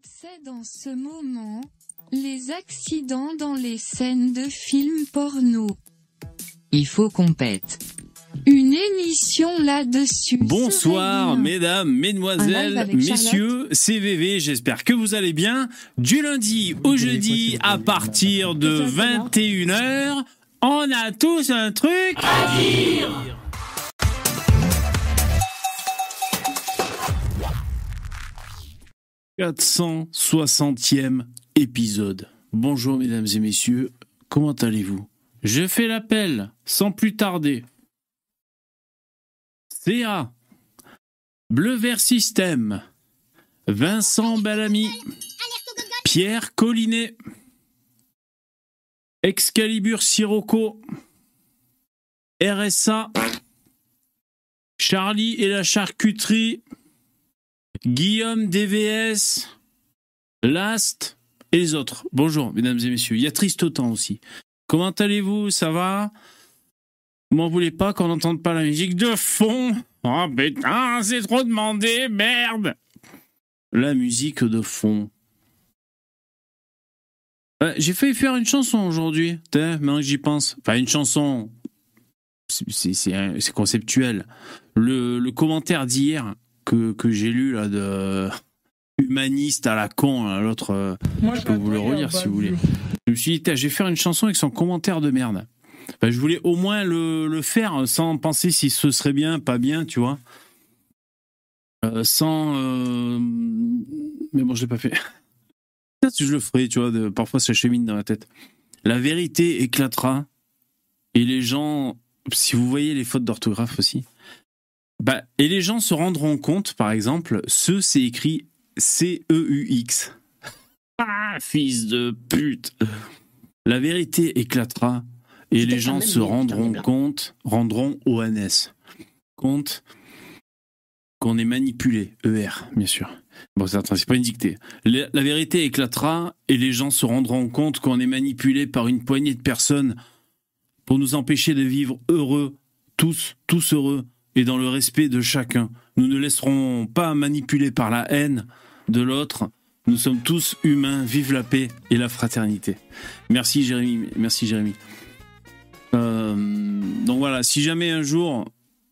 obsède en ce moment les accidents dans les scènes de films porno. Il faut qu'on pète. Une émission là-dessus. Bonsoir, mesdames, mesdemoiselles, avec messieurs, CVV, j'espère que vous allez bien. Du lundi au jeudi, à partir de 21h, on a tous un truc à dire 460e épisode. Bonjour mesdames et messieurs, comment allez-vous? Je fais l'appel sans plus tarder. CA, Bleu Vert Système, Vincent Bellamy, Pierre Collinet, Excalibur Sirocco, RSA, Charlie et la charcuterie, Guillaume DVS, Last et les autres. Bonjour, mesdames et messieurs. Il y a triste autant aussi. Comment allez-vous? Ça va? Vous m'en voulez pas qu'on n'entende pas la musique de fond? Oh putain, c'est trop demandé, merde La musique de fond. Euh, J'ai failli faire une chanson aujourd'hui, maintenant que j'y pense. Enfin, une chanson. c'est conceptuel. Le, le commentaire d'hier que, que j'ai lu, là, de humaniste à la con, l'autre. euh, je peux vous le relire si vous voulez. Je me suis dit, je vais faire une chanson avec son commentaire de merde. Je voulais au moins le, le faire sans penser si ce serait bien, pas bien, tu vois. Euh, sans. euh, Mais bon, je l'ai pas fait. Peut-être que je le ferai, tu vois. de- Parfois, ça chemine dans la tête. La vérité éclatera et les gens. Si vous voyez les fautes d'orthographe aussi. Bah, et les gens se rendront compte, par exemple, ce c'est écrit C-E-U-X. Ah, fils de pute. La vérité éclatera et les gens se rendront compte, rendront ONS, compte qu'on est manipulé, ER, bien sûr. Bon, c'est pas une dictée. La, la vérité éclatera et les gens se rendront compte qu'on est manipulé par une poignée de personnes pour nous empêcher de vivre heureux, tous, tous heureux et dans le respect de chacun. Nous ne laisserons pas manipuler par la haine de l'autre. Nous sommes tous humains, vive la paix et la fraternité. Merci Jérémy, merci Jérémy. Euh, donc voilà, si jamais un jour,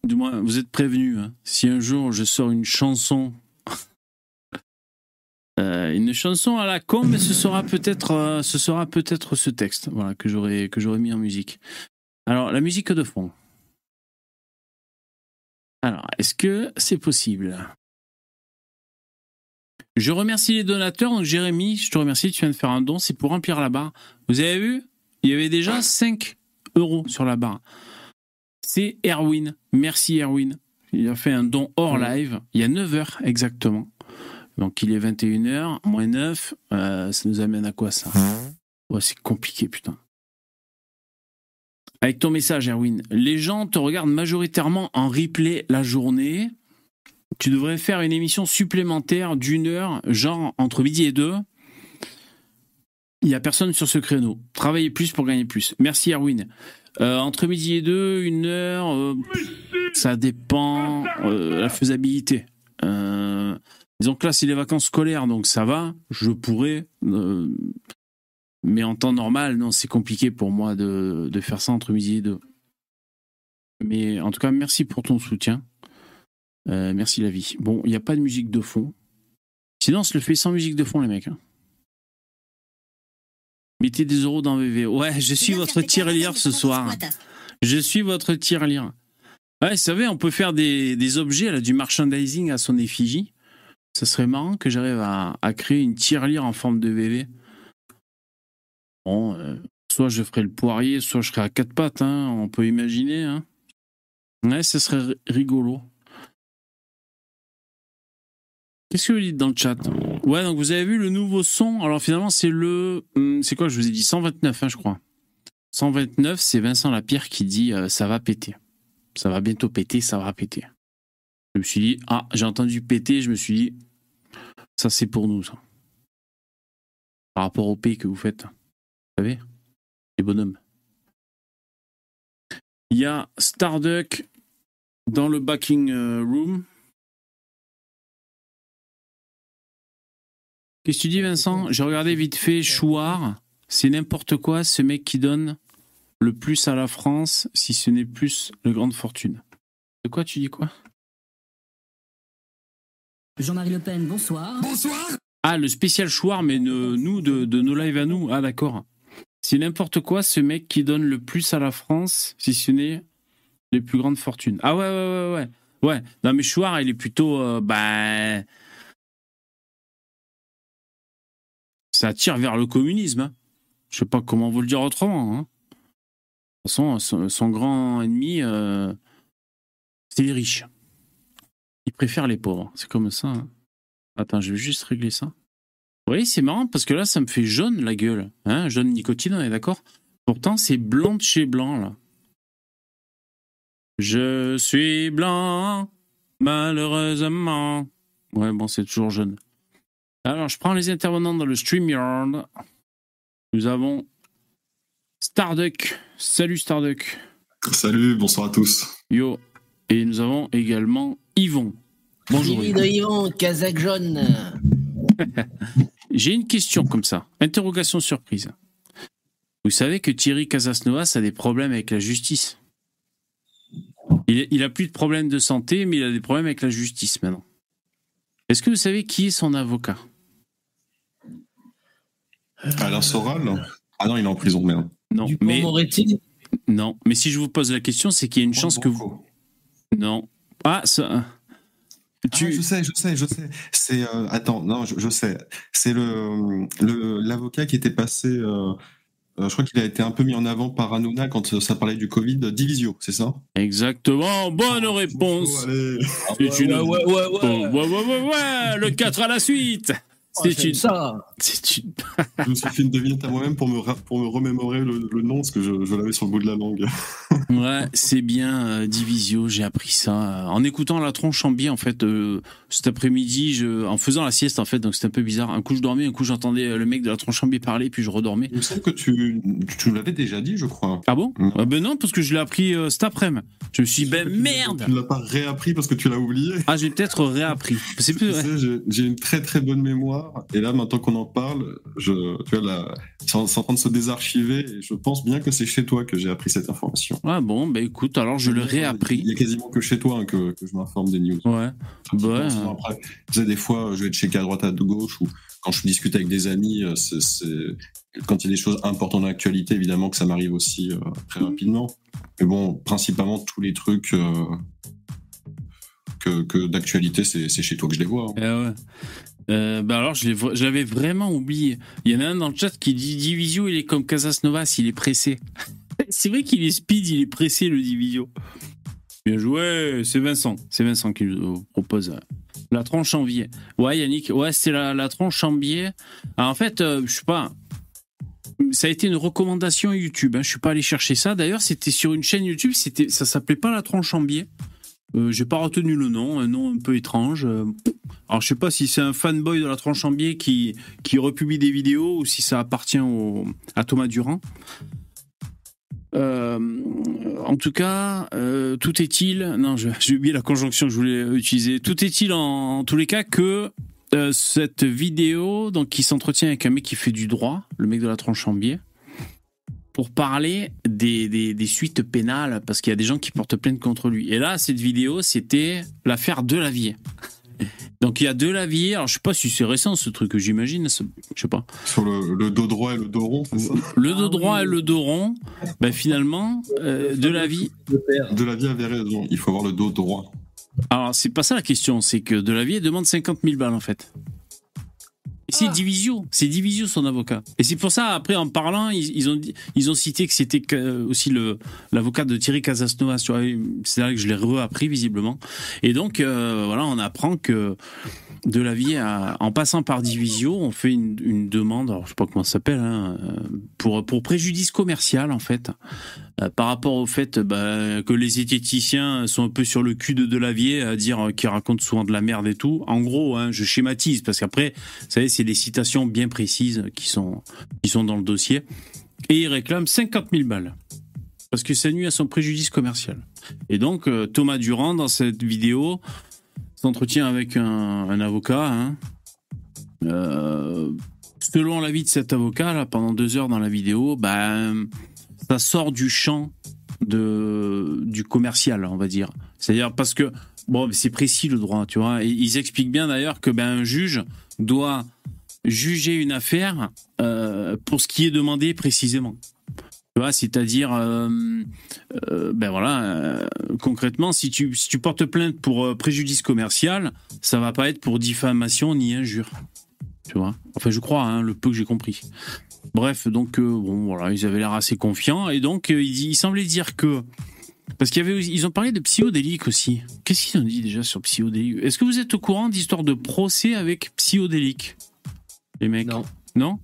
du moins vous êtes prévenus, hein, si un jour je sors une chanson, euh, une chanson à la con, mais ce sera peut-être, euh, ce sera peut-être ce texte, voilà que j'aurais que mis en musique. Alors la musique de fond. Alors, est-ce que c'est possible? Je remercie les donateurs. Donc Jérémy, je te remercie, tu viens de faire un don, c'est pour remplir la barre. Vous avez vu? Il y avait déjà 5 euros sur la barre. C'est Erwin. Merci Erwin. Il a fait un don hors live. Il y a 9 heures exactement. Donc il est 21h, moins 9. euh, ça nous amène à quoi ça? Ouais, c'est compliqué, putain. Avec ton message, Erwin, les gens te regardent majoritairement en replay la journée. Tu devrais faire une émission supplémentaire d'une heure, genre entre midi et deux. Il n'y a personne sur ce créneau. Travaillez plus pour gagner plus. Merci Erwin. Euh, entre midi et deux, une heure, euh, ça dépend euh, la faisabilité. Euh, disons que là, c'est les vacances scolaires, donc ça va. Je pourrais. Mais en temps normal, non, c'est compliqué pour moi de, de faire ça entre midi et deux. Mais en tout cas, merci pour ton soutien. Euh, merci la vie. Bon, il n'y a pas de musique de fond. Sinon, on se le fait sans musique de fond, les mecs. hein. Mettez des euros dans VV. Ouais, je suis votre tirelire ce soir. Je suis votre tirelire. Ouais, vous savez, on peut faire des, des objets, là, du merchandising à son effigie. Ça serait marrant que j'arrive à, à créer une tirelire en forme de VV. Euh, soit je ferai le poirier, soit je serai à quatre pattes, hein, on peut imaginer. Hein. Ouais, ce serait ri- rigolo. Qu'est-ce que vous dites dans le chat? Ouais, donc vous avez vu le nouveau son? Alors finalement, c'est le. hum, C'est quoi? Je vous ai dit 129, hein, je crois. 129, c'est Vincent Lapierre qui dit euh, ça va péter. Ça va bientôt péter, ça va péter. Je me suis dit, ah, j'ai entendu péter, je me suis dit, ça c'est pour nous, ça. Par rapport au P que vous faites. Vous savez Les bonhommes. Il y a Starduck dans le backing euh, room. Qu'est-ce que tu dis, Vincent? J'ai regardé vite fait Chouard. C'est n'importe quoi, ce mec qui donne le plus à la France, si ce n'est plus le grande fortune. De quoi tu dis quoi? Jean-Marie Le Pen, bonsoir. Ah, le spécial Chouard, mais ne- nous, de, de nos lives à nous. Ah, d'accord. C'est n'importe quoi, ce mec qui donne le plus à la France, si ce n'est les plus grandes fortunes. Ah ouais, ouais, ouais, ouais. Ouais, non mais Chouard, il est plutôt... euh, bah... Ça tire vers le communisme. hein. Je sais pas comment vous le dire autrement. hein. De toute façon, son, son grand ennemi, euh, c'est les riches. Il préfère les pauvres. C'est comme ça. hein. Attends, je vais juste régler ça. Oui, c'est marrant parce que là, ça me fait jaune la gueule. Hein, jaune nicotine, on est d'accord? Pourtant, c'est blanc de chez blanc, là. Je suis blanc, malheureusement. Ouais, bon, c'est toujours jaune. Alors, je prends les intervenants dans le StreamYard. Nous avons Starduck. Salut Starduck. Salut, bonsoir à tous. Yo. Et nous avons également Yvon. Bonjour. Yvon. Yvon, Kazakh jaune. J'ai une question comme ça. Interrogation surprise. Vous savez que Thierry Casasnovas a des problèmes avec la justice. Il, il a plus de problèmes de santé, mais il a des problèmes avec la justice maintenant. Est-ce que vous savez qui est son avocat? Alain Soral Ah non, il est en prison, merde. Non, Du mais Moretti? non. Mais si je vous pose la question, c'est qu'il y a une chance que vous. Non. Ah, ça. Ah, je sais, je sais, je sais. C'est euh, attends, non, je, je sais. C'est le l'avocat qui était passé. euh, euh, je crois qu'il a été un peu mis en avant par Hanouna quand ça parlait du Covid. Divisio, c'est ça Exactement. Bonne réponse. Oh. C'est une- ouais, ouais, ouais, Oh, ouais, ouais, ouais, ouais, le 4 à la suite. Oh, C'est une. ça. C'est une. Je me suis fait une devinette à moi-même pour me ra- pour me remémorer le, le nom parce que je, je l'avais sur le bout de la langue. Ouais, c'est bien euh, Divisio, j'ai appris ça. en écoutant la tronche en biais, en fait, euh, cet après-midi, je, en faisant la sieste, en fait, donc c'était un peu bizarre. Un coup, je dormais, un coup, j'entendais euh, le mec de la tronche en biais parler, puis je redormais. Il me semble que tu tu l'avais déjà dit, je crois. Ah bon? Mm. Ah Ben non, parce que je l'ai appris euh, cet après-midi. Je me suis dit, ben merde Tu ne l'as pas réappris parce que tu l'as oublié? Ah, j'ai peut-être réappris. C'est plus Tu vrai. J'ai une très très bonne mémoire et là maintenant qu'on en parle, je, tu vois, là, c'est en, c'est en train de se désarchiver et je pense bien que c'est chez toi que j'ai appris cette information. Ah bon, ben écoute, alors je le Il réappris. y a quasiment que chez toi hein, que, que je m'informe des news. Ouais. Bah, Sinon, après, tu sais, des fois, je vais checker à droite à gauche ou quand je discute avec des amis, euh, c'est, c'est- quand il y a des choses importantes dans l'actualité, évidemment que ça m'arrive aussi euh, très rapidement. Mais bon, principalement tous les trucs euh, que, que d'actualité, c'est, c'est chez toi que je les vois. hein. Eh ouais. Euh, bah alors, l'avais vraiment oublié. Il y en a un dans le chat qui dit Divisio, il est comme Casas Novas, il est pressé. c'est vrai qu'il est speed, il est pressé, le Divisio. Bien joué, c'est Vincent. C'est Vincent qui nous propose euh, la tronche en biais. Ouais, Yannick, ouais, c'est la, la tronche en biais. Alors, en fait, euh, je sais pas. Ça a été une recommandation YouTube. Hein. Je suis pas allé chercher ça. D'ailleurs, c'était sur une chaîne YouTube. C'était, ça s'appelait pas la tronche en biais. Euh, J'ai pas retenu le nom, un nom un peu étrange. Alors, je sais pas si c'est un fanboy de la tranche en biais qui, qui republie des vidéos ou si ça appartient au, à Thomas Durand. Euh, en tout cas, euh, tout est-il. Non, j'ai oublié la conjonction que je voulais utiliser. Tout est-il en, tous les cas que euh, cette vidéo, donc qui s'entretient avec un mec qui fait du droit, le mec de la tranche en biais, pour parler des, des, des suites pénales, parce qu'il y a des gens qui portent plainte contre lui. Et là, cette vidéo, c'était l'affaire Delavier. Donc il y a Delavier, alors je sais pas si c'est récent ce truc, j'imagine, je sais pas. Sur le, le dos droit et le dos rond, c'est ça? Le dos droit et le dos rond, ben finalement, euh, Delavier. De la vie avait raison, il faut avoir le dos droit. Alors c'est pas ça la question, c'est que Delavier demande 50 000 balles en fait. C'est Ah. Divisio, c'est Divisio son avocat. Et c'est pour ça, après, en parlant, ils, ils ont, ils ont cité que c'était que- aussi l'avocat de Thierry Casasnovas. C'est là que je l'ai reappris, visiblement. Et donc, euh, voilà, on apprend que Delavier, a- en passant par Divisio, on fait une, une demande, alors je sais pas comment ça s'appelle, hein, euh, pour, pour préjudice commercial, en fait. Euh, par rapport au fait bah, que les esthéticiens sont un peu sur le cul de Delavier, à dire euh, qu'il raconte souvent de la merde et tout. En gros, hein, je schématise, parce qu'après, vous savez, c'est des citations bien précises qui sont, qui sont dans le dossier. Et il réclame 50 000 balles. Parce que ça nuit à son préjudice commercial. Et donc, euh, Thomas Durand, dans cette vidéo, s'entretient avec un, avocat, hein, euh, selon l'avis de cet avocat, pendant deux heures dans la vidéo, ben, ça sort du champ du commercial, on va dire. C'est-à-dire parce que, bon, c'est précis le droit, tu vois. Ils expliquent bien d'ailleurs que ben, un juge doit juger une affaire euh, pour ce qui est demandé précisément. C'est-à-dire, euh, euh, ben voilà, concrètement, si tu, portes plainte pour préjudice commercial, ça va pas être pour diffamation ni injure. Tu vois? Enfin, je crois, hein, le peu que j'ai compris. Bref, donc, bon, voilà, ils avaient l'air assez confiants. Et donc, il, il semblait dire que. Parce qu'il y avait, ils ont parlé de psychodélique aussi. Qu'est-ce qu'ils ont dit déjà sur psychodélique Est-ce que vous êtes au courant d'histoire de procès avec psychodélique Les mecs? Non. Non?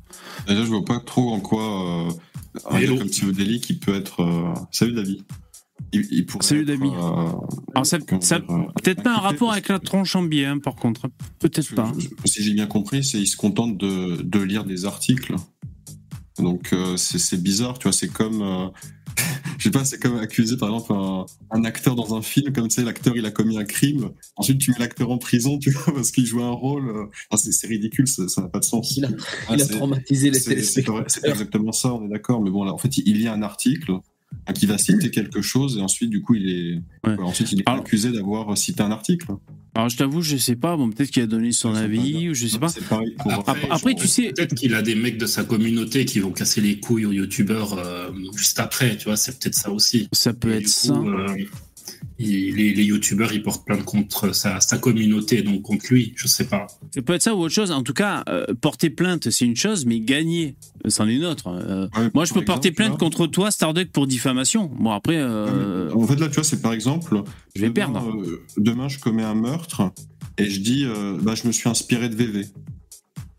Déjà, je vois pas trop en quoi euh, un Hello. comme psychodélique qui peut être. euh, Salut David. Il, il pourrait Salut, David. euh, Alors, ça, ça euh, peut-être pas un rapport avec la tronche en biais, hein, par contre. Peut-être que pas. je- je- Si j'ai bien compris, c'est il se contente de, de lire des articles. Donc euh, c'est bizarre, tu vois. C'est comme, euh, je sais pas, c'est comme accuser par exemple un, un acteur dans un film, comme tu sais, l'acteur il a commis un crime. Ensuite tu mets l'acteur en prison, tu vois, parce qu'il joue un rôle. euh, enfin, c'est ridicule, ça n'a pas de sens. Il a, Ah, il a traumatisé les téléspectateurs. c'est exactement ça, on est d'accord. Mais bon, là, en fait, il lit un article hein, qui va citer quelque chose et ensuite, du coup, il est, Ouais. voilà, ensuite, il est Alors- accusé d'avoir cité un article. Alors, je t'avoue, je sais pas. Bon, peut-être qu'il a donné son avis, ou je sais pas. C'est pareil pour. Après- après, tu sais- Peut-être qu'il a des mecs de sa communauté qui vont casser les couilles aux youtubeurs euh, juste après, tu vois, c'est peut-être ça aussi. Ça peut Et être ça. euh, il- les, les youtubeurs, ils portent plainte contre sa, sa communauté, donc contre lui, je sais pas. Ça peut être ça ou autre chose. En tout cas, euh, porter plainte, c'est une chose, mais gagner, c'en est une autre. Euh, Ouais, moi, je peux porter plainte contre toi, Starduck, pour diffamation. Bon, après, euh, En fait, là, tu vois, c'est par exemple. je vais demain, perdre. euh, demain, je commets un meurtre et je dis, euh, bah, je me suis inspiré de VV.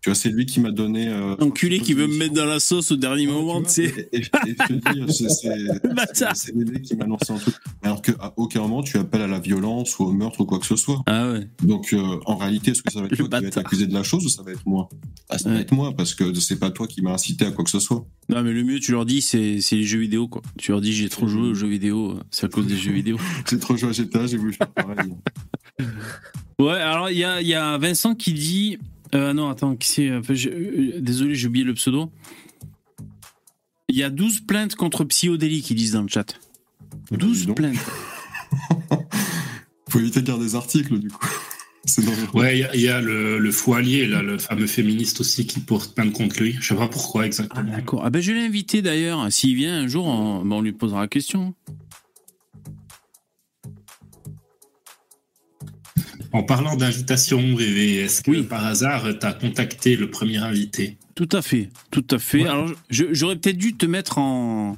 Tu vois, c'est lui qui m'a donné. euh, Enculé qui veut me mettre dans la sauce au dernier Ouais, moment, tu sais. Et, et- c'est- c'est- Bâtard. c'est VV qui m'a lancé un truc. Alors qu'à aucun moment, tu appelles à la violence ou au meurtre ou quoi que ce soit. Ah ouais. Donc, euh, en réalité, est-ce que ça va être toi qui va être accusé de la chose ou ça va être moi? Ah, Ça Ouais. va être moi parce que c'est pas toi qui m'as incité à quoi que ce soit. Non, mais le mieux, tu leur dis, c'est les jeux vidéo, quoi. Tu leur dis, j'ai trop joué aux jeux vidéo, c'est à cause des jeux vidéo. J'ai trop joué à GTA, j'ai voulu faire pareil. Ouais, alors il y a, il y a Vincent qui dit. Euh, non, attends, qui c'est enfin, j'ai- euh, Désolé, j'ai oublié le pseudo. Il y a 12 plaintes contre Psyodélique, ils disent dans le chat. Eh ben, 12 dis donc. plaintes. Faut éviter de lire des articles, du coup. Ouais, il y a- il y, a le, le Foilier, là, le fameux féministe aussi, qui porte plainte contre lui. Je sais pas pourquoi Ah, exactement. d'accord. Ah ben, je l'ai invité d'ailleurs. S'il vient un jour, on, ben, on lui posera la question. En parlant d'invitation, VV, est-ce que Oui. par hasard, tu as contacté le premier invité? Tout à fait, tout à fait. Ouais. Alors, j'aurais peut-être dû te mettre en.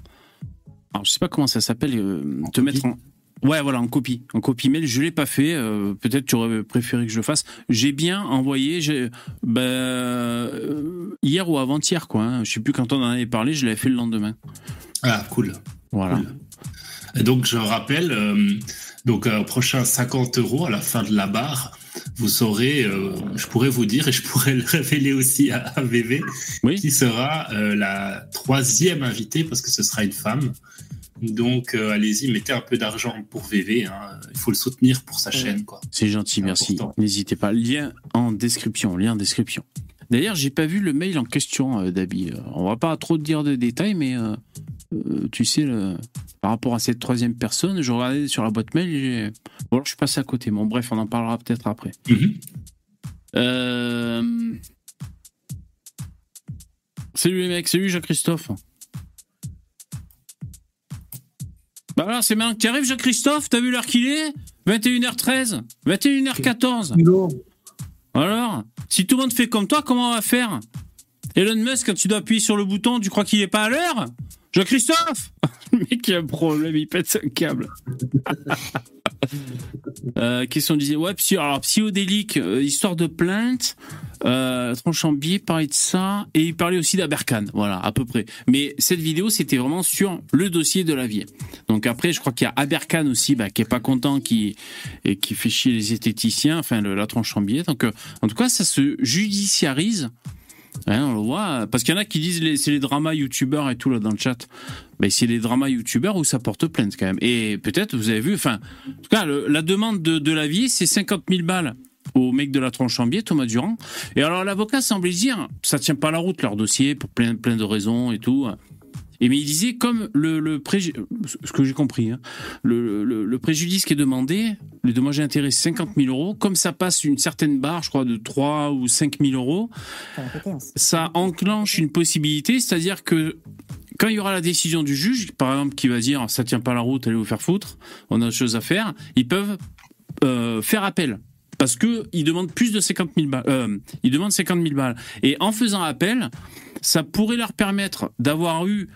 Alors, je sais pas comment ça s'appelle. euh, te copie mettre en. Ouais, voilà, en copie, en copie mail. Je l'ai pas fait. euh, peut-être tu aurais préféré que je le fasse. J'ai bien envoyé. j'ai- Ben, euh, hier ou avant-hier, quoi. Hein, je sais plus quand on en avait parlé. Je l'avais fait le lendemain. Ah, cool. Voilà. Cool. Et donc, je rappelle, donc, euh, au prochain 50 euros à la fin de la barre, vous saurez, euh, je pourrais vous dire, et je pourrais le révéler aussi à, à VV, Oui. qui sera euh, la troisième invitée, parce que ce sera une femme. Donc, euh, allez-y, mettez un peu d'argent pour VV. hein. Il faut le soutenir pour sa chaîne, quoi. C'est gentil, merci. N'hésitez pas. Lien en description. Lien en description. D'ailleurs, j'ai pas vu le mail en question, euh, Dabi. Euh, On va pas trop te dire de détails, mais euh, tu sais, le- par rapport à cette troisième personne, je regardais sur la boîte mail. et j'ai- Bon, alors je suis passé à côté. Bon, bref, on en parlera peut-être après. Mhm. Euh... Salut les mecs, salut Jacques-Christophe. Bah alors, c'est maintenant que tu arrives, Jacques-Christophe, t'as vu l'heure qu'il est? 21h13, 21h14. Alors, si tout le monde fait comme toi, comment on va faire? Elon Musk, quand tu dois appuyer sur le bouton, tu crois qu'il est pas à l'heure? Le mec, il a un problème, il pète un câble. Euh, question disait ouais psy, alors psychodélique euh, histoire de plainte euh, Tronchambier parlait de ça et il parlait aussi d'Aberkan voilà à peu près. Mais cette vidéo c'était vraiment sur le dossier de la vie. Donc après je crois qu'il y a Aberkan aussi bah, qui est pas content qui et qui fait chier les esthéticiens enfin le, la Tronchambier donc euh, en tout cas ça se judiciarise On le voit, parce qu'il y en a qui disent c'est les dramas youtubeurs et tout là dans le chat. Ben, c'est les dramas youtubeurs où ça porte plainte quand même. Et peut-être vous avez vu, enfin, en tout cas, la demande de, de la vie, c'est 50 000 balles au mec de la tronche en biais, Thomas Durand. Et alors l'avocat semblait dire, ça tient pas la route leur dossier pour plein, plein de raisons et tout. Et mais il disait comme le, le préju- ce que j'ai compris, hein, le, le- le préjudice qui est demandé, le dommage intérêt c'est 50 000 euros, comme ça passe une certaine barre, je crois de 3 ou 5 000 euros, ça enclenche une possibilité, c'est-à-dire que quand il y aura la décision du juge, par exemple, qui va dire ça tient pas la route, allez vous faire foutre, on a autre chose à faire, ils peuvent euh, faire appel. Parce que ils demandent plus de 50 000 balles. euh, ils demandent 50 000 balles. Et en faisant appel, ça pourrait leur permettre d'avoir eu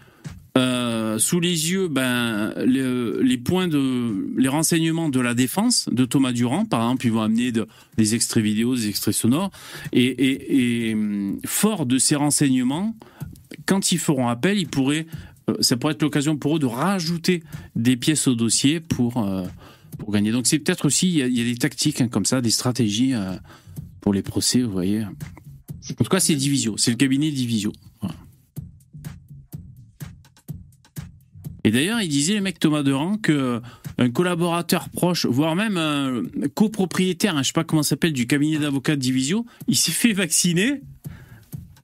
euh, sous les yeux ben, les, points de les renseignements de la défense de Thomas Durand par exemple ils vont amener de- des extraits vidéo des extraits sonores. Et, hum, fort de ces renseignements quand ils feront appel ils pourraient euh, ça pourrait être l'occasion pour eux de rajouter des pièces au dossier pour euh, pour gagner. Donc c'est peut-être aussi il y, a, des tactiques hein, comme ça des stratégies euh, pour les procès vous voyez. En tout cas c'est Divisio c'est le cabinet Divisio Et d'ailleurs, il disait, le mec Thomas Durand, que un collaborateur proche, voire même un copropriétaire, hein, je sais pas comment ça s'appelle, du cabinet d'avocats Divisio, il s'est fait vacciner.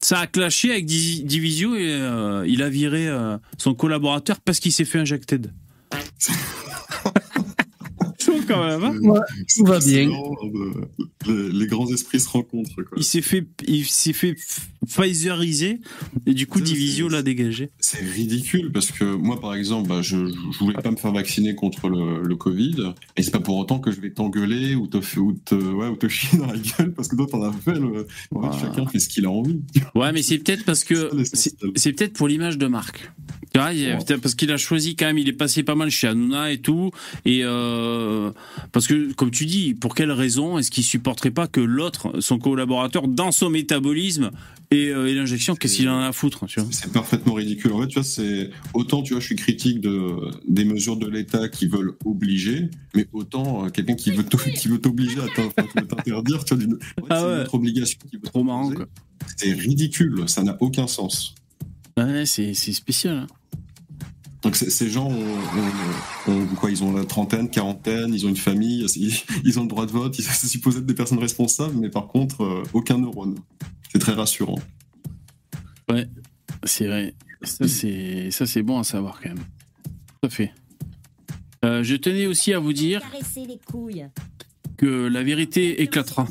Ça a clashé avec Di- Divisio et euh, il a viré euh, son collaborateur parce qu'il s'est fait injecter. Chaud quand même. hein tout va bien. euh, les, les grands esprits se rencontrent. Quoi. il s'est fait, il s'est fait Pfizeriser et du coup Divisio l'a dégagé. C'est ridicule parce que moi, par exemple, bah, je, je voulais pas me faire vacciner contre le, le Covid, et c'est pas pour autant que je vais t'engueuler ou te, ou te, ouais, ou te chier dans la gueule parce que toi t'en as fait. Le... En fait, Ouais. chacun fait ce qu'il a envie. Ouais, mais c'est peut-être parce que C'est peut-être pour l'image de marque. Tu vois, parce qu'il a choisi quand même, il est passé pas mal chez Hanouna et tout, et euh, parce que comme tu dis, pour quelle raison est-ce qu'il supporterait pas que l'autre, son collaborateur, dans son métabolisme et, euh, et l'injection, qu'est-ce qu'il en a à foutre, C'est parfaitement ridicule. En fait, tu vois, c'est autant, tu vois, je suis critique de des mesures de l'État qui veulent obliger, mais autant euh, quelqu'un qui veut t'o- qui veut t'obliger à t'interdire, tu vois, d'une- ouais, Ah c'est ouais. une autre obligation qui veut Trop marrant. C'est ridicule. Ça n'a aucun sens. Ouais, c'est spécial. hein. Donc ces gens, ont, ont- ont- quoi, ils ont la trentaine, quarantaine, ils ont une famille, ils, ils ont le droit de vote, ils sont supposés être des personnes responsables, mais par contre, euh, aucun neurone. C'est très rassurant. C'est vrai. Ça, c'est ça, c'est bon à savoir quand même. Tout à fait. Euh, je tenais aussi à vous dire que la vérité éclatera.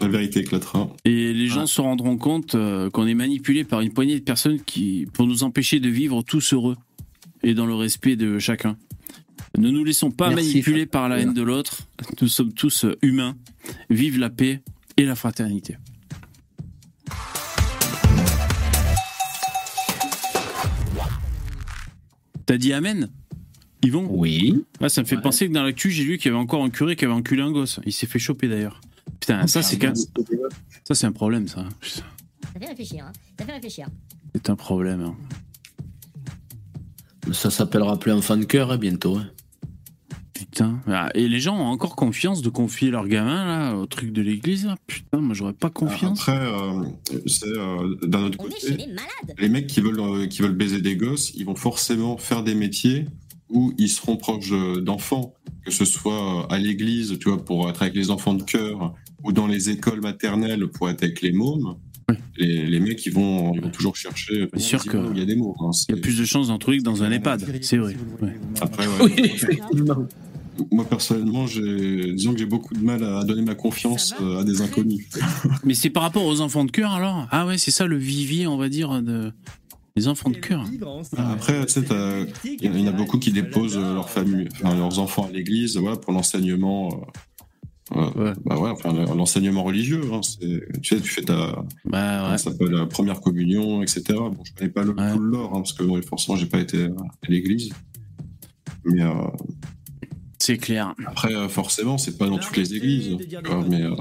La vérité éclatera. Et les gens se rendront compte euh, qu'on est manipulé par une poignée de personnes qui, pour nous empêcher de vivre tous heureux et dans le respect de chacun. Ne nous laissons pas Merci, manipuler par la haine de l'autre. Nous sommes tous humains. Vive la paix et la fraternité. T'as dit Amen Yvon? Oui. Ouais, ça me fait Ouais. penser que dans l'actu, j'ai lu qu'il y avait encore un curé qui avait enculé un gosse. Il s'est fait choper d'ailleurs. Putain, ça c'est quand- ça c'est un problème ça. Ça fait réfléchir, hein. Ça fait réfléchir. C'est un problème. hein. Ça s'appellera plus enfant de cœur hein, bientôt. hein. Putain. Ah, Et les gens ont encore confiance de confier leur gamin là au truc de l'église. là? Putain, moi j'aurais pas confiance. Après, euh, c'est euh, d'un autre On est chez côté, les malades. les mecs qui veulent euh, qui veulent baiser des gosses, ils vont forcément faire des métiers où ils seront proches d'enfants, que ce soit à l'église, tu vois, pour être avec les enfants de cœur, ou dans les écoles maternelles pour être avec les mômes. Oui. Les, les mecs, ils vont, ils vont toujours chercher. Bien sûr Vas-y, que- il y a des mômes. hein, Il y a c'est- plus de chances d'en trouver que dans un EHPAD. C'est vrai. Ouais. Après, ouais. Oui, effectivement. Moi personnellement, disons que j'ai beaucoup de mal à donner ma confiance euh, à des inconnus. Mais c'est par rapport aux enfants de cœur alors? Ah ouais, c'est ça le vivier, on va dire, de... des enfants de cœur. Après, tu sais, t'as- il y en a- il y en a beaucoup qui déposent euh, leur famille, enfin, leurs enfants à l'église, voilà, pour l'enseignement. Ouais. Bah ouais, enfin, l'enseignement religieux. hein, c'est- tu sais, tu fais ta, Bah ouais. ça s'appelle, la première communion, etc. Bon, je connais pas le, Ouais. tout le lore, hein, parce que bon, forcément, j'ai pas été à l'église. Mais euh, C'est clair. après, euh, forcément, c'est pas dans toutes les églises. mais euh,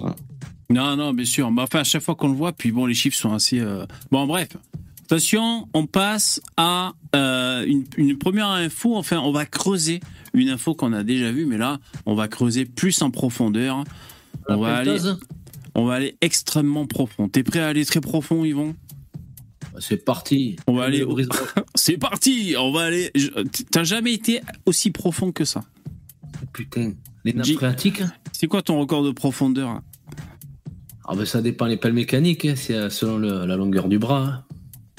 Non, non, bien sûr. Mais enfin, à chaque fois qu'on le voit, puis bon, les chiffres sont assez. euh, Bon, bref. Attention, on passe à euh, une, une première info. Enfin, on va creuser une info qu'on a déjà vue, mais là, on va creuser plus en profondeur. On va aller, on va aller extrêmement profond. T'es prêt à aller très profond, Yvon? C'est parti. On va aller- Horizon- C'est parti. On va aller. T'as jamais été aussi profond que ça. Putain. Les nappes phréatiques C'est quoi ton record de profondeur Ah ben ça dépend les pelles mécaniques, hein, c'est euh, selon le- la longueur du bras. hein.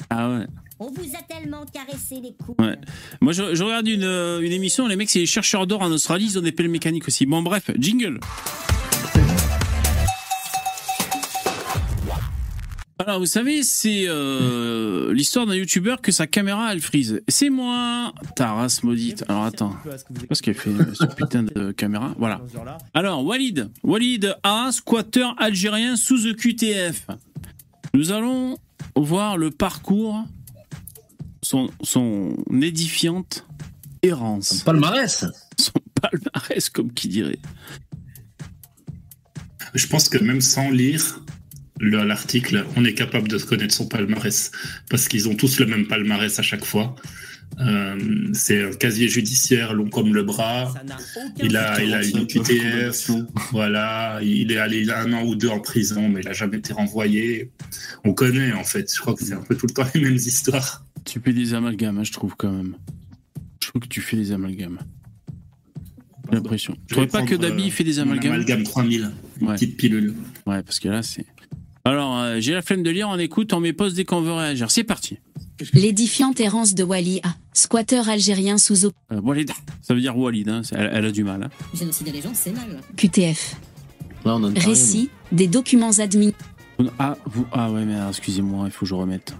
Ah ouais. On vous a tellement caressé les. Ouais. Moi, je, regarde une, euh, une émission, les mecs, c'est les chercheurs d'or en Australie, ils ont des pelles mécaniques aussi. Bon, bref, jingle. Alors, vous savez, c'est euh, l'histoire d'un youtubeur que sa caméra, elle frise. C'est moi, ta race maudite. Alors, attends. Qu'est-ce qu'elle fait, cette putain de caméra? Voilà. Alors, Walid. Walid A, squatter algérien sous EQTF. Nous allons voir le parcours, son, son édifiante errance. Palmarès Son palmarès, comme qui dirait. Je pense que même sans lire le- l'article, on est capable de connaître son palmarès parce qu'ils ont tous le même palmarès à chaque fois. Euh, c'est un casier judiciaire long comme le bras. Il a, il a une QTF. Voilà, il est allé un an ou deux en prison, mais il a jamais été renvoyé. On connaît en fait. Je crois que c'est un peu tout le temps les mêmes histoires. Tu fais des amalgames, hein, je trouve, quand même. Je trouve que tu fais des amalgames. J'ai l'impression. Je vais trouves pas que Dabi euh, fait des amalgames Amalgame 3000, une Ouais. petite pilule. Ouais, parce que là, c'est. Alors, euh, j'ai la flemme de lire, on écoute, on met pause dès qu'on veut réagir. C'est parti. L'édifiante errance de Wali A, squatter algérien sous Euh, Walid. Ça veut dire Walid, hein, elle, elle a du mal. hein. Génocider les gens, c'est mal. OQTF. Là, on rien, Récit des documents admin. Ah, vous... ah ouais, mais excusez-moi, il faut que je remette.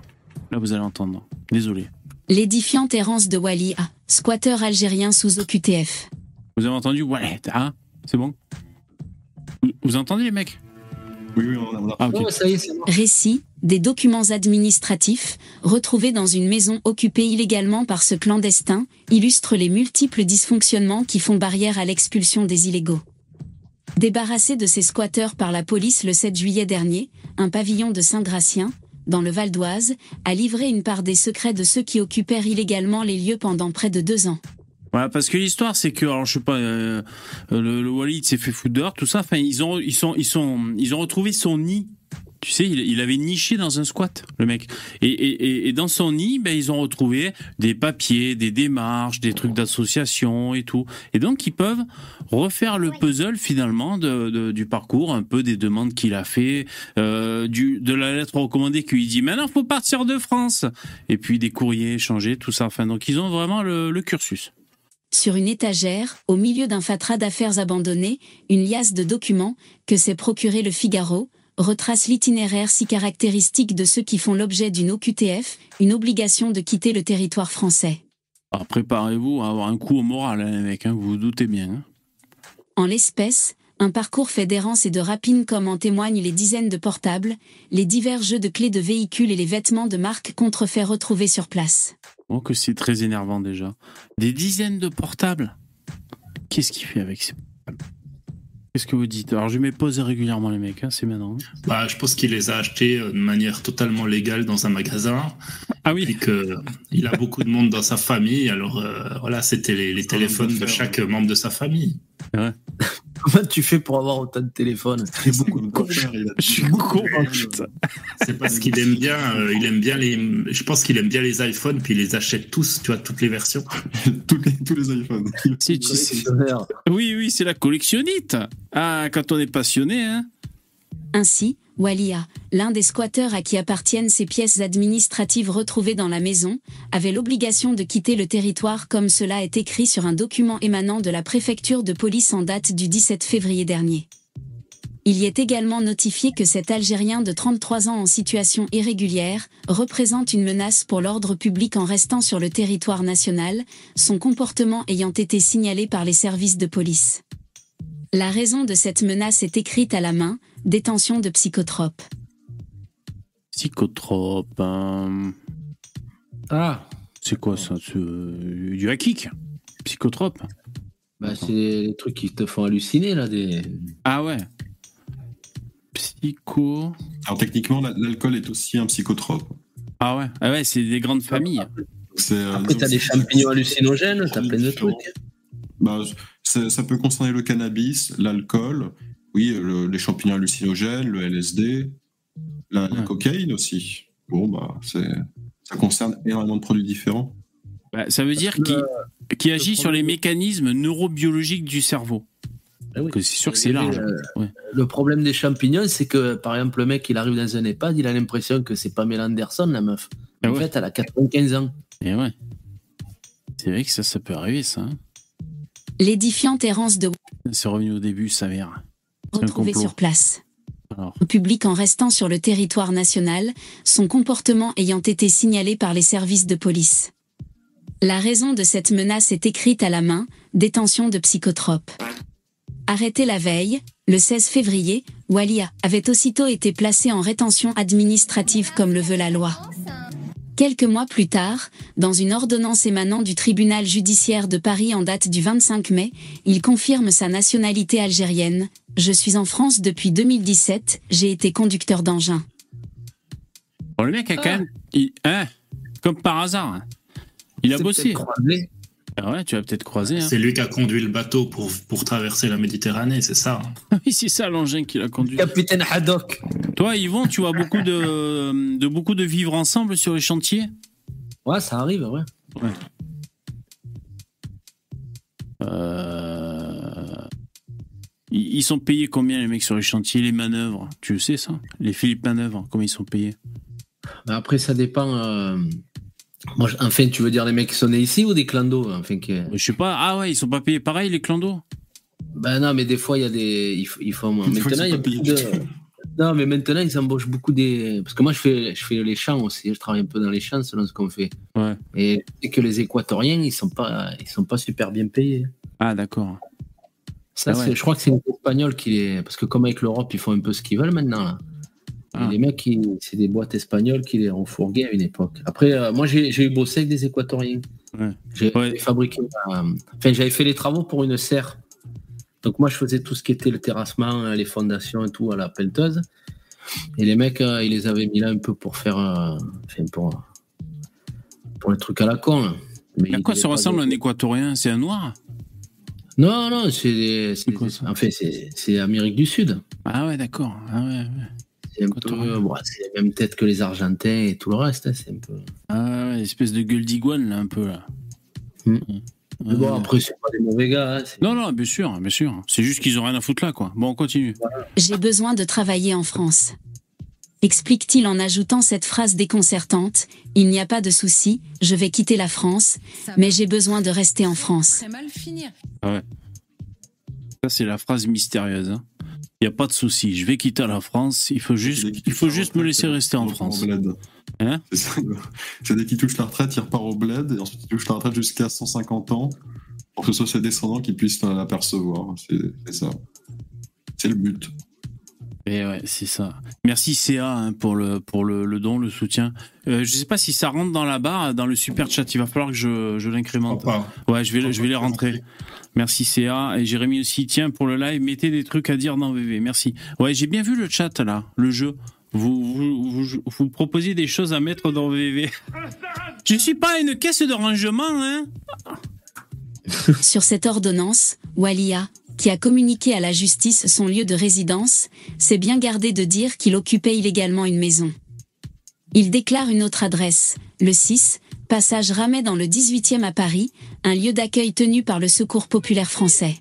Là, vous allez entendre. Désolé. L'édifiante errance de Wali A, squatter algérien sous OQTF. Vous avez entendu? Walid, hein C'est bon vous, vous entendez, les mecs? Oui, oui, on a. on a- Ah, ok. moi. Oh, ça y est, c'est bon. Récit des documents administratifs retrouvés dans une maison occupée illégalement par ce clandestin illustre les multiples dysfonctionnements qui font barrière à l'expulsion des illégaux. Débarrassé de ces squatteurs par la police le 7 juillet dernier, un pavillon de Saint-Gratien, dans le Val d'Oise, a livré une part des secrets de ceux qui occupèrent illégalement les lieux pendant près de deux ans. Voilà, parce que l'histoire, c'est que, alors je sais pas, euh, le, le Walid s'est fait foutre dehors, tout ça. Enfin, ils ont, ils sont, ils sont, ils ont retrouvé son nid. Tu sais, il, il avait niché dans un squat, le mec. Et, et, dans son nid, ben ils ont retrouvé des papiers, des démarches, des trucs d'association et tout. Et donc, ils peuvent refaire le puzzle finalement de, de- du parcours, un peu des demandes qu'il a fait, euh, du, de la lettre recommandée qui lui dit maintenant faut partir de France, et puis des courriers échangés, tout ça. Enfin, donc ils ont vraiment le, le cursus. Sur une étagère, au milieu d'un fatras d'affaires abandonné, une liasse de documents, que s'est procuré le Figaro, retrace l'itinéraire si caractéristique de ceux qui font l'objet d'une OQTF, une obligation de quitter le territoire français. Alors préparez-vous à avoir un coup au moral, hein, les mecs, hein, vous vous doutez bien. hein. En l'espèce, un parcours fait d'errance et de rapine comme en témoignent les dizaines de portables, les divers jeux de clés de véhicules et les vêtements de marque contrefaits retrouvés sur place. Oh, que c'est très énervant déjà. Des dizaines de portables? Qu'est-ce qu'il fait avec ces Qu'est-ce que vous dites? Alors je mets pause régulièrement, les mecs, hein, c'est maintenant. hein. Bah, je pense qu'il les a achetés euh, de manière totalement légale dans un magasin. Ah oui, Et que il a beaucoup de monde dans sa famille. Alors euh, voilà, c'était les, les téléphones de chaque membre de sa famille. Comment tu fais pour avoir autant de téléphones C'est beaucoup de je suis con, putain. C'est parce qu'il aime bien, euh, il aime bien les. Je pense qu'il aime bien les iPhones, puis il les achète tous, tu vois, toutes les versions. tous, les, tous les iPhones. Si, tu sais- Collectionneur. Oui, oui, c'est la collectionnite. Ah, quand on est passionné, hein. Ainsi, Walia, l'un des squatteurs à qui appartiennent ces pièces administratives retrouvées dans la maison, avait l'obligation de quitter le territoire comme cela est écrit sur un document émanant de la préfecture de police en date du 17 février dernier. Il y est également notifié que cet Algérien de 33 ans en situation irrégulière représente une menace pour l'ordre public en restant sur le territoire national, son comportement ayant été signalé par les services de police. La raison de cette menace est écrite à la main, détention de psychotropes. Psychotrope. hein. Ah, C'est quoi ça c'est, euh, Du hakik Psychotrope? Bah c'est les trucs qui te font halluciner là. Des... Ah ouais. Psycho. Alors techniquement, la- l'alcool est aussi un psychotrope. Ah ouais, ah ouais c'est des grandes familles. Euh, Après, t'as des champignons hallucinogènes, t'as plein de trucs. Bah, ça peut concerner le cannabis, l'alcool, oui, le- les champignons hallucinogènes, le LSD, la, cocaïne aussi. Bon, bah, c'est, ça concerne énormément de produits différents. Bah, ça veut dire qu'il qu'il agit sur les mécanismes neurobiologiques du cerveau. Ah oui. C'est sûr que c'est avait, large. euh, Ouais. Le problème des champignons, c'est que, par exemple, le mec, il arrive dans un EHPAD, il a l'impression que c'est Pamela Anderson, la meuf. Ah en ouais. fait, elle a 95 ans. Et ouais. C'est vrai que ça, ça peut arriver, ça. hein. L'édifiante errance de C'est revenu au début, ça s'avère. Retrouvé sur place. Alors, Au public en restant sur le territoire national, son comportement ayant été signalé par les services de police. La raison de cette menace est écrite à la main, détention de psychotropes. Arrêté la veille, le 16 février, Walia avait aussitôt été placé en rétention administrative comme le veut la loi. Quelques mois plus tard, dans une ordonnance émanant du tribunal judiciaire de Paris en date du 25 mai, il confirme sa nationalité algérienne. Je suis en France depuis 2017, j'ai été conducteur d'engin. bon, le mec a quand même. il- hein, comme par hasard. hein. Il a bossé. croisé. Ah ouais, tu vas peut-être croiser. Hein. C'est lui qui a conduit le bateau pour, pour traverser la Méditerranée, c'est ça. hein. Oui, c'est ça l'engin qui l'a conduit. Capitaine Haddock. Toi, Yvon, tu vois beaucoup de, de beaucoup de vivre ensemble sur les chantiers? Ouais, ça arrive, ouais. Euh, Ils ils sont payés combien les mecs sur les chantiers, les manœuvres? Tu le sais ça? Les Philippe Manœuvres, combien ils sont payés? Après, ça dépend. euh, Moi, je- enfin, tu veux dire les mecs qui sont nés ici ou des clandos enfin, qui... Je sais pas. Ah ouais, ils sont pas payés pareil les clandos Ben non, mais des fois, il y a des. Ils, ils font. Des Maintenant, ils il y a beaucoup de. Non, mais maintenant, ils embauchent beaucoup des. Parce que moi, je fais, je fais les champs aussi. Je travaille un peu dans les champs selon ce qu'on fait. Ouais. Et, et que les Équatoriens, ils sont pas, ils sont pas super bien payés. Ah d'accord. Ça, Ah ouais. c'est- je crois que c'est les Espagnols qui les. Parce que comme avec l'Europe, ils font un peu ce qu'ils veulent maintenant. Là. Ah. Les mecs, c'est des boîtes espagnoles qui les ont fourgués à une époque. Après, euh, moi, j'ai eu bossé avec des Équatoriens. Ouais. J'ai Ouais. fabriqué. euh, Enfin, j'avais fait les travaux pour une serre. Donc, moi, je faisais tout ce qui était le terrassement, euh, les fondations et tout à la pelleteuse. Et les mecs, euh, ils les avaient mis là un peu pour faire. Enfin, pour, pour les trucs à la con. là. Mais À quoi ça pas ressemble un équatorien? C'est un noir? Non, non, c'est des- c'est quoi, des- ça? En fait, c'est c'est Amérique du Sud. Ah ouais, d'accord. Ah ouais, ouais. C'est un peu, bon, c'est la même tête que les Argentins et tout le reste. hein, c'est un peu. Ah ouais, espèce de gueule d'iguane là un peu là. Ouais, Mais bon, après, c'est pas des mauvais gars. hein, Non, non, bien sûr, bien sûr. C'est juste qu'ils ont rien à foutre là, quoi. Bon, on continue. J'ai besoin de travailler en France. Explique-t-il en ajoutant cette phrase déconcertante, Il n'y a pas de souci, je vais quitter la France, mais j'ai besoin de rester en France. Très mal finir. Ça, c'est la phrase mystérieuse. Il n'y a pas de souci. Je vais quitter la France. Il faut juste, il faut juste me laisser il rester en France. Hein? C'est dès qu'il touche la retraite, il repart au bled et ensuite il touche la retraite jusqu'à 150 ans pour que ce soit ses descendants qui puissent l'apercevoir. C'est ça. C'est le but. Et ouais, c'est ça. Merci CA hein, pour le pour le, le don, le soutien. Euh, je sais pas si ça rentre dans la barre, dans le super chat. Il va falloir que je, je l'incrémente. Pas. Ouais, je vais je vais les rentrer. Merci CA et Jérémy aussi. Tiens pour le live, mettez des trucs à dire dans VV. Merci. Ouais, j'ai bien vu le chat là, le jeu. Vous vous, vous vous proposez des choses à mettre dans VV. Je suis pas une caisse de rangement, hein. Sur cette ordonnance, Walia, qui a communiqué à la justice son lieu de résidence, s'est bien gardé de dire qu'il occupait illégalement une maison. Il déclare une autre adresse, le 6, passage Ramet dans le 18e à Paris, un lieu d'accueil tenu par le Secours populaire français.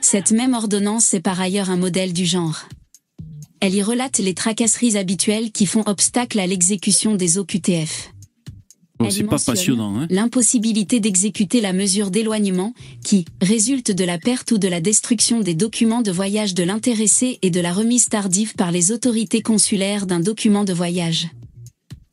Cette même ordonnance est par ailleurs un modèle du genre. Elle y relate les tracasseries habituelles qui font obstacle à l'exécution des OQTF. C'est pas passionnant, hein. L'impossibilité d'exécuter la mesure d'éloignement, qui résulte de la perte ou de la destruction des documents de voyage de l'intéressé et de la remise tardive par les autorités consulaires d'un document de voyage.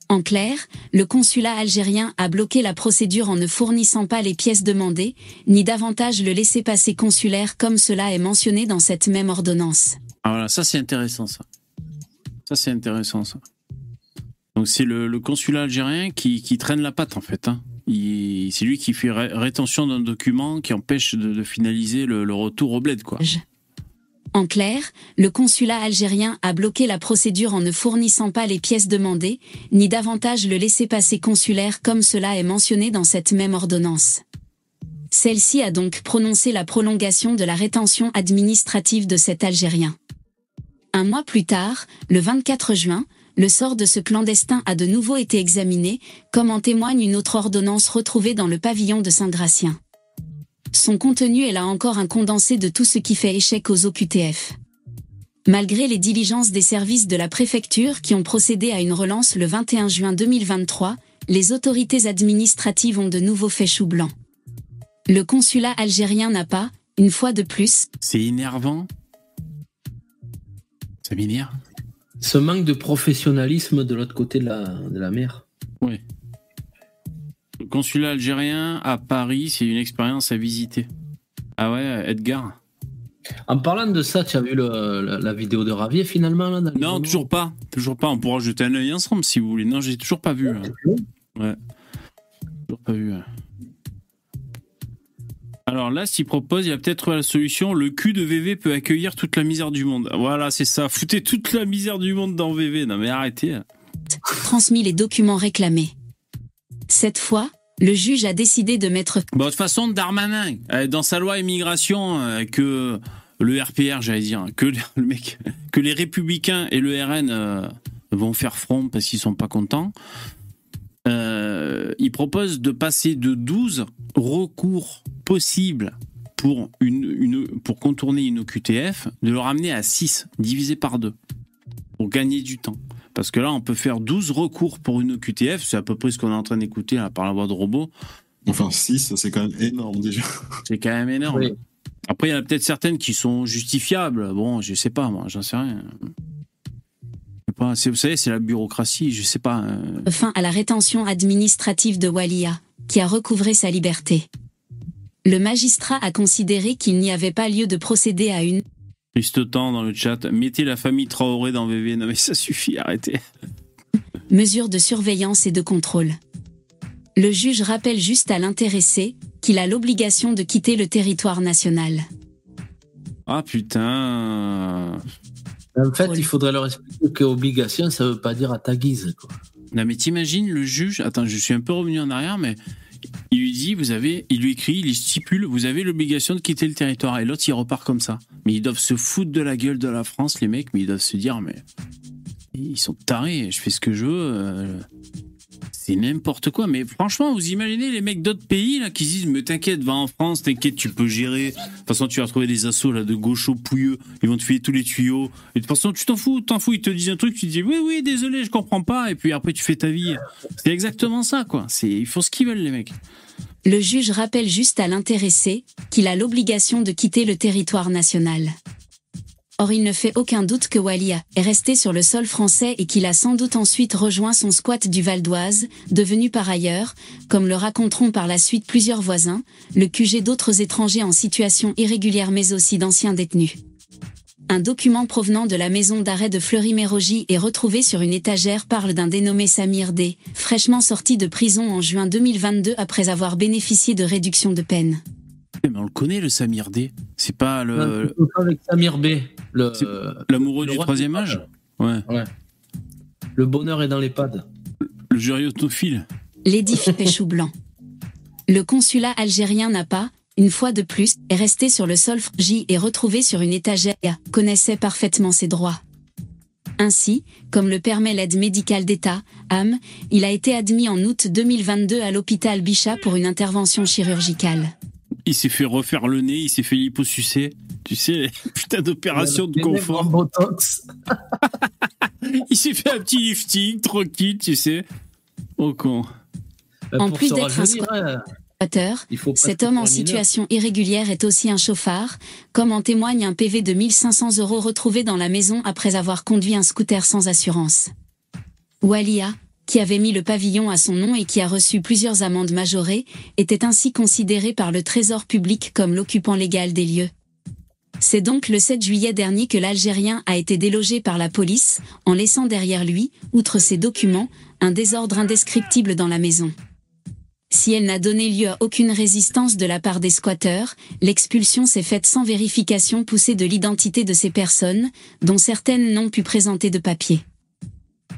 En clair, le consulat algérien a bloqué la procédure en ne fournissant pas les pièces demandées, ni davantage le laisser-passer consulaire comme cela est mentionné dans cette même ordonnance. Ah voilà, ça c'est intéressant ça. Ça c'est intéressant ça. Donc c'est le, consulat algérien qui, traîne la patte en fait. Hein. C'est lui qui fait ré- rétention d'un document qui empêche de, finaliser le, retour au bled quoi. En clair, le consulat algérien a bloqué la procédure en ne fournissant pas les pièces demandées, ni davantage le laisser-passer consulaire comme cela est mentionné dans cette même ordonnance. Celle-ci a donc prononcé la prolongation de la rétention administrative de cet Algérien. Un mois plus tard, le 24 juin, le sort de ce clandestin a de nouveau été examiné, comme en témoigne une autre ordonnance retrouvée dans le pavillon de Saint-Gratien. Son contenu est là encore un condensé de tout ce qui fait échec aux OQTF. Malgré les diligences des services de la préfecture qui ont procédé à une relance le 21 juin 2023, les autorités administratives ont de nouveau fait chou blanc. Le consulat algérien n'a pas, une fois de plus, C'est énervant. Ça m'énerve. Ce manque de professionnalisme de l'autre côté de la, de la mer. Oui. Le consulat algérien à Paris, c'est une expérience à visiter. Ah ouais, Edgar? En parlant de ça, tu as vu le- la, la vidéo de Ravier finalement là, Non, toujours pas. Toujours pas. On pourra jeter un œil ensemble si vous voulez. Non, j'ai toujours pas vu. hein. Ouais. Toujours pas vu. Alors là, s'il propose, il y a peut-être la solution. Le cul de VV peut accueillir toute la misère du monde. Voilà, c'est ça. Foutez toute la misère du monde dans VV. Non mais arrêtez. transmis les documents réclamés. Cette fois, le juge a décidé de mettre Bon, de toute façon, Darmanin, euh, dans sa loi immigration, euh, que le RPR, j'allais dire, que le mec, que les Républicains et le RN euh, vont faire front parce qu'ils sont pas contents. Euh, il propose de passer de 12 recours possibles pour, une, une- pour contourner une OQTF, de le ramener à 6, divisé par 2, pour gagner du temps. Parce que là, on peut faire 12 recours pour une OQTF, c'est à peu près ce qu'on est en train d'écouter là, par la voix de robot. Enfin, 6, c'est quand même énorme déjà. C'est quand même énorme. Oui. Après, il y en a peut-être certaines qui sont justifiables. Bon, je sais pas, moi, j'en sais rien. Je sais pas, c'est- vous savez, c'est la bureaucratie, je sais pas. euh, fin à la rétention administrative de Walia, qui a recouvré sa liberté. Le magistrat a considéré qu'il n'y avait pas lieu de procéder à une Triste temps dans le chat. Mettez la famille Traoré dans VV. Non, mais ça suffit, arrêtez. mesure de surveillance et de contrôle. Le juge rappelle juste à l'intéressé qu'il a l'obligation de quitter le territoire national. Ah putain. En fait, Oui. il faudrait leur expliquer qu'obligation, ça veut pas dire à ta guise. Quoi. Non, mais t'imagines le juge. Attends, je suis un peu revenu en arrière, mais il lui dit, vous avez, il lui écrit, il lui stipule, vous avez l'obligation de quitter le territoire. Et l'autre, il repart comme ça. Mais ils doivent se foutre de la gueule de la France, les mecs, mais ils doivent se dire, mais ils sont tarés, je fais ce que je veux. C'est n'importe quoi. Mais franchement, vous imaginez les mecs d'autres pays là qui se disent, mais t'inquiète, va en France, t'inquiète, tu peux gérer. De toute façon, tu vas trouver des assauts là de gauchos pouilleux. Ils vont te filer tous les tuyaux. Et de toute façon, tu t'en fous, t'en fous. Ils te disent un truc, tu dis, oui, oui, désolé, je comprends pas. Et puis après, tu fais ta vie. C'est exactement ça, quoi. Ils font ce qu'ils veulent, les mecs. Le juge rappelle juste à l'intéressé qu'il a l'obligation de quitter le territoire national. Or il ne fait aucun doute que Walia est resté sur le sol français et qu'il a sans doute ensuite rejoint son squat du Val d'Oise, devenu par ailleurs, comme le raconteront par la suite plusieurs voisins, le QG d'autres étrangers en situation irrégulière mais aussi d'anciens détenus. Un document provenant de la maison d'arrêt de Fleury-Mérogis est retrouvé sur une étagère parle d'un dénommé Samir D, fraîchement sorti de prison en juin 2022 après avoir bénéficié de réduction de peine. Eh, Mais on le connaît, le Samir D. C'est pas le, plutôt pas avec Samir B. L'amoureux le du roi troisième âge. Ouais. le bonheur est dans les pads. Le gériotophile. L'édifice Péchou Blanc. Le consulat algérien n'a pas, une fois de plus, est resté sur le sol J et retrouvé sur une étagère connaissait parfaitement ses droits. Ainsi, comme le permet l'aide médicale d'État, AM, il a été admis en août 2022 à l'hôpital Bichat pour une intervention chirurgicale. Il s'est fait refaire le nez, il s'est fait liposucer. Tu sais, putain d'opération de confort. en Botox. Il s'est fait un petit lifting tranquille, tu sais. Oh con. En pour plus d'être un rajeunir, hein, Cet homme en situation irrégulière est aussi un chauffard, comme en témoigne un PV de 1500 euros retrouvé dans la maison après avoir conduit un scooter sans assurance. Walia, qui avait mis le pavillon à son nom et qui a reçu plusieurs amendes majorées, était ainsi considéré par le Trésor public comme l'occupant légal des lieux. C'est donc le 7 juillet dernier que l'Algérien a été délogé par la police, en laissant derrière lui, outre ses documents, un désordre indescriptible dans la maison. Si elle n'a donné lieu à aucune résistance de la part des squatteurs, l'expulsion s'est faite sans vérification poussée de l'identité de ces personnes, dont certaines n'ont pu présenter de papier.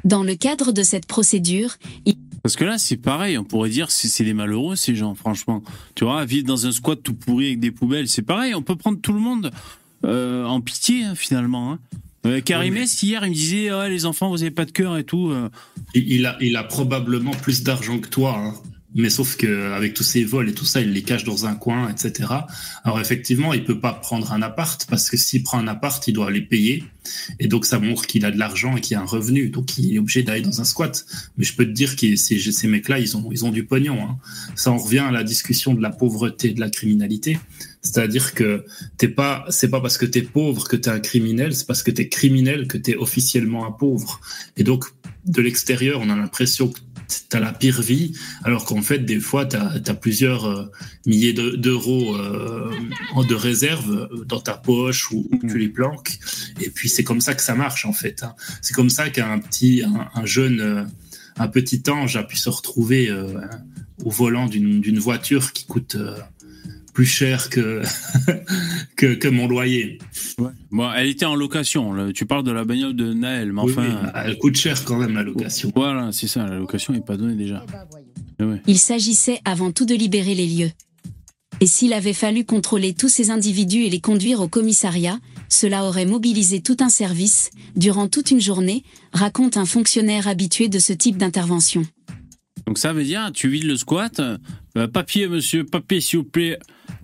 Dans le cadre de cette procédure, il Parce que là, c'est pareil, on pourrait dire c'est c'est des malheureux, ces gens, franchement. Tu vois, vivre dans un squat tout pourri avec des poubelles, c'est pareil, on peut prendre tout le monde euh, en pitié, hein, finalement. Hein. Euh, Karimès, hier, il me disait, ouais, les enfants, vous avez pas de cœur et tout. euh. Il, il a, il a probablement plus d'argent que toi. hein. Mais sauf que avec tous ces vols et tout ça, il les cache dans un coin, etc. Alors effectivement, il peut pas prendre un appart parce que s'il prend un appart, il doit les payer, et donc ça montre qu'il a de l'argent et qu'il a un revenu, donc il est obligé d'aller dans un squat. Mais je peux te dire que ces, ces mecs-là, ils ont ils ont du pognon. Hein. Ça en revient à la discussion de la pauvreté, de la criminalité. C'est-à-dire que t'es pas, c'est pas parce que t'es pauvre que t'es un criminel, c'est parce que t'es criminel que t'es officiellement un pauvre. Et donc, de l'extérieur, on a l'impression que t'as la pire vie, alors qu'en fait, des fois, t'as as plusieurs euh, milliers d'euros euh, de réserve dans ta poche ou, tu les planques. Et puis, c'est comme ça que ça marche, en fait. hein. C'est comme ça qu'un petit, un, un jeune, euh, un petit ange a pu se retrouver euh, au volant d'une voiture qui coûte euh, plus cher que, que, que mon loyer. Bon, elle était en location. là. Tu parles de la bagnole de Naël, mais Oui, enfin. oui, elle coûte cher quand même la location. Voilà, c'est ça. La location n'est pas donnée déjà. Eh ouais. Il s'agissait avant tout de libérer les lieux. Et s'il avait fallu contrôler tous ces individus et les conduire au commissariat, cela aurait mobilisé tout un service, durant toute une journée, raconte un fonctionnaire habitué de ce type d'intervention. Donc ça veut dire, tu vides le squat. euh, papier, monsieur, papier, s'il vous plaît.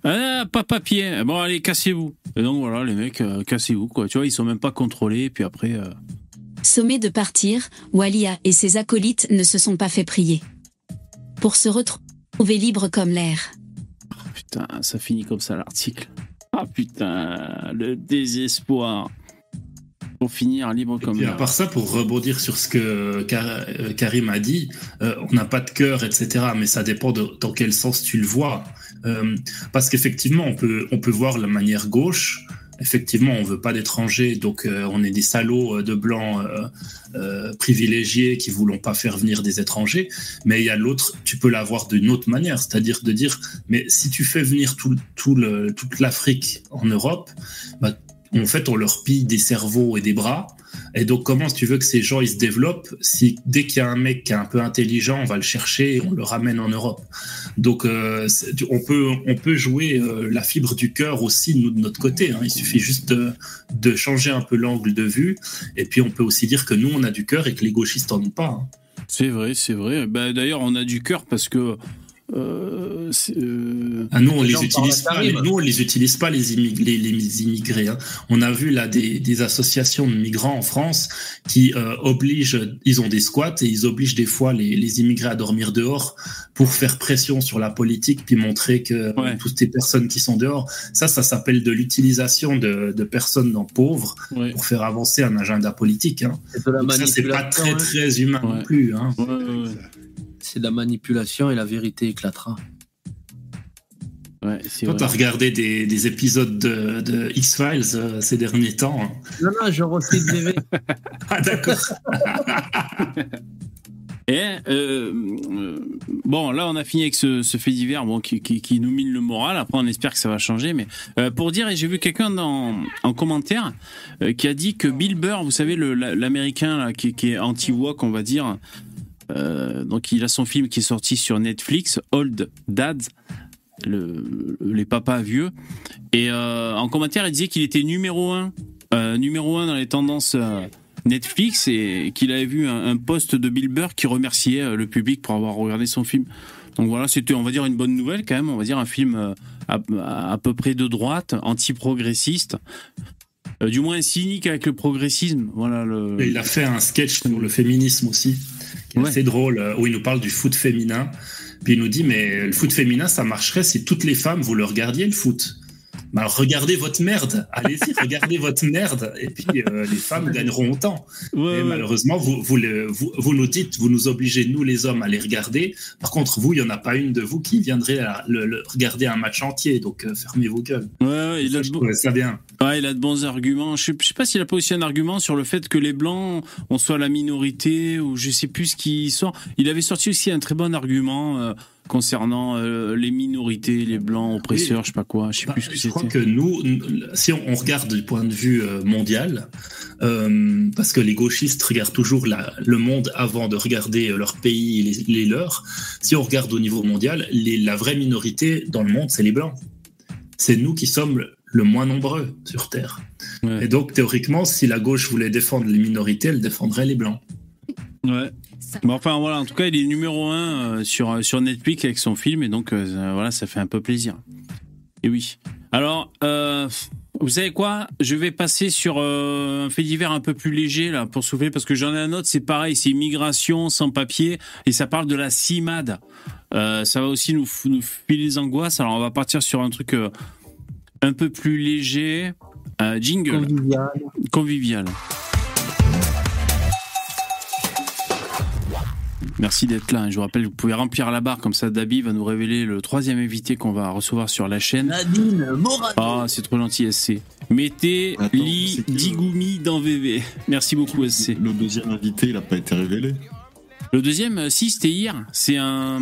Ah, pas papier. Bon, allez, cassez-vous. Et donc voilà, les mecs, euh, cassez-vous, quoi. Tu vois, ils sont même pas contrôlés. Puis après. euh, Sommé de partir, Walia et ses acolytes ne se sont pas fait prier. Pour se retrouver libres comme l'air. Putain, ça finit comme ça l'article. Ah putain, le désespoir. Pour finir libre Et comme puis à l'air. part ça, pour rebondir sur ce que Kar- euh, Karim a dit, euh, on n'a pas de cœur, etc. Mais ça dépend de dans quel sens tu le vois. Euh, parce qu'effectivement, on peut, on peut voir la manière gauche. Effectivement, on veut pas d'étrangers, donc euh, on est des salauds euh, de blancs euh, euh, privilégiés qui voulons pas faire venir des étrangers. Mais il y a l'autre, tu peux l'avoir d'une autre manière, c'est-à-dire de dire, mais si tu fais venir tout, tout le, toute l'Afrique en Europe, bah, en fait, on leur pille des cerveaux et des bras. Et donc, comment tu veux que ces gens ils se développent si dès qu'il y a un mec qui est un peu intelligent, on va le chercher et on le ramène en Europe? Donc, euh, on peut on peut jouer euh, la fibre du cœur aussi nous de notre côté. hein. Il suffit juste de, de changer un peu l'angle de vue. Et puis, on peut aussi dire que nous on a du cœur et que les gauchistes en ont pas. hein. C'est vrai, c'est vrai. Bah, D'ailleurs, on a du cœur parce que. Euh, c'est, euh, Ah, nous, on Les utilise pas. Les, nous, on les utilise pas les, immig- les, les immigrés. hein. On a vu là des, des associations de migrants en France qui euh, obligent, ils ont des squats et ils obligent des fois les, les immigrés à dormir dehors pour faire pression sur la politique puis montrer que Ouais. toutes ces personnes qui sont dehors, ça, ça s'appelle de l'utilisation de, de personnes dans pauvres ouais. pour faire avancer un agenda politique. Hein. C'est de la Donc ça, c'est pas très hein. très humain Ouais. non plus. Hein. C'est de la manipulation et la vérité éclatera. Ouais, c'est Toi, t'as regardé des, des épisodes de, de X-Files euh, ces derniers temps. hein? Non, non, je refais le VV. Ah d'accord. Et euh, euh, bon, là, on a fini avec ce, ce fait divers, bon, qui, qui, qui nous mine le moral. Après, on espère que ça va changer. Mais euh, pour dire, et j'ai vu quelqu'un dans en commentaire euh, qui a dit que Bill Burr, vous savez, le- l'américain là, qui, qui est anti-woke, on va dire. Euh, donc, il a son film qui est sorti sur Netflix, Old Dads, le, les papas vieux. Et euh, en commentaire, il disait qu'il était numéro un, euh, numéro un dans les tendances. Netflix et qu'il avait vu un, un post de Bill Burr qui remerciait le public pour avoir regardé son film. Donc voilà, c'était, on va dire, une bonne nouvelle quand même. On va dire un film à, peu près de droite, anti-progressiste, du moins cynique avec le progressisme. Voilà. Et il a fait un sketch sur le féminisme aussi, qui est Ouais. assez drôle, euh, où il nous parle du foot féminin. Puis il nous dit, mais le foot féminin, ça marcherait si toutes les femmes, vous le regardiez, le foot. Bah, alors, regardez votre merde. Allez-y, regardez votre merde. Et puis, euh, les femmes gagneront autant. Ouais, Et ouais. malheureusement, vous, vous, le- vous, vous nous dites, vous nous obligez, nous les hommes, à les regarder. Par contre, vous, il n'y en a pas une de vous qui viendrait à le, le- regarder un match entier. Donc, euh, fermez vos gueules. Ouais, il a de beaux- trouvais ça bien. Ouais, il a de bons arguments. Je sais, je sais pas s'il a pas aussi un argument sur le fait que les blancs, on soit la minorité ou je sais plus ce qui sort. Il avait sorti aussi un très bon argument euh, concernant euh, les minorités, les blancs oppresseurs, je sais pas quoi. Je sais Bah, plus ce que je crois c'était. que nous, si on, regarde du point de vue euh, mondial, euh, parce que les gauchistes regardent toujours la- le monde avant de regarder leur pays et les, les leurs, si on regarde au niveau mondial, les- la vraie minorité dans le monde, c'est les blancs. C'est nous qui sommes le moins nombreux sur Terre. Ouais. Et donc, théoriquement, si la gauche voulait défendre les minorités, elle défendrait les blancs. Ouais. Bon, enfin voilà, en tout cas, il est numéro un euh, sur, sur Netflix avec son film, et donc euh, voilà, ça fait un peu plaisir. Et oui. Alors, euh, vous savez quoi? Je vais passer sur euh, un fait divers un peu plus léger là pour souffler parce que j'en ai un autre. C'est pareil, c'est immigration sans papier et ça parle de la CIMAD. Euh, ça va aussi nous, nous filer les angoisses. Alors on va partir sur un truc euh, un peu plus léger. Euh, jingle Convivial. convivial. Merci d'être là. Je vous rappelle, vous pouvez remplir la barre comme ça. Dabi va nous révéler le troisième invité qu'on va recevoir sur la chaîne. Nadine Morano. Ah, c'est trop gentil, SC. Mettez Attends, Li c'est qui, le- Digumi dans VV. Merci beaucoup, SC. Le deuxième invité, il n'a pas été révélé. Le deuxième, euh, si, c'était hier. C'est un.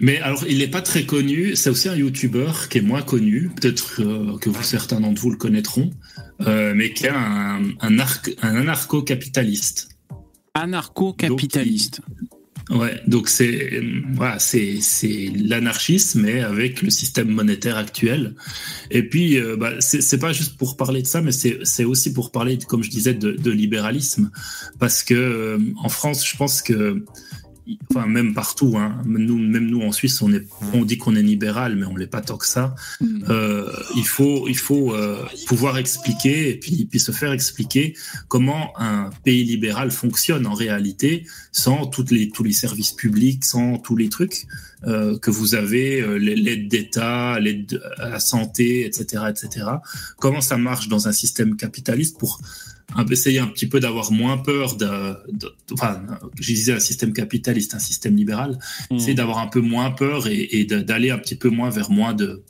Mais alors, il n'est pas très connu. C'est aussi un YouTuber qui est moins connu. Peut-être euh, que vous, certains d'entre vous le connaîtront. euh, mais qui est un, un anarcho-capitaliste. Anarcho-capitaliste. Ouais, donc c'est voilà, c'est l'anarchisme mais avec le système monétaire actuel. Et puis euh, bah, c'est pas juste pour parler de ça, mais c'est aussi pour parler, comme je disais, de, de libéralisme, parce que euh, en France, je pense que enfin même partout, hein, nous même nous en Suisse, on est on dit qu'on est libéral, mais on l'est pas tant que ça. Euh, il faut il faut euh, pouvoir expliquer et puis puis se faire expliquer comment un pays libéral fonctionne en réalité sans toutes les, tous les services publics, sans tous les trucs euh, que vous avez, euh, l'aide d'État, l'aide à la santé, etc., etc. Comment ça marche dans un système capitaliste pour essayer un petit peu d'avoir moins peur de, de- enfin, je disais un système capitaliste, un système libéral, Mmh. essayer d'avoir un peu moins peur et, d'aller un petit peu moins vers moins de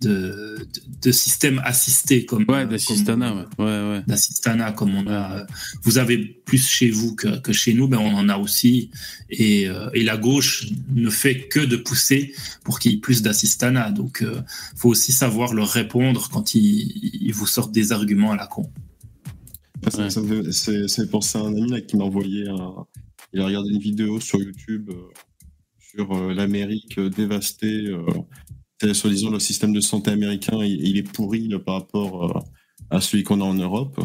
de, de, systèmes assistés comme Ouais, euh, d'assistanat, comme- ouais. ouais, ouais. comme on a. Vous avez plus chez vous que, que chez nous, mais on en a aussi. Et, euh, et la gauche ne fait que de pousser pour qu'il y ait plus d'assistanat. Donc, euh, faut aussi savoir leur répondre quand ils, ils vous sortent des arguments à la con. Ça, Ouais. ça C'est pensé à un ami là, qui m'a envoyé un. Il a regardé une vidéo sur YouTube euh, sur euh, l'Amérique euh, dévastée. c'est soi-disant le système de santé américain, il, il est pourri là, par rapport à celui qu'on a en Europe.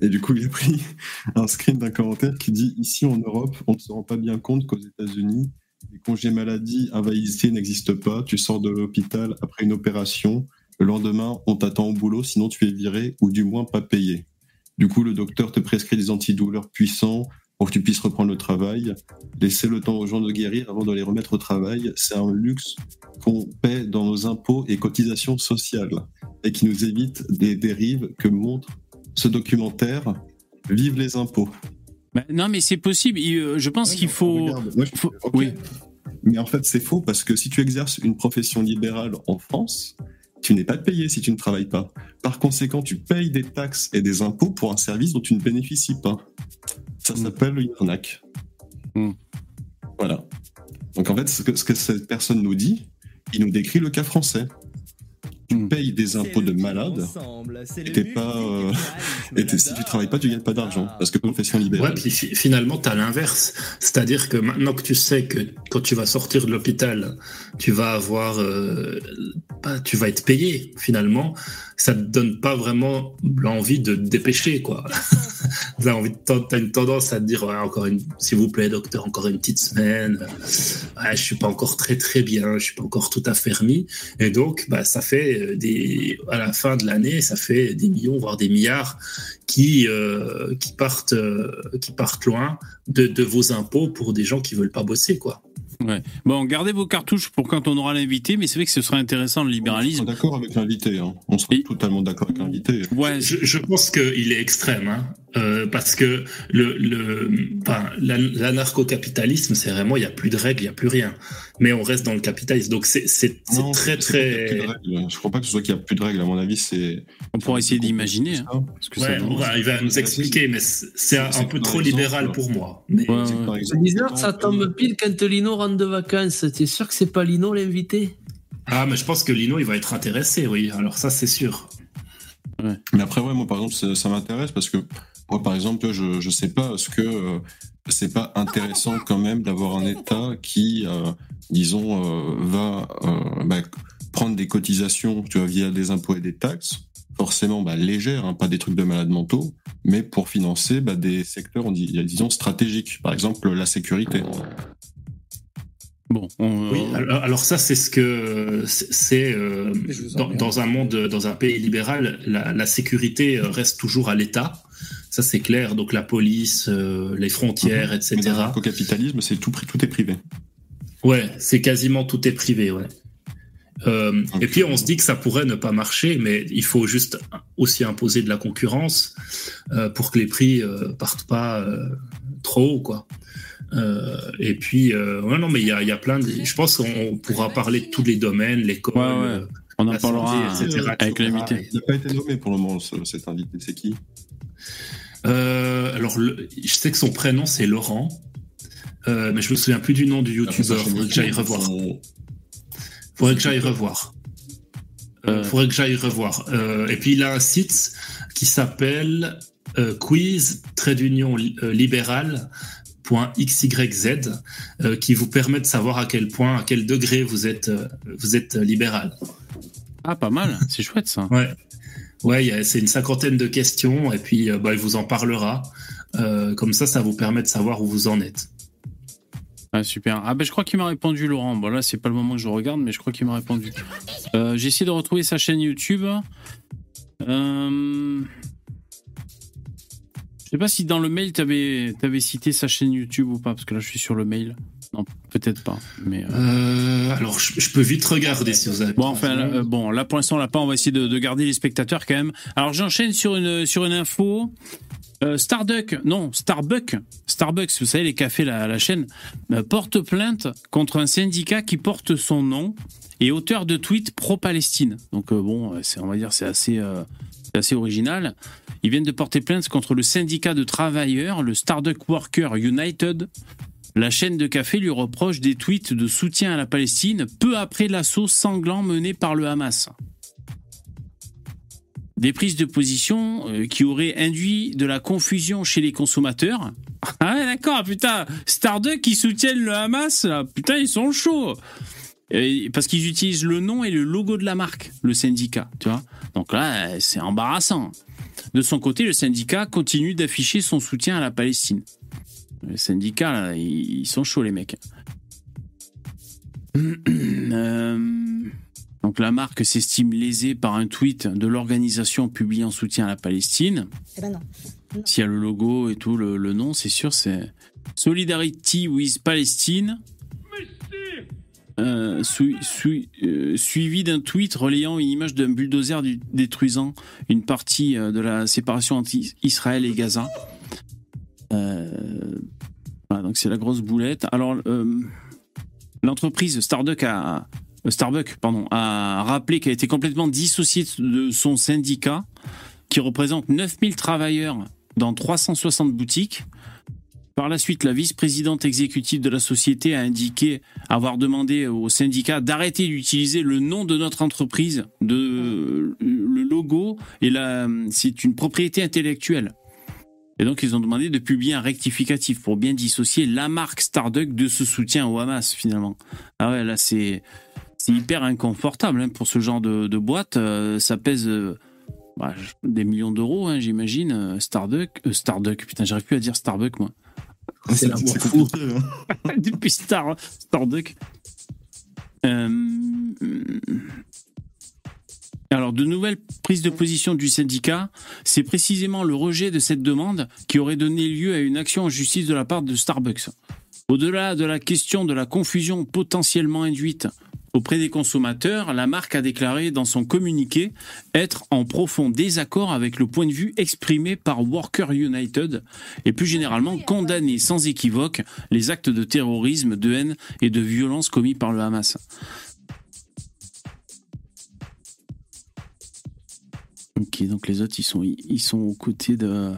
Et du coup, il a pris un screen d'un commentaire qui dit Ici en Europe, on ne se rend pas bien compte qu'aux États-Unis, les congés maladie, invalidité n'existent pas. Tu sors de l'hôpital après une opération. Le lendemain, on t'attend au boulot, sinon tu es viré ou du moins pas payé. Du coup, le docteur te prescrit des antidouleurs puissants pour que tu puisses reprendre le travail. Laisser le temps aux gens de guérir avant de les remettre au travail, c'est un luxe qu'on paie dans nos impôts et cotisations sociales et qui nous évite des dérives que montre ce documentaire. Vive les impôts. Bah, non, mais c'est possible. Euh, Je pense Ouais, qu'il faut. regarde, moi, je- faut- ok. Oui. Mais en fait, c'est faux parce que si tu exerces une profession libérale en France, tu n'es pas payé si tu ne travailles pas. Par conséquent, tu payes des taxes et des impôts pour un service dont tu ne bénéficies pas. Ça s'appelle une arnaque. Mm. Voilà. Donc en fait, ce que, ce que cette personne nous dit, il nous décrit le cas français. Tu Mm. payes des impôts de malade, et t'es pas, euh, et t'es- si tu travailles pas, tu gagnes pas d'argent. Parce que profession Ouais, libérale. puis fi- finalement, tu as l'inverse. C'est-à-dire que maintenant que tu sais que quand tu vas sortir de l'hôpital, tu vas avoir. euh, pas- tu vas être payé, finalement, ça te donne pas vraiment l'envie de te dépêcher, quoi. T'as envie de- t'as une tendance à te dire, ouais, encore une, s'il vous plaît, docteur, encore une petite semaine. Ouais, je suis pas encore très très bien, je suis pas encore tout à fait remis. Et donc, bah, ça fait des, à la fin de l'année, ça fait des millions, voire des milliards qui, euh, qui partent, euh, qui partent loin de, de vos impôts pour des gens qui veulent pas bosser, quoi. Ouais. Bon, gardez vos cartouches pour quand on aura l'invité, mais c'est vrai que ce serait intéressant le On libéralisme. sera d'accord avec l'invité. Hein. On sera Et- totalement d'accord avec l'invité. Ouais, Je, je pense qu'il est extrême, hein, euh, parce que le, le, enfin, l'an- l'anarcho-capitalisme, c'est vraiment, il n'y a plus de règles, il n'y a plus rien. Mais on reste dans le capitalisme. Donc c'est c'est- c'est Non, très, très. de règles. Je crois pas que ce soit qu'il n'y a plus de règles. À mon avis, c'est. on pourrait essayer d'imaginer. hein, Ouais, on va- il va nous expliquer, mais c'est c'est un, c'est un peu trop exemple- libéral pour moi. Mais Ouais, ouais. C'est bizarre, ça tombe pile quand Lino rentre de vacances. T'es sûr que c'est pas Lino l'invité? Ah, mais je pense que Lino, il va être intéressé, oui. Alors ça, c'est sûr. Mais après, ouais, moi, par exemple, ça, ça m'intéresse parce que moi, par exemple, je, je sais pas, est-ce que euh, c'est pas intéressant quand même d'avoir un État qui, euh, disons, euh, va euh, bah, prendre des cotisations, tu vois, via des impôts et des taxes forcément bah, légères, hein, pas des trucs de malades mentaux, mais pour financer bah, des secteurs, on dit, disons, stratégiques. Par exemple, la sécurité. Bon, on- Oui, alors, alors ça, c'est ce que c'est euh, dans, dans un monde, dans un pays libéral, la, la sécurité reste toujours à l'État. Ça, c'est clair. Donc la police, euh, les frontières, Mais etc. dans le capitalisme, c'est tout, est privé. Ouais, c'est quasiment tout est privé, ouais. Euh. Et puis on se dit que ça pourrait ne pas marcher, mais il faut juste aussi imposer de la concurrence euh, pour que les prix euh, partent pas euh, trop haut, quoi. Euh, et puis, euh, ouais, non, mais il y a, il y a plein de. Je pense qu'on pourra parler de tous les domaines, l'école, Ouais, ouais. on en la parlera santé, etc., avec l'invité. Il n'a pas été nommé pour le moment, ce- cet invité. C'est qui? Euh, alors, le- je sais que son prénom c'est Laurent, euh, mais je me souviens plus du nom du Après, sa youtubeur. Faudrait que j'aille revoir. Faudrait que j'aille revoir. Euh, Euh. faudrait que j'aille revoir. Euh, et puis il a un site qui s'appelle euh, quiz trait d'union li- libéral .xyz euh, qui vous permet de savoir à quel point, à quel degré vous êtes, euh, vous êtes libéral. Ah, pas mal, c'est chouette ça. Ouais, ouais, c'est une cinquantaine de questions et puis euh, bah, il vous en parlera. Euh, comme ça, ça vous permet de savoir où vous en êtes. Ah, super. Ah, ben je crois qu'il m'a répondu, Laurent. Bon, là, c'est pas le moment que je regarde, mais je crois qu'il m'a répondu. Euh, J'ai essayé de retrouver sa chaîne YouTube. Euh... Je sais pas si dans le mail, t'avais avais cité sa chaîne YouTube ou pas, parce que là, je suis sur le mail. Non, peut-être pas. Mais euh, Euh, alors, je, je peux vite regarder si vous avez. Bon, enfin, là, euh, bon, là pour l'instant, on l'a pas. On va essayer de, de garder les spectateurs quand même. Alors, j'enchaîne sur une sur une info. Euh, Starduck, non, Starbucks, Starbucks, vous savez les cafés, la, la chaîne, porte plainte contre un syndicat qui porte son nom et auteur de tweets pro-Palestine. Donc bon, c'est, on va dire, c'est assez, c'est assez original. Ils viennent de porter plainte contre le syndicat de travailleurs, le Starduck Worker United. La chaîne de café lui reproche des tweets de soutien à la Palestine peu après l'assaut sanglant mené par le Hamas. Des prises de position euh, qui auraient induit de la confusion chez les consommateurs. Ah ouais, d'accord, putain, Starduck qui soutiennent le Hamas, là, putain, ils sont chauds. Parce qu'ils utilisent le nom et le logo de la marque, le syndicat, tu vois. Donc là, c'est embarrassant. De son côté, le syndicat continue d'afficher son soutien à la Palestine. Les syndicats, là, ils ils sont chauds, les mecs. Euh, donc la marque s'estime lésée par un tweet de l'organisation publié en soutien à la Palestine. Eh ben non. S'il y a le logo et tout, le, le nom, c'est sûr, c'est Solidarity with Palestine. Euh, euh, suivi d'un tweet relayant une image d'un bulldozer du- détruisant une partie de la séparation entre Is- Israël et Gaza. Euh, donc c'est la grosse boulette. Alors, euh, l'entreprise Starbucks a, euh, Starbucks, pardon, a rappelé qu'elle était complètement dissociée de son syndicat, qui représente 9000 travailleurs dans 360 boutiques. Par la suite, la vice-présidente exécutive de la société a indiqué avoir demandé au syndicat d'arrêter d'utiliser le nom de notre entreprise, de le logo, et c'est une propriété intellectuelle. Et donc, ils ont demandé de publier un rectificatif pour bien dissocier la marque Starduck de ce soutien au Hamas, finalement. Ah ouais, là, c'est, c'est hyper inconfortable hein, pour ce genre de, de boîte. Euh, ça pèse euh, bah, des millions d'euros, hein, j'imagine. Euh, Starduck, euh, Starduck, putain, j'arrive plus à dire Starbuck, moi. C'est l'amour fou. hein. Depuis Star, Starduck. Alors, de nouvelles prises de position du syndicat, c'est précisément le rejet de cette demande qui aurait donné lieu à une action en justice de la part de Starbucks. Au-delà de la question de la confusion potentiellement induite auprès des consommateurs, la marque a déclaré dans son communiqué être en profond désaccord avec le point de vue exprimé par Worker United et plus généralement condamner sans équivoque les actes de terrorisme, de haine et de violence commis par le Hamas. Ok, donc les autres, ils sont, ils sont aux côtés de...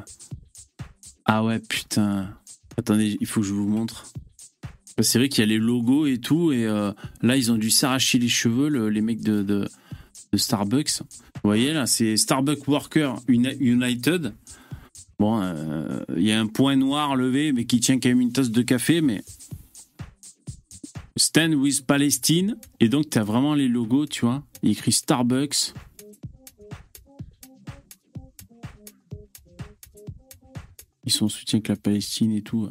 Ah ouais, putain. Attendez, il faut que je vous montre. C'est vrai qu'il y a les logos et tout, et euh, là, ils ont dû s'arracher les cheveux, le- les mecs de, de, Starbucks. Vous voyez, là, c'est Starbucks Worker Uni- United. Bon, euh, il y a un point noir levé, mais qui tient quand même une tasse de café, mais... Stand with Palestine. Et donc, tu as vraiment les logos, tu vois. Il écrit Starbucks. Ils sont en soutien avec la Palestine et tout.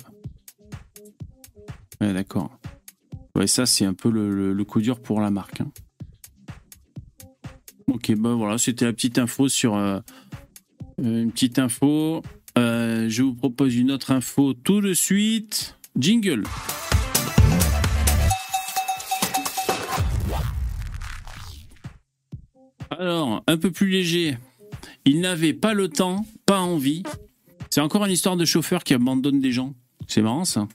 Ouais, d'accord. Ouais, ça, c'est un peu le, coup dur pour la marque. hein. Ok, bah voilà, c'était la petite info sur. euh, euh, une petite info. Euh, je vous propose une autre info tout de suite. Jingle. Alors, un peu plus léger. Il n'avait pas le temps, pas envie. C'est encore une histoire de chauffeur qui abandonne des gens. C'est marrant ça.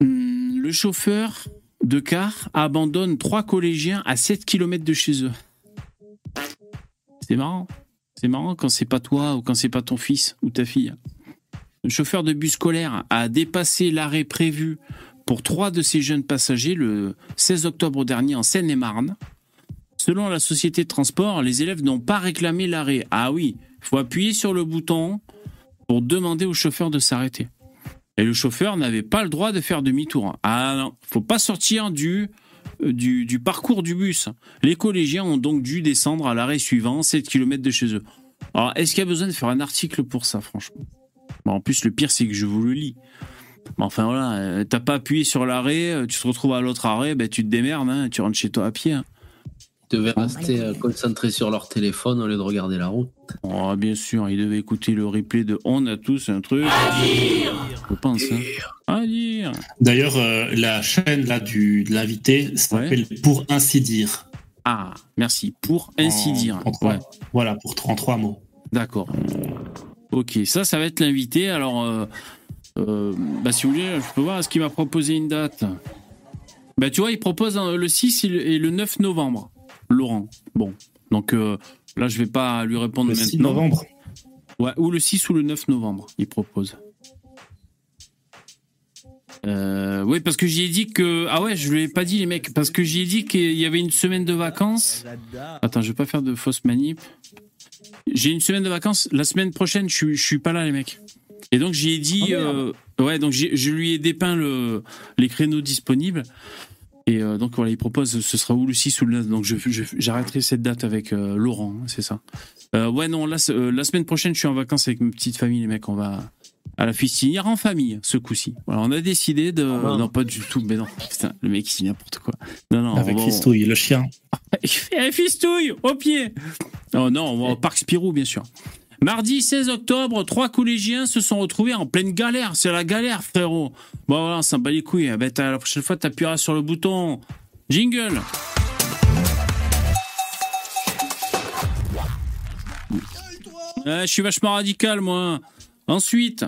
Hum, Le chauffeur de car abandonne trois collégiens à 7 km de chez eux. C'est marrant. C'est marrant quand c'est pas toi ou quand c'est pas ton fils ou ta fille. Le chauffeur de bus scolaire a dépassé l'arrêt prévu pour trois de ses jeunes passagers le 16 octobre dernier en Seine-et-Marne. Selon la société de transport, les élèves n'ont pas réclamé l'arrêt. Ah oui, faut appuyer sur le bouton pour demander au chauffeur de s'arrêter. Et le chauffeur n'avait pas le droit de faire demi-tour. Ah non, faut pas sortir du, euh, parcours du bus. Les collégiens ont donc dû descendre à l'arrêt suivant, 7 km de chez eux. Alors, est-ce qu'il y a besoin de faire un article pour ça, franchement? Bon, En plus, le pire, c'est que je vous le lis. Enfin voilà, euh, t'as pas appuyé sur l'arrêt, euh, tu te retrouves à l'autre arrêt, ben, tu te démerdes, hein, tu rentres chez toi à pied. hein. Ils devaient rester euh, concentrés sur leur téléphone au lieu de regarder la route. Oh, bien sûr, il devait écouter le replay de On a tous un truc. Je pense. hein. À dire. D'ailleurs, euh, la chaîne là du de l'invité s'appelle Pour ainsi dire. Ah, merci. Pour ainsi En- dire. en trois- Ouais. Voilà, pour 33 mots. D'accord. Ok, ça, ça va être l'invité. Alors, euh, euh, bah, si vous voulez, je peux voir, est-ce qu'il m'a proposé une date Bah, tu vois, il propose le 6 et le- et le 9 novembre, Laurent. Bon, donc euh, là, je vais pas lui répondre Le maintenant. 6 novembre. Ouais, ou le 6 ou le 9 novembre, il propose. Euh, oui, parce que j'y ai dit que. Ah ouais, je lui ai pas dit, les mecs, parce que j'y ai dit qu'il y avait une semaine de vacances. Attends, je vais pas faire de fausses manip. J'ai une semaine de vacances. La semaine prochaine, je suis, je suis pas là, les mecs. Et donc, j'y ai dit. euh, ouais, donc je lui ai dépeint le, les créneaux disponibles. Et euh, donc, voilà, il propose, ce sera ou le 6 ou le 9. Donc, j'arrêterai cette date avec euh, Laurent, hein, c'est ça. Euh, ouais, non, la semaine prochaine, je suis en vacances avec ma petite famille, les mecs. On va à la fistinière en famille, ce coup-ci. Voilà, on a décidé de. Ah. non, pas du tout, mais non. Putain, le mec, il dit n'importe quoi. Non, non, Avec va- Fistouille, le chien. il fait un fistouille au pied. Oh non, on va au parc Spirou, bien sûr. Mardi 16 octobre, trois collégiens se sont retrouvés en pleine galère. C'est la galère, frérot. Bon, voilà, on s'en bat les couilles. Ben, t'as- la prochaine fois, t'appuieras sur le bouton. Jingle. Je suis vachement radical, moi. Ensuite,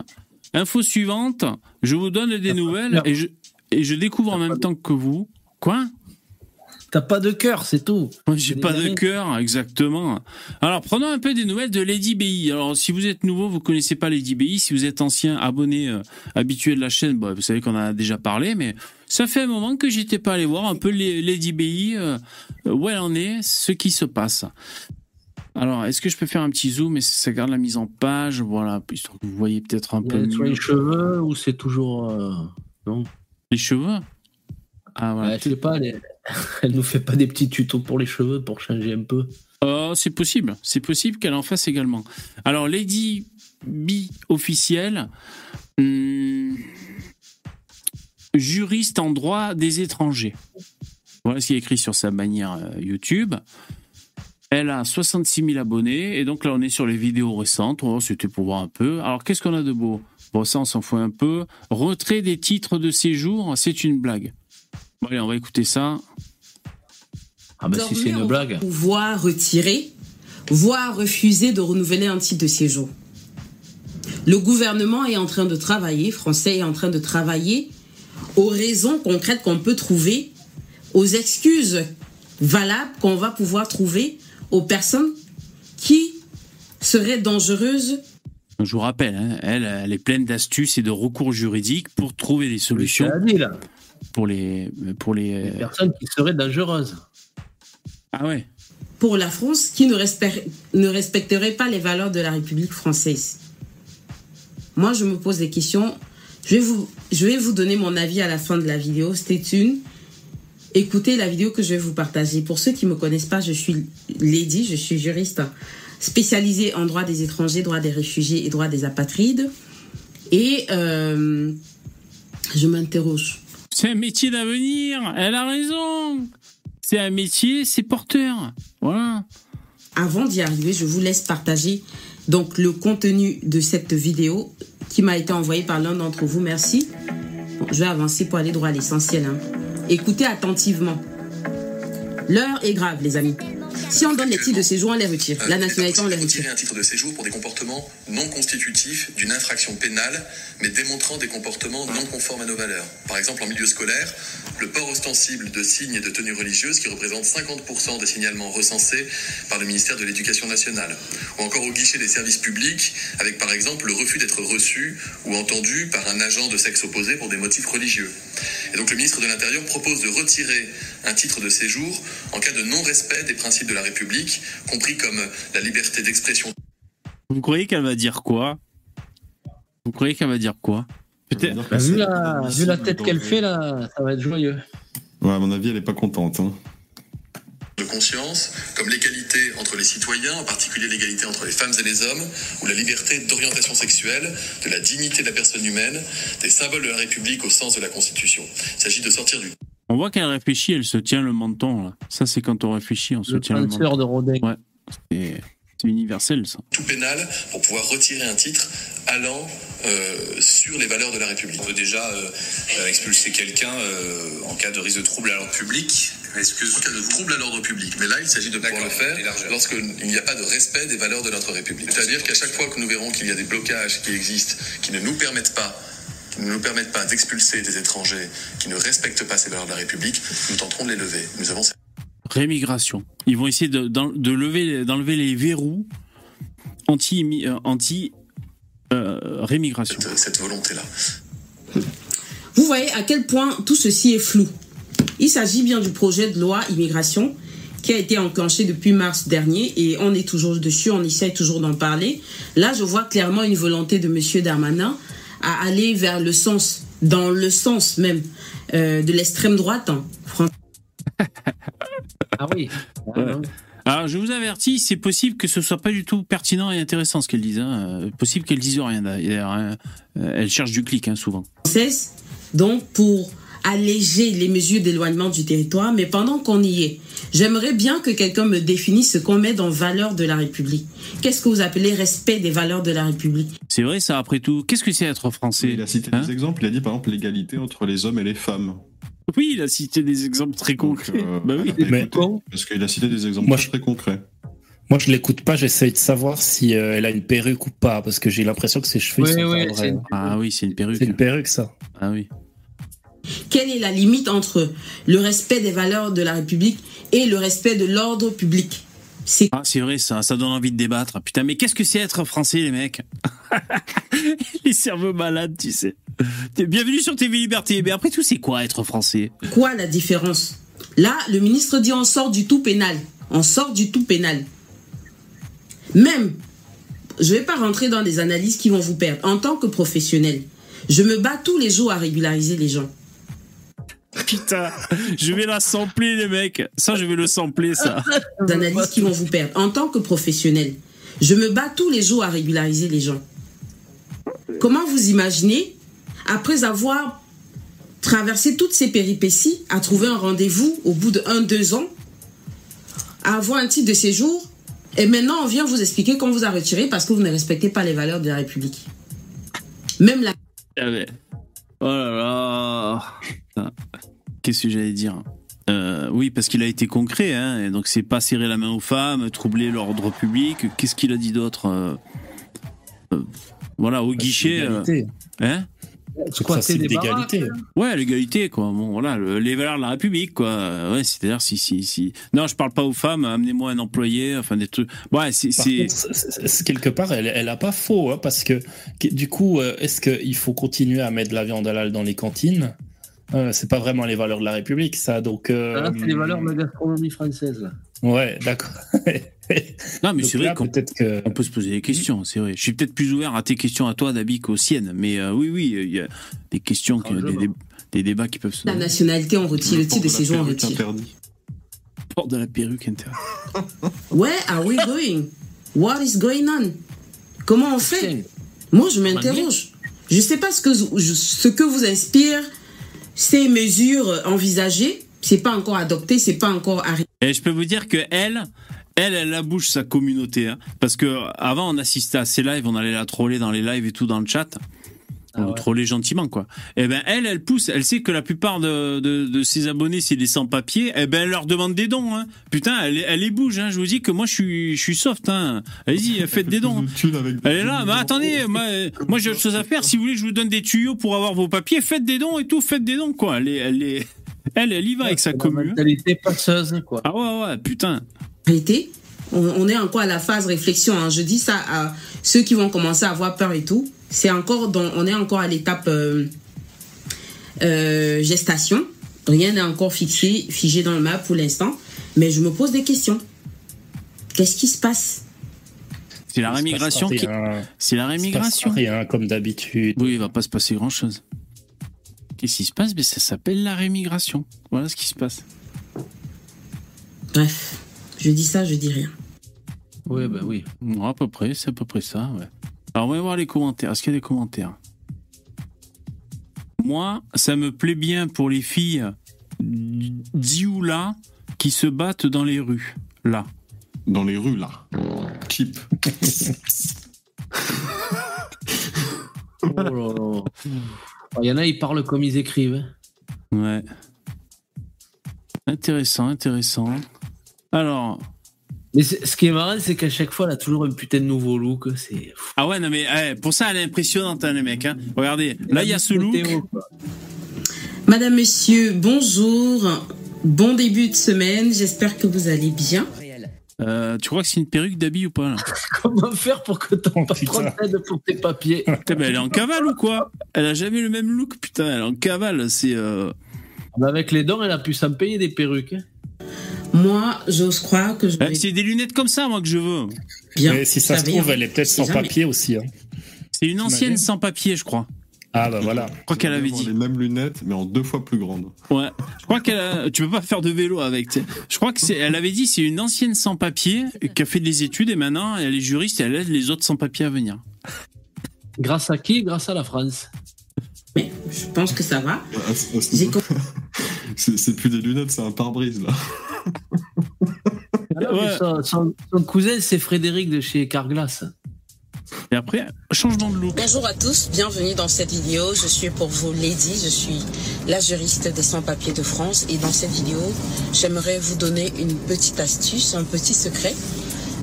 info suivante. Je vous donne des nouvelles et je, et je découvre en même temps que vous. Quoi? T'as pas de cœur, c'est tout. moi, j'ai pas de cœur, exactement. Alors, prenons un peu des nouvelles de Lady BI. Alors, si vous êtes nouveau, vous connaissez pas Lady BI. Si vous êtes ancien, abonné, euh, habitué de la chaîne, bah, vous savez qu'on en a déjà parlé, mais ça fait un moment que j'étais pas allé voir un peu les Lady BI, euh, où elle en est, ce qui se passe. Alors, est-ce que je peux faire un petit zoom et ça garde la mise en page? Voilà, histoire que vous voyez peut-être un peu les cheveux ou c'est toujours. euh, Non? Les cheveux? Ah, voilà. Pas, elle, elle nous fait pas des petits tutos pour les cheveux pour changer un peu. Oh, c'est possible, c'est possible qu'elle en fasse également. Alors, Lady B officielle, hum, juriste en droit des étrangers. Voilà ce qui est écrit sur sa bannière euh, YouTube. Elle a 66 000 abonnés et donc là on est sur les vidéos récentes. Oh, C'était pour voir un peu. Alors qu'est-ce qu'on a de beau? Bon, ça on s'en fout un peu. Retrait des titres de séjour, c'est une blague. Bon, allez, on va écouter ça. Ah bah si c'est une blague. Pouvoir retirer, voire refuser de renouveler un titre de séjour. Le gouvernement est en train de travailler, français est en train de travailler aux raisons concrètes qu'on peut trouver, aux excuses valables qu'on va pouvoir trouver aux personnes qui seraient dangereuses Je vous rappelle, hein, elle, elle est pleine d'astuces et de recours juridiques pour trouver des solutions C'est dit, là. Pour les, pour les. Des personnes qui seraient dangereuses. Ah ouais. pour la France qui ne, respect- ne respecterait pas les valeurs de la République française. Moi, je me pose des questions. Je vais vous, je vais vous donner mon avis à la fin de la vidéo. Stay tuned. Écoutez la vidéo que je vais vous partager. Pour ceux qui ne me connaissent pas, je suis Lady, je suis juriste spécialisé en droit des étrangers, droit des réfugiés et droit des apatrides. Et euh, je m'interroge. C'est un métier d'avenir. Elle a raison. C'est un métier, c'est porteur. Voilà. Avant d'y arriver, je vous laisse partager donc le contenu de cette vidéo qui m'a été envoyée par l'un d'entre vous. Merci. Je vais avancer pour aller droit à l'essentiel. hein. Écoutez attentivement. L'heure est grave, les amis. Si on donne les titres de séjour, on les retire. La nationalité, on les retire. retirer un titre de séjour pour des comportements non constitutifs d'une infraction pénale, mais démontrant des comportements non conformes à nos valeurs. Par exemple, en milieu scolaire, le port ostensible de signes et de tenues religieuses qui représente 50% des signalements recensés par le ministère de l'Éducation nationale. Ou encore au guichet des services publics, avec par exemple le refus d'être reçu ou entendu par un agent de sexe opposé pour des motifs religieux. Et donc le ministre de l'Intérieur propose de retirer un titre de séjour en cas de non-respect des principes de la République, compris comme la liberté d'expression. Vous croyez qu'elle va dire quoi? Vous croyez qu'elle va dire quoi? Peut-être. Bah, vu, la, vu la tête qu'elle fait là, ça va être joyeux. Ouais, à mon avis, elle est pas contente. hein. de conscience, comme l'égalité entre les citoyens, en particulier l'égalité entre les femmes et les hommes, ou la liberté d'orientation sexuelle, de la dignité de la personne humaine, des symboles de la République au sens de la Constitution. Il s'agit de sortir du On voit qu'elle réfléchit, elle se tient le menton. Là. Ça, c'est quand on réfléchit, on se Le tient le menton. de Rodin. Ouais. C'est c'est universel, ça. tout pénal pour pouvoir retirer un titre allant euh, sur les valeurs de la République. On peut déjà euh, euh, expulser quelqu'un euh, en cas de risque de trouble à l'ordre public. Est-ce que En cas de trouble à l'ordre public? Mais là, il s'agit de pouvoir le faire lorsqu'il n'y a pas de respect des valeurs de notre République. C'est-à-dire qu'à chaque fois que nous verrons qu'il y a des blocages qui existent, qui ne nous permettent pas qui ne nous permettent pas d'expulser des étrangers qui ne respectent pas ces valeurs de la République, nous tenterons de les lever. Nous avons Rémigration. Ils vont essayer de, d'en- de lever, d'enlever les verrous anti, euh, anti euh, rémigration. cette, cette volonté-là. Vous voyez à quel point tout ceci est flou. Il s'agit bien du projet de loi immigration qui a été enclenché depuis mars dernier et on est toujours dessus, on essaie toujours d'en parler. Là, je vois clairement une volonté de Monsieur Darmanin à aller vers le sens, dans le sens même euh, de l'extrême droite. hein. Fran- Ah oui. Ah, Ouais. Alors, je vous avertis, c'est possible que ce soit pas du tout pertinent et intéressant ce qu'elle dise. Hein. Euh, Possible qu'elle dise rien d'ailleurs. hein. Euh, Elle cherche du clic, hein, souvent. donc pour alléger les mesures d'éloignement du territoire. Mais pendant qu'on y est, j'aimerais bien que quelqu'un me définisse ce qu'on met dans valeur de la République. Qu'est-ce que vous appelez respect des valeurs de la République? C'est vrai, ça, après tout. Qu'est-ce que c'est être français? Il a cité Hein des exemples. Il a dit par exemple l'égalité entre les hommes et les femmes. Oui, il a cité des exemples très Donc, concrets. euh, bah oui. a Mais- écouté, parce qu'il a cité des exemples Moi, très, je- très concrets. Moi, je l'écoute pas, j'essaye de savoir si euh, elle a une perruque ou pas, parce que j'ai l'impression que ses cheveux Oui, sont oui, pas vrais. une- Ah oui, c'est une perruque. C'est une perruque, ça. Ah oui. Quelle est la limite entre le respect des valeurs de la République et le respect de l'ordre public? C'est Ah, c'est vrai, ça, ça donne envie de débattre. Putain, mais qu'est-ce que c'est être français, les mecs? Les cerveaux malades, tu sais. T'es bienvenue sur TV Liberté. Mais après tout, c'est quoi être français? Quoi la différence? Là, le ministre dit on sort du tout pénal. On sort du tout pénal. Même, je ne vais pas rentrer dans des analyses qui vont vous perdre. En tant que professionnel, je me bats tous les jours à régulariser les gens. Putain, je vais la sampler, les mecs. Ça, je vais le sampler, ça. Des analyses qui vont vous perdre. En tant que professionnel, je me bats tous les jours à régulariser les gens. Comment vous imaginez, après avoir traversé toutes ces péripéties, à trouver un rendez-vous au bout de un, deux ans, à avoir un titre de séjour, et maintenant on vient vous expliquer qu'on vous a retiré parce que vous ne respectez pas les valeurs de la République. Même la Ah. Oh là là. Putain. Qu'est-ce que j'allais dire? Euh, Oui, parce qu'il a été concret, hein, et donc c'est pas serrer la main aux femmes, troubler l'ordre public. Qu'est-ce qu'il a dit d'autre? Euh, euh, Voilà, au guichet. euh, L'égalité. hein? C'est des d'égalité. baraques, Ouais, l'égalité, quoi. Bon, voilà, le- les valeurs de la République, quoi. Ouais, c'est-à-dire si, si, si. Non, je parle pas aux femmes. Amenez-moi un employé, enfin des trucs. Ouais, c'est, Par c'est. contre, c'est- c'est- c'est- quelque part, elle, elle a pas faux, hein, parce que du coup, est-ce qu'il faut continuer à mettre de la viande halal dans les cantines? Euh, C'est pas vraiment les valeurs de la République, ça. Donc, euh, Ah, c'est les valeurs de la gastronomie française. là. Ouais, d'accord. Non, mais c'est vrai qu'on peut-être que on peut se poser des questions. C'est vrai. Je suis peut-être plus ouvert à tes questions à toi, Dabi, qu'aux siennes. Mais euh, oui, oui, il y a des questions, qui- des, débats qui peuvent se. la nationalité, on retire le titre de séjour, on retire. interdit. Porte de la perruque intérieure. Where are we going? What is going on? Comment on fait? Moi, je m'interroge. Je sais pas ce que, je- ce que vous inspire ces mesures envisagées. C'est pas encore adopté, c'est pas encore arrivé. Et je peux vous dire que elle, elle, elle la bouge sa communauté. hein. Parce que avant, on assistait à ses lives, on allait la troller dans les lives et tout dans le chat. On trollait gentiment, quoi. Et ben, elle, elle pousse. Elle sait que la plupart de, de, de ses abonnés, c'est des sans-papiers. Et ben, elle leur demande des dons, hein. Putain, elle, elle les bouge, hein. Je vous dis que moi, je suis, je suis soft, hein. Allez-y, faites des dons. Elle est là, mais attendez, moi, euh, moi j'ai autre chose à faire. Si vous voulez, que je vous donne des tuyaux pour avoir vos papiers. Faites des dons et tout, faites des dons, quoi. Elle, est, elle, est, elle, elle y va avec sa commu. hein. Mentalité passeuse, quoi. Ah ouais, ouais, putain. On, on est encore à la phase réflexion. hein. Je dis ça à ceux qui vont commencer à avoir peur et tout. C'est encore dans, on est encore à l'étape euh, euh, gestation. Rien n'est encore fixé, figé dans le map pour l'instant. Mais je me pose des questions. Qu'est-ce qui se passe? C'est la rémigration qui. C'est la Il se rémigration. rien, comme d'habitude. Oui, il va pas se passer grand chose. Qu'est-ce qui se passe? Mais ça s'appelle la rémigration. Voilà ce qui se passe. Bref, je dis ça, je dis rien. Oui, bah oui. À peu près, c'est à peu près ça, ouais. Alors, on va voir les commentaires. Est-ce qu'il y a des commentaires? Moi, ça me plaît bien pour les filles d'Ioula qui se battent dans les rues. Là. Dans les rues, là. Cheap. Oh là là. Il y en a, ils parlent comme ils écrivent. Ouais. Intéressant, intéressant. Alors. Mais ce qui est marrant, c'est qu'à chaque fois, elle a toujours un putain de nouveau look. C'est Ah ouais, non mais eh, pour ça, elle est impressionnante, hein, les mecs. hein. Regardez, là, il y a ce look. Madame, monsieur, bonjour. Bon début de semaine. J'espère que vous allez bien. Euh, tu crois que c'est une perruque d'habit ou pas là? Comment faire pour que ton patron t'aide pour tes papiers? Putain, mais elle est en cavale ou quoi? Elle a jamais le même look, putain, elle est en cavale, c'est... euh, Avec les dents, elle a pu s'en payer des perruques. hein. Moi, j'ose croire que je eh, C'est des lunettes comme ça, moi, que je veux. Bien. Mais si ça se trouve, elle est peut-être sans jamais. papier aussi. hein. C'est une ancienne sans papier, je crois. Ah bah voilà. Je crois qu'elle avait dit. les mêmes lunettes, mais en deux fois plus grandes. Ouais. Je crois qu'elle a... Tu peux pas faire de vélo avec. Je crois que c'est... Elle avait dit c'est une ancienne sans papier qui a fait des études et maintenant elle est juriste et elle aide les autres sans papier à venir. Grâce à qui? Grâce à la France. Je pense que ça va. C'est plus des lunettes, c'est un pare-brise, là. Mais son, son- son cousin, c'est Frédéric de chez Carglass. Et après, changement de look. Bonjour à tous, bienvenue dans cette vidéo. Je suis pour vous Lady, je suis la juriste des sans-papiers de France et dans cette vidéo, j'aimerais vous donner une petite astuce, un petit secret.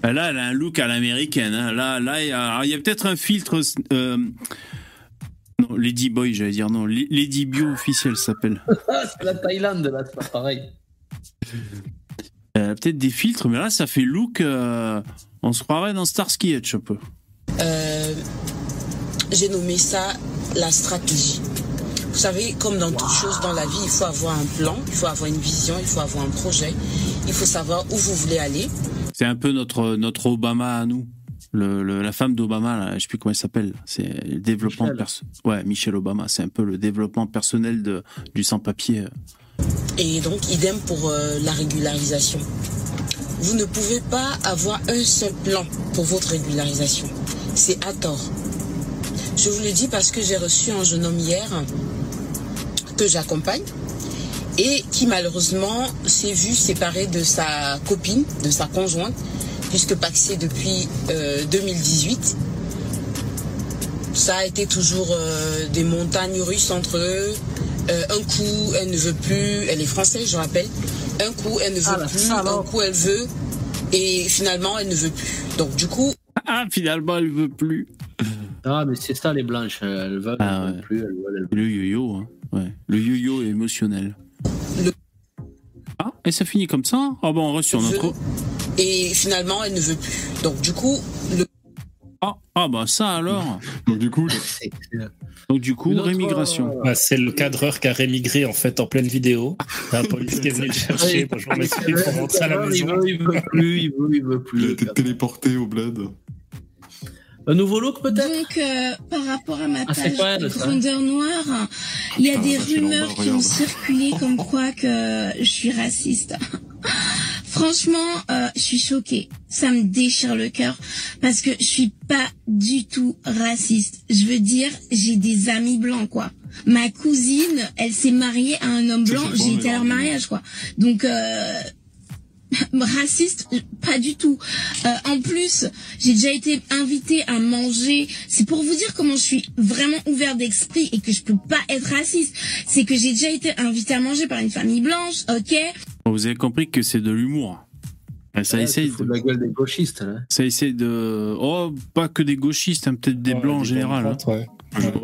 Là, elle a un look à l'américaine. hein. Là, là, il y a, alors, il y a peut-être un filtre. euh, Non, Lady Boy, j'allais dire non. L- Lady Bio officiel s'appelle. C'est la Thaïlande, là, c'est pas pareil. Elle a peut-être des filtres, mais là, ça fait look. euh, On se croirait dans Starsky Hutch un peu. Euh, J'ai nommé ça la stratégie. Vous savez, comme dans toute chose dans la vie, il faut avoir un plan, il faut avoir une vision, il faut avoir un projet, il faut savoir où vous voulez aller. C'est un peu notre, notre Obama à nous. Le, le- la femme d'Obama, je sais plus comment elle s'appelle. C'est le développement Michelle. perso- Ouais, Michelle Obama. C'est un peu le développement personnel de, du sans-papier. Et donc, idem pour euh, la régularisation. Vous ne pouvez pas avoir un seul plan pour votre régularisation. C'est à tort. Je vous le dis parce que j'ai reçu un jeune homme hier que j'accompagne et qui malheureusement s'est vu séparé de sa copine, de sa conjointe, puisque paxé depuis euh, 2018. Ça a été toujours euh, des montagnes russes entre eux. Euh, un coup, elle ne veut plus, elle est française, je rappelle. Un coup, elle ne veut Ah, la plus, un coup, elle veut, et finalement, elle ne veut plus. Donc, du coup, Ah, finalement, elle veut plus. Ah, mais c'est ça, les blanches. Elles veulent, Ah, elles veulent ouais. plus, elles veulent, elles veulent. Le yo-yo, hein. ouais. Le yo-yo est émotionnel. Ah, et ça finit comme ça Ah bon, on reste sur notre... et finalement, elle ne veut plus. Donc, du coup, le Ah, ah bah ça alors Donc du coup, Donc du coup, rémigration. euh, Bah, c'est le cadreur qui a rémigré en fait en pleine vidéo. La police qui est venue le chercher. M'en excuse pour rentrer à la Il maison. veut, il veut plus, il veut, il veut il a plus. été téléporté au bled. Un nouveau look, peut-être? Donc, euh, par rapport à ma Ah, page elle, ça. grandeur noire, il y a des rumeurs qui ont circulé comme quoi que je suis raciste. franchement, euh, je suis choquée. Ça me déchire le cœur parce que je suis pas du tout raciste. Je veux dire, j'ai des amis blancs, quoi. Ma cousine, elle s'est mariée à un homme blanc. J'ai été à leur mariage, quoi. Donc, euh, raciste, pas du tout. Euh, en plus, j'ai déjà été invitée à manger. C'est pour vous dire comment je suis vraiment ouvert d'esprit et que je peux pas être raciste. C'est que j'ai déjà été invitée à manger par une famille blanche, ok Vous avez compris que c'est de l'humour. Ça Ouais, essaye de... la gueule des gauchistes, là. Ça essaye de. Oh, pas que des gauchistes, hein, peut-être des Ouais, blancs en général. hein. démocrates, ouais.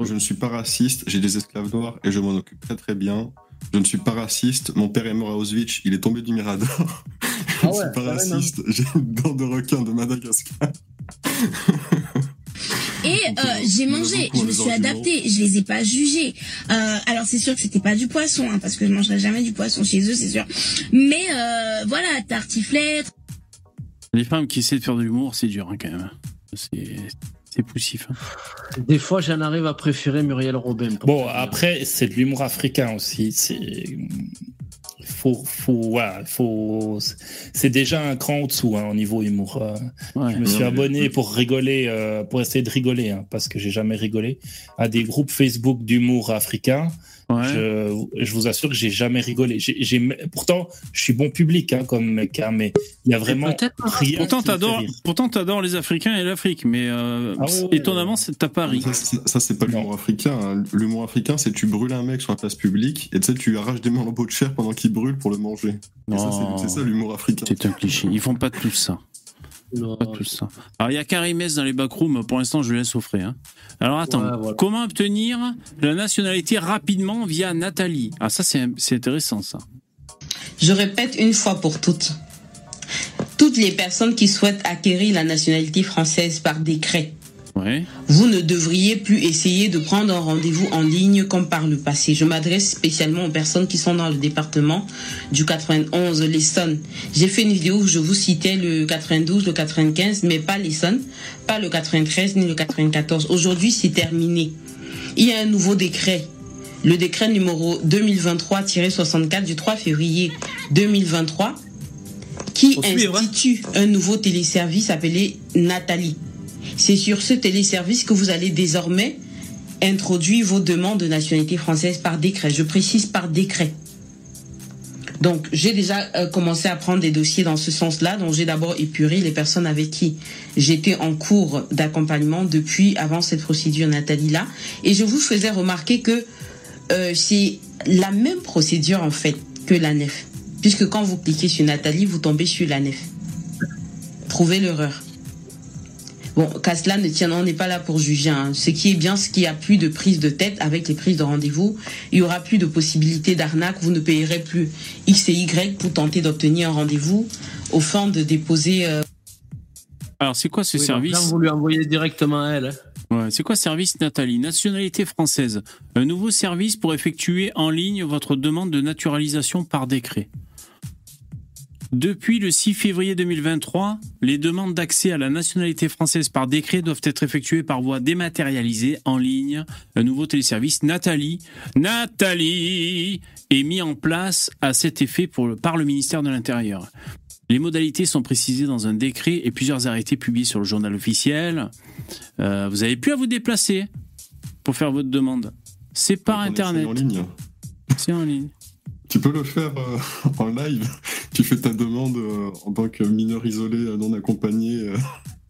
Je, je ne suis pas raciste, j'ai des esclaves noirs et je m'en occupe très très bien. Je ne suis pas raciste, mon père est mort à Auschwitz, il est tombé du Mirador. Je ne Ah ouais, suis pas hein. raciste, j'ai une dent de requin de Madagascar. Et euh, j'ai mangé, je me suis adaptée, je les ai pas jugés. Euh, alors c'est sûr que c'était pas du poisson, hein, parce que je mangerai jamais du poisson chez eux, c'est sûr. Mais euh, voilà, tartiflette. Les femmes qui essaient de faire de l'humour, c'est dur hein, quand même. C'est c'est poussif. hein. Des fois, j'en arrive à préférer Muriel Robin. Bon, après, c'est de l'humour africain aussi. C'est. Faut, faut, voilà, faut. C'est déjà un cran au-dessous hein, au niveau humour. euh. Ouais. je me suis abonné pour rigoler, euh, pour essayer de rigoler, hein, parce que j'ai jamais rigolé, à des groupes Facebook d'humour africain. Ouais. Je, je vous assure que j'ai jamais rigolé. Pourtant, je suis bon public hein, comme mec, hein, mais il y a vraiment peut-être pas. rien. Pourtant, t'adores, pourtant, t'adores les Africains et l'Afrique, mais euh, Ah ouais, ouais, étonnamment, c'est- t'as pas ri. Ça, c'est- pas l'humour africain. hein. L'humour africain, c'est tu brûles un mec sur la place publique et tu sais, tu arraches des lambeaux de chair pendant qu'il brûle pour le manger. C'est ça l'humour africain. C'est un cliché. Ils font pas tous ça. Non, tous ça. Alors, il y a Karimès dans les backrooms. Pour l'instant, je le laisse offrir. hein. Alors, attends. Ouais, voilà. Comment obtenir la nationalité rapidement via Nathalie? Ah, ça, c'est c'est intéressant, ça. Je répète une fois pour toutes. Toutes les personnes qui souhaitent acquérir la nationalité française par décret, Ouais. vous ne devriez plus essayer de prendre un rendez-vous en ligne comme par le passé. Je m'adresse spécialement aux personnes qui sont dans le département du 91, l'Essonne. J'ai fait une vidéo où je vous citais le 92, le 95, mais pas l'Essonne, pas le 93 ni le 94. Aujourd'hui, c'est terminé. Il y a un nouveau décret. Le décret numéro 2023-64 du 3 février 2023 qui suivre, hein. institue un nouveau téléservice appelé Nathalie. C'est sur ce téléservice que vous allez désormais introduire vos demandes de nationalité française par décret. Je précise par décret. Donc, j'ai déjà euh, commencé à prendre des dossiers dans ce sens-là. Donc, j'ai d'abord épuré les personnes avec qui j'étais en cours d'accompagnement depuis avant cette procédure Nathalie-là. Et je vous faisais remarquer que euh, c'est la même procédure, en fait, que la nef. Puisque quand vous cliquez sur Nathalie, vous tombez sur la nef. Trouvez l'erreur. Bon, qu'à cela ne tienne, on n'est pas là pour juger. hein. Ce qui est bien, c'est qu'il n'y a plus de prise de tête avec les prises de rendez-vous. Il y aura plus de possibilités d'arnaque. Vous ne payerez plus X et Y pour tenter d'obtenir un rendez-vous au fin de déposer. euh, Alors, c'est quoi ce Oui, service Là, vous lui envoyez directement à elle. Ouais, c'est quoi service Nathalie? Nationalité française. Un nouveau service pour effectuer en ligne votre demande de naturalisation par décret. Depuis le 6 février 2023, les demandes d'accès à la nationalité française par décret doivent être effectuées par voie dématérialisée en ligne. Un nouveau téléservice Nathalie, Nathalie, est mis en place à cet effet pour le- par le ministère de l'Intérieur. Les modalités sont précisées dans un décret et plusieurs arrêtés publiés sur le journal officiel. Euh, vous avez plus à vous déplacer pour faire votre demande. C'est par Internet. En ligne. C'est en ligne. Tu peux le faire euh, en live. Tu fais ta demande euh, en tant que mineur isolé euh, non accompagné,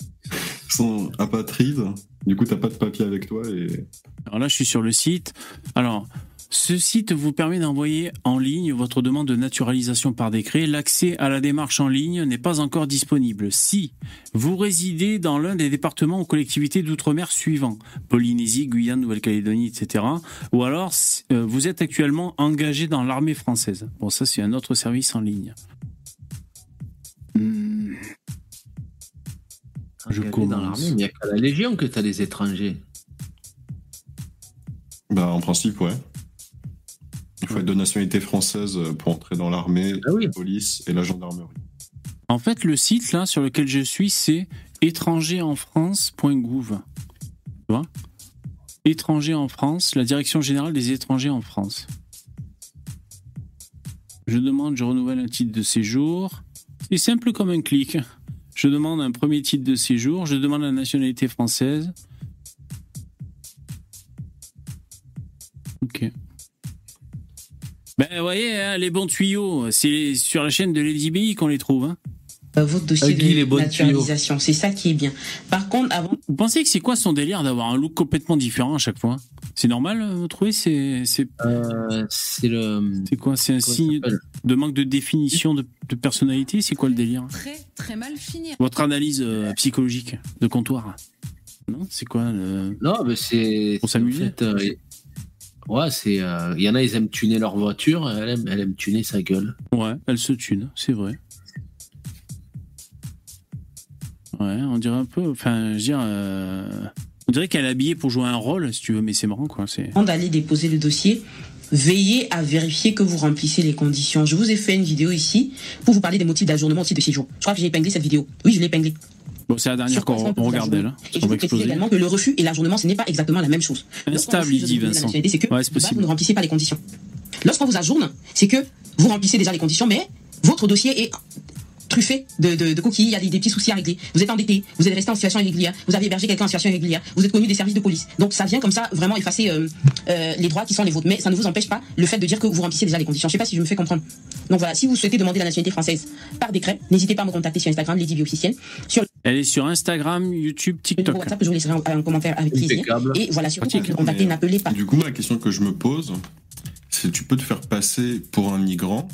sans apatride. Du coup, t'as pas de papier avec toi et Alors là, je suis sur le site. Alors, ce site vous permet d'envoyer en ligne votre demande de naturalisation par décret. L'accès à la démarche en ligne n'est pas encore disponible. Si vous résidez dans l'un des départements ou collectivités d'outre-mer suivants, Polynésie, Guyane, Nouvelle-Calédonie, etc., ou alors euh, vous êtes actuellement engagé dans l'armée française. Bon, ça, c'est un autre service en ligne. Hmm. Je Engagé dans l'armée, il n'y a qu'à la Légion que tu as des étrangers. bah en principe ouais. Il faut être de nationalité française euh, pour entrer dans l'armée, Ah oui. la police et la gendarmerie. En fait, le site là sur lequel je suis, c'est étrangerinfrance.gouv. Tu vois? Étrangers en France, la direction générale des étrangers en France. Je demande, je renouvelle un titre de séjour. C'est simple comme un clic. Je demande un premier titre de séjour, je demande la nationalité française. Ok. Ben, vous voyez, hein, les bons tuyaux, c'est sur la chaîne de Lady Bi qu'on les trouve. Hein. euh, votre dossier de naturalisation. C'est ça qui est bien. Par contre, avant Vous pensez que c'est quoi son délire d'avoir un look complètement différent à chaque fois? C'est normal, euh, vous trouvez? C'est c'est Euh, c'est le. c'est quoi? C'est un signe de manque de définition de, de personnalité? C'est quoi le délire? Très, très mal fini. Votre analyse euh, psychologique de comptoir? Non? C'est quoi le... Non, mais c'est. Pour s'amuser? en fait, euh, Ouais, c'est. euh, Il y en a, ils aiment tuner leur voiture, elle aime, elle aime tuner sa gueule. Ouais, elle se tune, c'est vrai. Ouais, on dirait un peu. Enfin, je veux dire. euh, on dirait qu'elle est habillée pour jouer un rôle, si tu veux, mais c'est marrant, quoi. C'est. avant d'aller déposer le dossier, veillez à vérifier que vous remplissez les conditions. Je vous ai fait une vidéo ici pour vous parler des motifs d'ajournement au titre de séjour. Je crois que j'ai épinglé cette vidéo. Oui, je l'ai épinglée. Bon, c'est la dernière qu'on regardait, là. Et je vous précise également que le refus et l'ajournement, ce n'est pas exactement la même chose. Instable, il dit Vincent. C'est que Ouais, possible. vous ne remplissez pas les conditions. Lorsqu'on vous ajourne, c'est que vous remplissez déjà les conditions, mais votre dossier est truffé de, de, de coquilles, il y a des, des petits soucis à régler. Vous êtes endetté, vous êtes resté en situation irrégulière, vous avez hébergé quelqu'un en situation irrégulière, vous êtes connu des services de police. Donc ça vient comme ça vraiment effacer euh, euh, les droits qui sont les vôtres. Mais ça ne vous empêche pas le fait de dire que vous remplissez déjà les conditions. Je sais pas si je me fais comprendre. Donc voilà, si vous souhaitez demander la nationalité française par décret, n'hésitez pas à me contacter sur Instagram, Lady officielle, sur Elle est sur Instagram, YouTube, TikTok. WhatsApp je vous laisserai un, un commentaire avec plaisir. Et voilà, surtout quand Pratique, contactez, mais- n'appelez pas. Du coup, la question que je me pose, c'est tu peux te faire passer pour un migrant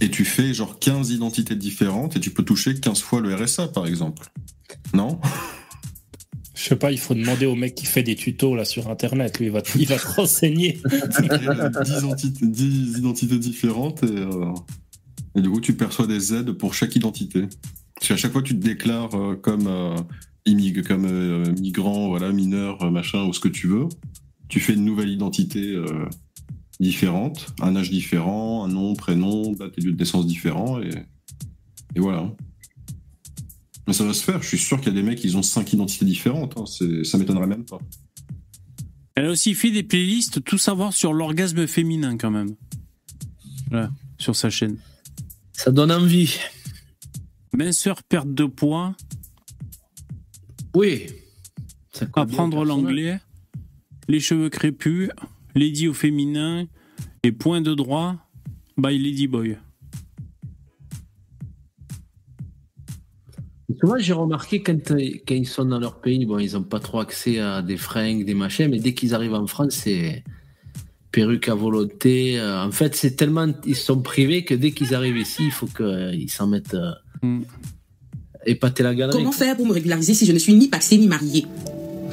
et tu fais genre 15 identités différentes et tu peux toucher 15 fois le RSA, par exemple. Non? Je sais pas, il faut demander au mec qui fait des tutos là sur internet, lui il va, il va te renseigner. Tu crées, euh, 10, entités, 10 identités différentes et, euh, et du coup, tu perçois des aides pour chaque identité. Parce qu'à chaque fois, tu te déclares euh, comme, euh, immig- comme euh, migrant, voilà, mineur, euh, machin, ou ce que tu veux. Tu fais une nouvelle identité euh, différente, un âge différent, un nom, prénom, date et lieu de naissance différents, et, et voilà. Mais ça va se faire, je suis sûr qu'il y a des mecs, ils ont cinq identités différentes, hein, ça m'étonnerait même pas. Elle a aussi fait des playlists, tout savoir sur l'orgasme féminin, quand même. Voilà, sur sa chaîne. Ça donne envie. Minceur, perte de poids, Oui. Apprendre l'anglais, les cheveux crépus, lady au féminin et point de droit by Lady Boy. Souvent, j'ai remarqué quand, euh, quand ils sont dans leur pays, bon, ils n'ont pas trop accès à des fringues, des machins, mais dès qu'ils arrivent en France, c'est perruque à volonté. euh, En fait, c'est tellement. Ils sont privés que dès qu'ils arrivent ici, il faut qu'ils s'en mettent. Mm. épater la galerie. Comment faire pour me régulariser si je ne suis ni paxé ni marié?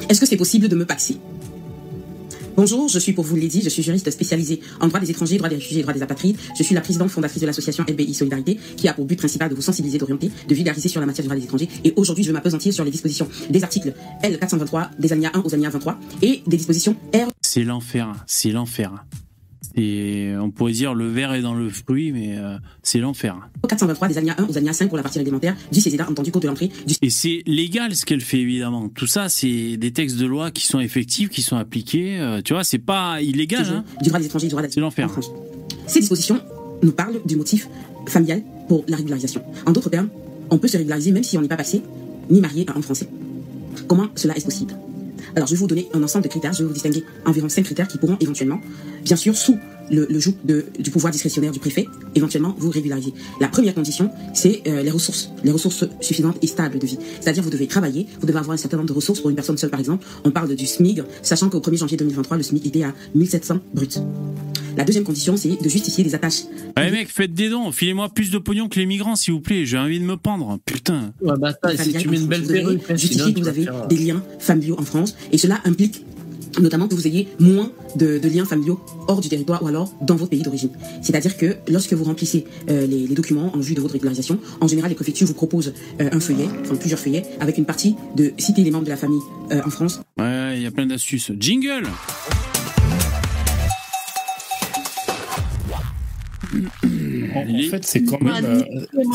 Est-ce que c'est possible de me paxer? Bonjour, je suis pour vous Lady, je suis juriste spécialisée en droit des étrangers, droit des réfugiés et droit des apatrides. Je suis la présidente fondatrice de l'association LBI Solidarité qui a pour but principal de vous sensibiliser, d'orienter, de vulgariser sur la matière du droit des étrangers. Et aujourd'hui, je vais m'apesantir sur les dispositions des articles L423, des alinéas 1 aux alinéas 23 et des dispositions R C'est l'enfer, c'est l'enfer. Et on pourrait dire le verre est dans le fruit, mais euh, c'est l'enfer. 423, des alinéas 1 aux alinéas 5 pour la partie réglementaire du CESEDA, entendu code de l'entrée, du Et c'est légal ce qu'elle fait évidemment. Tout ça, c'est des textes de loi qui sont effectifs, qui sont appliqués. euh, tu vois, c'est pas illégal. Hein du droit des étrangers, du droit c'est l'enfer. Ces dispositions nous parlent du motif familial pour la régularisation. En d'autres termes, on peut se régulariser même si on n'est pas passé ni marié à un Français. Comment cela est possible? Alors, je vais vous donner un ensemble de critères. Je vais vous distinguer environ cinq critères qui pourront éventuellement, bien sûr, sous le, le joug de- du pouvoir discrétionnaire du préfet, éventuellement vous régulariser. La première condition, c'est euh, les ressources, les ressources suffisantes et stables de vie. C'est-à-dire, vous devez travailler, vous devez avoir un certain nombre de ressources pour une personne seule, par exemple. On parle du SMIG, sachant qu'au 1er janvier 2023, le SMIG était à 1700 bruts. La deuxième condition, c'est de justifier des attaches Allez mec, faites des dons, filez-moi plus de pognon que les migrants, s'il vous plaît. J'ai envie de me pendre. Putain. Ouais, bah, attends, si tu mets une belle hein, justifier que vous avez euh, des liens familiaux en France, et cela implique notamment que vous ayez moins de, liens familiaux hors du territoire ou alors dans votre pays d'origine. C'est-à-dire que lorsque vous remplissez euh, les, les documents en vue de votre régularisation, en général, les préfectures vous proposent euh, un feuillet, enfin plusieurs feuillets, avec une partie de citer les membres de la famille euh, en France, Ouais, il y a plein d'astuces. Jingle En, fait, c'est quand même, euh,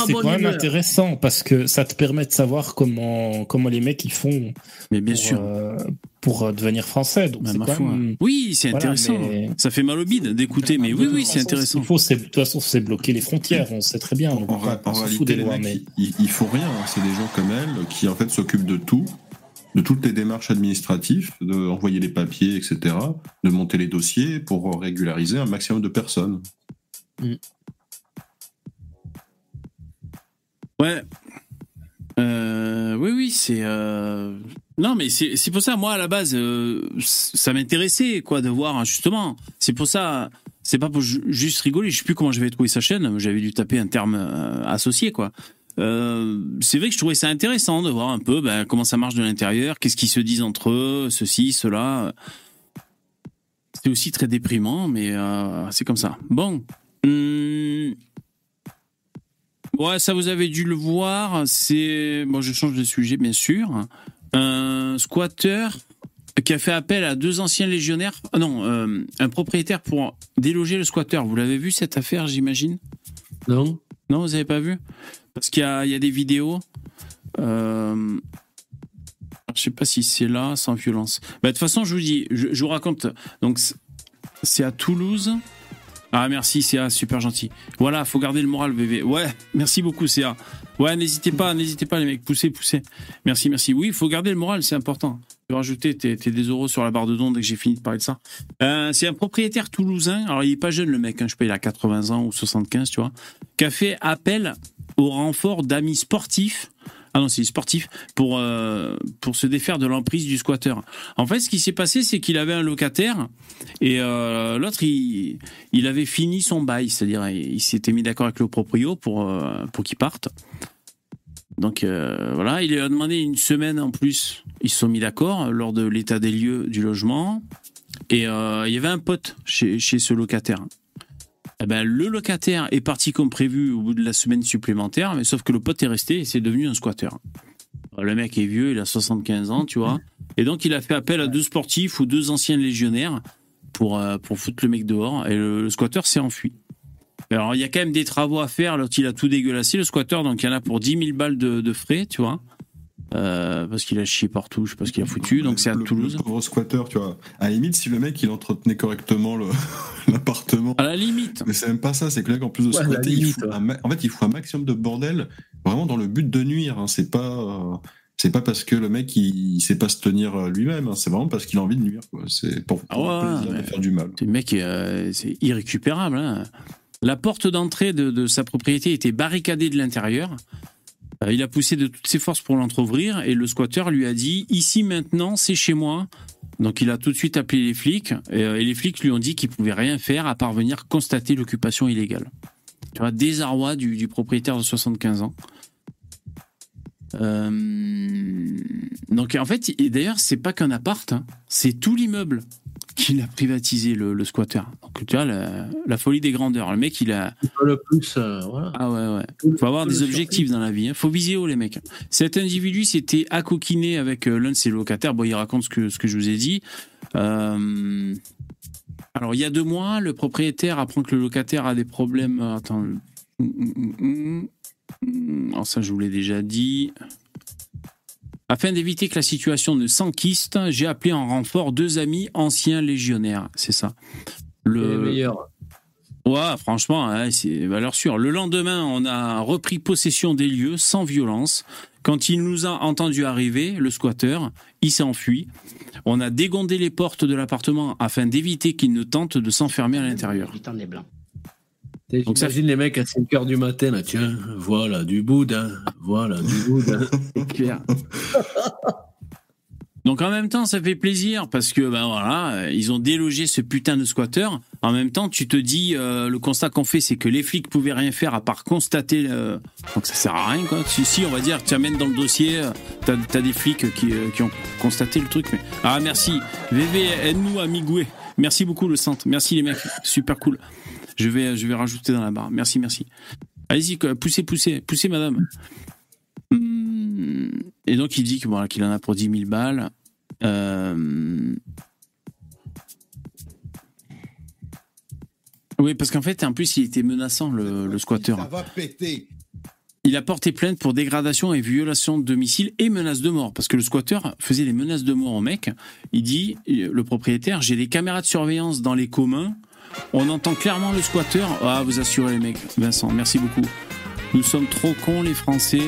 c'est quand même intéressant parce que ça te permet de savoir comment, comment les mecs ils font Mais bien pour, sûr. euh, pour euh, devenir français. Donc Bah, c'est ma quand foi. même- Oui, c'est Voilà, intéressant. mais- Ça fait mal au bide d'écouter, mais oui, oui, c'est intéressant. ce faut, de toute façon, c'est bloquer les frontières. On sait très bien. Donc En, on, en réalité, les lois, mecs, mais ils, ils font rien. hein. C'est des gens comme elle qui, en fait, s'occupent de tout, de toutes les démarches administratives, d'envoyer les papiers, etc., de monter les dossiers pour régulariser un maximum de personnes. Ouais. Euh, oui, oui, c'est. euh, Non, mais c'est pour ça, moi, à la base, euh, ça m'intéressait, quoi, de voir, hein, justement. C'est pour ça, c'est pas pour ju- juste rigoler, je sais plus comment j'avais trouvé sa chaîne, j'avais dû taper un terme associé, quoi. C'est vrai que je trouvais ça intéressant de voir un peu ben, comment ça marche de l'intérieur, qu'est-ce qu'ils se disent entre eux, ceci, cela. C'est aussi très déprimant, mais c'est comme ça. Bon. Hum, Ouais, ça vous avez dû le voir. C'est bon, je change de sujet bien sûr. Un squatter qui a fait appel à deux anciens légionnaires. Ah non, euh, un propriétaire pour déloger le squatter. Vous l'avez vu cette affaire, j'imagine? Non. Non, vous avez pas vu? Parce qu'il y a, il y a des vidéos. Euh, je sais pas si c'est là, sans violence. Bah, de toute façon, je vous dis, je, je vous raconte. Donc, c'est à Toulouse. Ah, merci, CA, super gentil. Voilà, faut garder le moral, bébé. Ouais, merci beaucoup, CA. Ouais, n'hésitez pas, n'hésitez pas, les mecs, poussez, poussez. Merci, merci. Oui, il faut garder le moral, c'est important. Je vais rajouter tes, des euros sur la barre de don dès que j'ai fini de parler de ça. Euh, c'est un propriétaire toulousain. Alors, il est pas jeune, le mec, hein, je sais pas, il a 80 ans ou 75, tu vois, qui a fait appel au renfort d'amis sportifs. Ah non, c'est sportif pour euh, pour se défaire de l'emprise du squatter. En fait, ce qui s'est passé, c'est qu'il avait un locataire et euh, l'autre, il, il avait fini son bail, c'est-à-dire il, s'était mis d'accord avec le proprio pour euh, pour qu'il parte. Donc voilà, il lui a demandé une semaine en plus. Ils se sont mis d'accord lors de l'état des lieux du logement. Et il y avait un pote chez, chez ce locataire. Eh ben, le locataire est parti comme prévu au bout de la semaine supplémentaire, mais sauf que le pote est resté et c'est devenu un squatter. Le mec est vieux, il a 75 ans, tu vois. Et donc il a fait appel à deux sportifs ou deux anciens légionnaires pour, euh, pour foutre le mec dehors. Et le, squatter s'est enfui. Alors il y a quand même des travaux à faire, l'autre il a tout dégueulassé, le squatter, donc il y en a pour 10 000 balles de frais, tu vois. Euh, parce qu'il a chié partout, je sais pas ce qu'il a foutu, donc c'est à le, Toulouse. Le pauvre squatter, tu vois. À la limite, si le mec il entretenait correctement l'appartement. À la limite. Mais c'est même pas ça, c'est que là, en plus de Ouais, squatter, il limite, fout ouais. un ma- en fait, il faut un maximum de bordel, vraiment dans le but de nuire. hein. C'est pas. euh, C'est pas parce que le mec il, il sait pas se tenir euh, lui-même, hein. c'est vraiment parce qu'il a envie de nuire. C'est pour, pour Ah ouais, faire du mal. Le mec, euh, c'est irrécupérable. hein. La porte d'entrée de, de sa propriété était barricadée de l'intérieur. Euh, il a poussé de toutes ses forces pour l'entrouvrir et le squatter lui a dit Ici maintenant, c'est chez moi. Donc il a tout de suite appelé les flics et, euh, et les flics lui ont dit qu'ils pouvaient rien faire à part venir constater l'occupation illégale. Tu vois, désarroi du, du propriétaire de 75 ans. Euh, donc en fait, et d'ailleurs, c'est pas qu'un appart, hein, c'est tout l'immeuble qu'il a privatisé le, le squatter. Donc tu vois la, la folie des grandeurs. Le mec, il a Le plus, euh, voilà. ah ouais ouais. Faut avoir des objectifs dans la vie. Hein. Faut viser haut les mecs. Cet individu s'était accoquiné avec euh, l'un de ses locataires. Bon, il raconte ce que ce que je vous ai dit. Euh, Alors il y a deux mois, le propriétaire apprend que le locataire a des problèmes. Attends. Hum, hum, hum. Alors ça, je vous l'ai déjà dit. Afin d'éviter que la situation ne s'enquiste, j'ai appelé en renfort deux amis anciens légionnaires. C'est ça. Les meilleurs. Ouais, franchement, hein, c'est valeur sûre. Le lendemain, on a repris possession des lieux sans violence. Quand il nous a entendu arriver, le squatter, il s'est enfui. On a dégondé les portes de l'appartement afin d'éviter qu'il ne tente de s'enfermer à l'intérieur. Donc ça- les mecs à 5 h du matin, là, tiens, voilà du boudin, voilà du boudin. C'est clair. Donc en même temps, ça fait plaisir parce que ben voilà, ils ont délogé ce putain de squatter. En même temps, tu te dis, euh, le constat qu'on fait, c'est que les flics pouvaient rien faire à part constater. euh, Donc ça sert à rien quoi. Si, si on va dire, tu amènes dans le dossier, euh, t'as as des flics qui, euh, qui ont constaté le truc. Mais ah merci, VV, aide-nous amigoué. Merci beaucoup le centre. Merci les mecs, super cool. Je vais, je vais rajouter dans la barre. Merci, merci. Allez-y, poussez, poussez, poussez, madame. Et donc il dit qu'il en a pour 10 000 balles. Euh, Oui, parce qu'en fait, en plus, il était menaçant, le, le squatter. Ça va péter. Il a porté plainte pour dégradation et violation de domicile et menace de mort. Parce que le squatter faisait des menaces de mort au mec. Il dit, le propriétaire, j'ai des caméras de surveillance dans les communs. On entend clairement le squatter. Ah, vous assurez les mecs. Vincent, merci beaucoup. Nous sommes trop cons, les Français.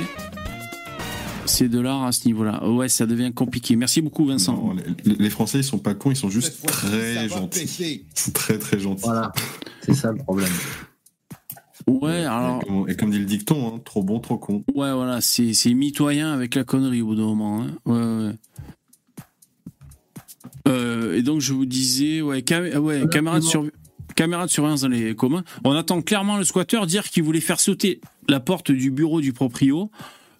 C'est de l'art à ce niveau-là. Ouais, ça devient compliqué. Merci beaucoup, Vincent. Non, les, les Français, ils sont pas cons, ils sont juste très gentils. péter. Ils sont très très gentils. Voilà, c'est ça le problème. Ouais, alors. Et comme, et comme dit le dicton, hein, trop bon, trop con. Ouais, voilà, c'est c'est mitoyen avec la connerie au bout d'un moment. hein. Ouais, ouais. Euh, et donc, je vous disais, ouais, cam- ouais caméra, de surve- caméra de surveillance dans les communs. On attend clairement le squatter dire qu'il voulait faire sauter la porte du bureau du proprio.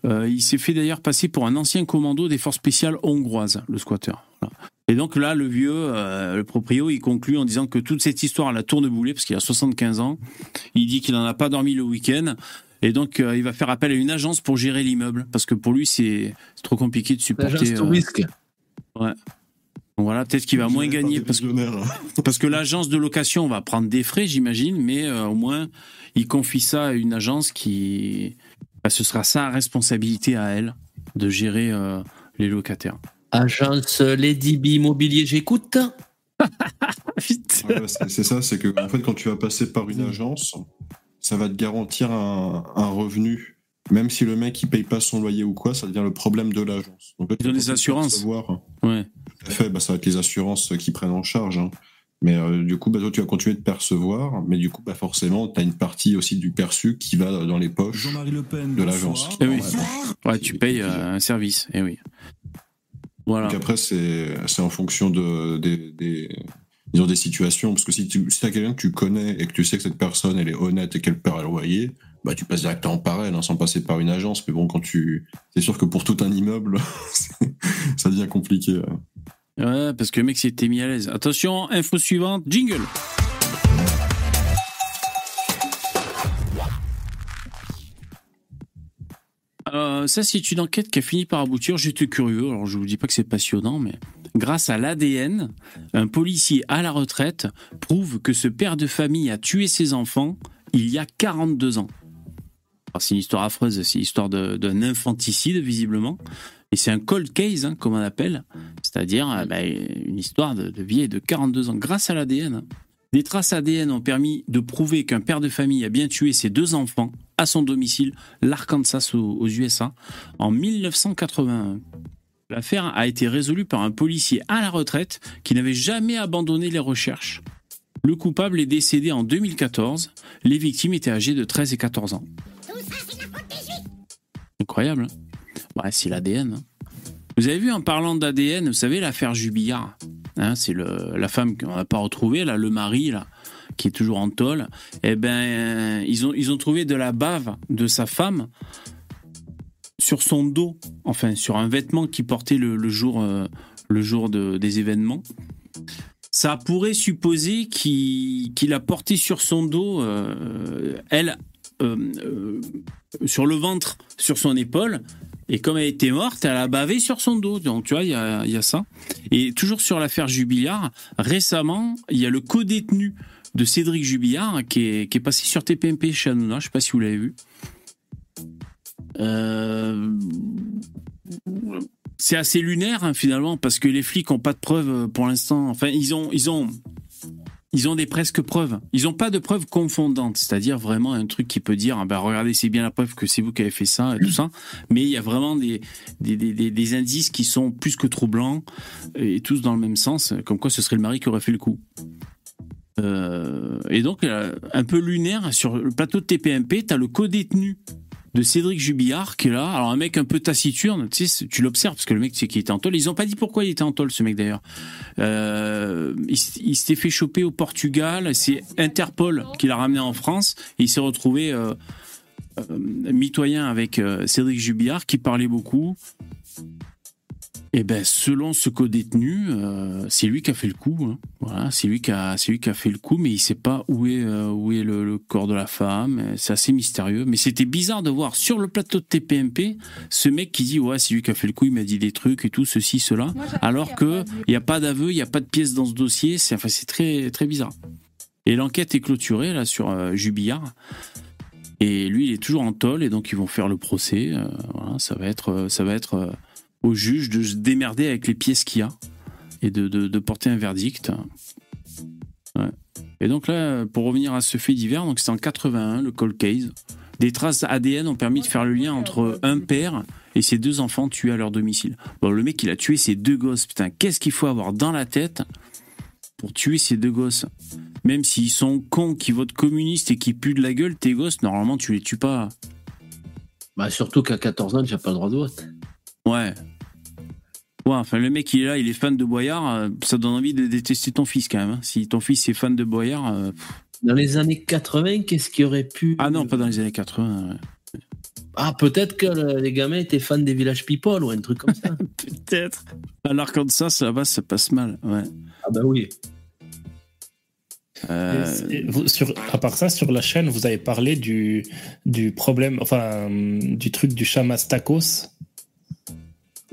Euh, il s'est fait d'ailleurs passer pour un ancien commando des forces spéciales hongroises, le squatter. Voilà. Et donc là, le vieux, euh, le proprio, il conclut en disant que toute cette histoire la tourne boulet parce qu'il a 75 ans. Il dit qu'il n'en a pas dormi le week-end. Et donc, euh, il va faire appel à une agence pour gérer l'immeuble parce que pour lui, c'est trop compliqué de supporter. L'agence risque. Ouais. Donc voilà, peut-être qu'il va moins gagner parce que, parce que l'agence de location va prendre des frais, j'imagine, mais euh, au moins, il confie ça à une agence qui. bah, ce sera sa responsabilité à elle de gérer euh, les locataires. Agence Lady B Immobilier, j'écoute. Vite. Ouais, c'est ça, c'est que en fait, quand tu vas passer par une agence, ça va te garantir un, un revenu. Même si le mec il paye pas son loyer ou quoi, ça devient le problème de l'agence. Donc, là, tu Ils des assurances. percevoir. Ouais. À fait, bah, ça va être les assurances qui prennent en charge. hein. Mais euh, du coup, bah, toi, tu vas continuer de percevoir, mais du coup, bah, forcément, tu as une partie aussi du perçu qui va dans les poches Jean-Marie Le Pen, de l'agence. Eh oui. Ouais, tu payes euh, un service. Eh oui. Voilà. Donc après, c'est en fonction de, des, des, disons, des situations. Parce que si tu si as quelqu'un que tu connais et que tu sais que cette personne, elle est honnête et qu'elle perd un loyer, bah, tu passes directement par elle, hein, sans passer par une agence. Mais bon, quand tu. C'est sûr que pour tout un immeuble, ça devient compliqué. hein. Ouais, parce que le mec s'était mis à l'aise. Attention, info suivante, jingle. Euh, ça, c'est une enquête qui a fini par aboutir. J'étais curieux, alors je vous dis pas que c'est passionnant, mais grâce à l'ADN, un policier à la retraite prouve que ce père de famille a tué ses enfants il y a 42 ans. C'est une histoire affreuse, c'est l'histoire d'un infanticide, visiblement. Et c'est un cold case, hein, comme on appelle, c'est-à-dire euh, bah, une histoire de, de vieille de 42 ans, grâce à l'ADN. Des traces ADN ont permis de prouver qu'un père de famille a bien tué ses deux enfants à son domicile, l'Arkansas aux, USA, en 1981. L'affaire a été résolue par un policier à la retraite qui n'avait jamais abandonné les recherches. Le coupable est décédé en 2014. Les victimes étaient âgées de 13 et 14 ans. Incroyable. hein ouais, c'est l'ADN. hein. Vous avez vu en parlant d'ADN, vous savez l'affaire Jubillard hein, C'est la femme qu'on n'a pas retrouvée, là, le mari, là, qui est toujours en tôle. Eh ben, euh, ils ont, ils ont trouvé de la bave de sa femme sur son dos, enfin sur un vêtement qu'il portait le, jour, euh, le jour de- des événements. Ça pourrait supposer qu'il qu'il a porté sur son dos, euh, elle, euh, euh, sur le ventre, sur son épaule, et comme elle était morte, elle a bavé sur son dos. Donc tu vois, il y a, ça. Et toujours sur l'affaire Jubilard, récemment, il y a le co-détenu de Cédric Jubilard qui est, qui est passé sur TPMP chez Hanouna, je ne sais pas si vous l'avez vu. Euh, c'est assez lunaire hein, finalement parce que les flics n'ont pas de preuves euh, pour l'instant. Enfin, ils ont, ils ont, ils ont des presque preuves. Ils n'ont pas de preuves confondantes, c'est-à-dire vraiment un truc qui peut dire, ah ben regardez, c'est bien la preuve que c'est vous qui avez fait ça et tout ça. Mais il y a vraiment des, indices qui sont plus que troublants et tous dans le même sens, comme quoi ce serait le mari qui aurait fait le coup. Euh, et donc, euh, un peu lunaire, sur le plateau de TPMP, tu as le co-détenu de Cédric Jubillard qui est là. Alors, un mec un peu taciturne, tu tu l'observes parce que le mec, tu sais qu'il était en tôle. Ils ont pas dit pourquoi il était en tôle, ce mec d'ailleurs. Euh, il s'était fait choper au Portugal. C'est Interpol qui l'a ramené en France. Et il s'est retrouvé euh, euh, mitoyen avec Cédric Jubillard qui parlait beaucoup. Et ben, selon ce co-détenu, euh, c'est lui qui a fait le coup. hein. Voilà, c'est lui qui a, c'est lui qui a fait le coup, mais il sait pas où est, euh, où est le, le corps de la femme. Euh, C'est assez mystérieux. Mais c'était bizarre de voir sur le plateau de TPMP ce mec qui dit ouais, c'est lui qui a fait le coup. Il m'a dit des trucs et tout, ceci, cela, alors que il y a pas d'aveu, il y a pas de pièce dans ce dossier. C'est, enfin, c'est très, très bizarre. Et l'enquête est clôturée là sur euh, Jubillard. Et lui, il est toujours en tôle et donc ils vont faire le procès. Voilà, ça va être, ça va être au juge de se démerder avec les pièces qu'il y a et de, porter un verdict. Et donc là, pour revenir à ce fait divers, c'est en 81 le cold case. Des traces ADN ont permis de faire le lien entre un père et ses deux enfants tués à leur domicile. Bon, le mec, il a tué ses deux gosses. Putain, qu'est-ce qu'il faut avoir dans la tête pour tuer ses deux gosses? Même s'ils sont cons, qui votent communistes et qui puent de la gueule, tes gosses, normalement, tu les tues pas. Bah, surtout qu'à 14 ans, tu n'as pas le droit de vote. Ouais. Ouais, enfin, le mec, il est là, il est fan de Boyard, euh, ça donne envie de détester ton fils quand même. hein. Si ton fils est fan de Boyard. euh. Dans les années 80, qu'est-ce qui aurait pu. Ah non, pas dans les années 80. ouais. Ah, peut-être que le- les gamins étaient fans des Village People ou un truc comme ça. Peut-être. À l'Arkansas, là-bas, ça passe mal. Ouais. ah, bah oui. Euh, Et vous- sur, à part ça, sur la chaîne, vous avez parlé du, du problème, enfin, hum, du truc du chamastakos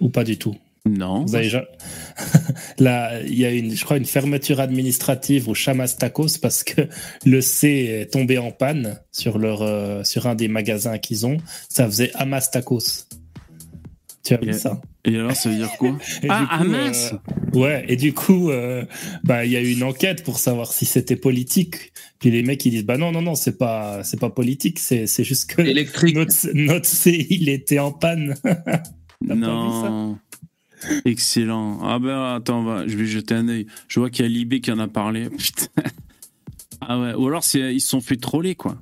Ou pas du tout Non. Vous avez Là, il y a une, je crois, une fermeture administrative au chamastakos parce que le C est tombé en panne sur leur, euh, sur un des magasins qu'ils ont. Ça faisait Amastakos. Tu as vu Et- ça? Et alors, ça veut dire quoi? Ah, coup, Hamas euh, Ouais, et du coup, euh, bah, il y a eu une enquête pour savoir si c'était politique. Puis les mecs, ils disent, bah non, non, non, c'est pas, c'est pas politique, c'est, c'est juste que Notre, notre C, il était en panne. Non. Excellent. Ah ben attends, va, je vais jeter un œil. Je vois qu'il y a Libé qui en a parlé. Putain. Ah ouais. Ou alors c'est, ils se sont fait troller quoi.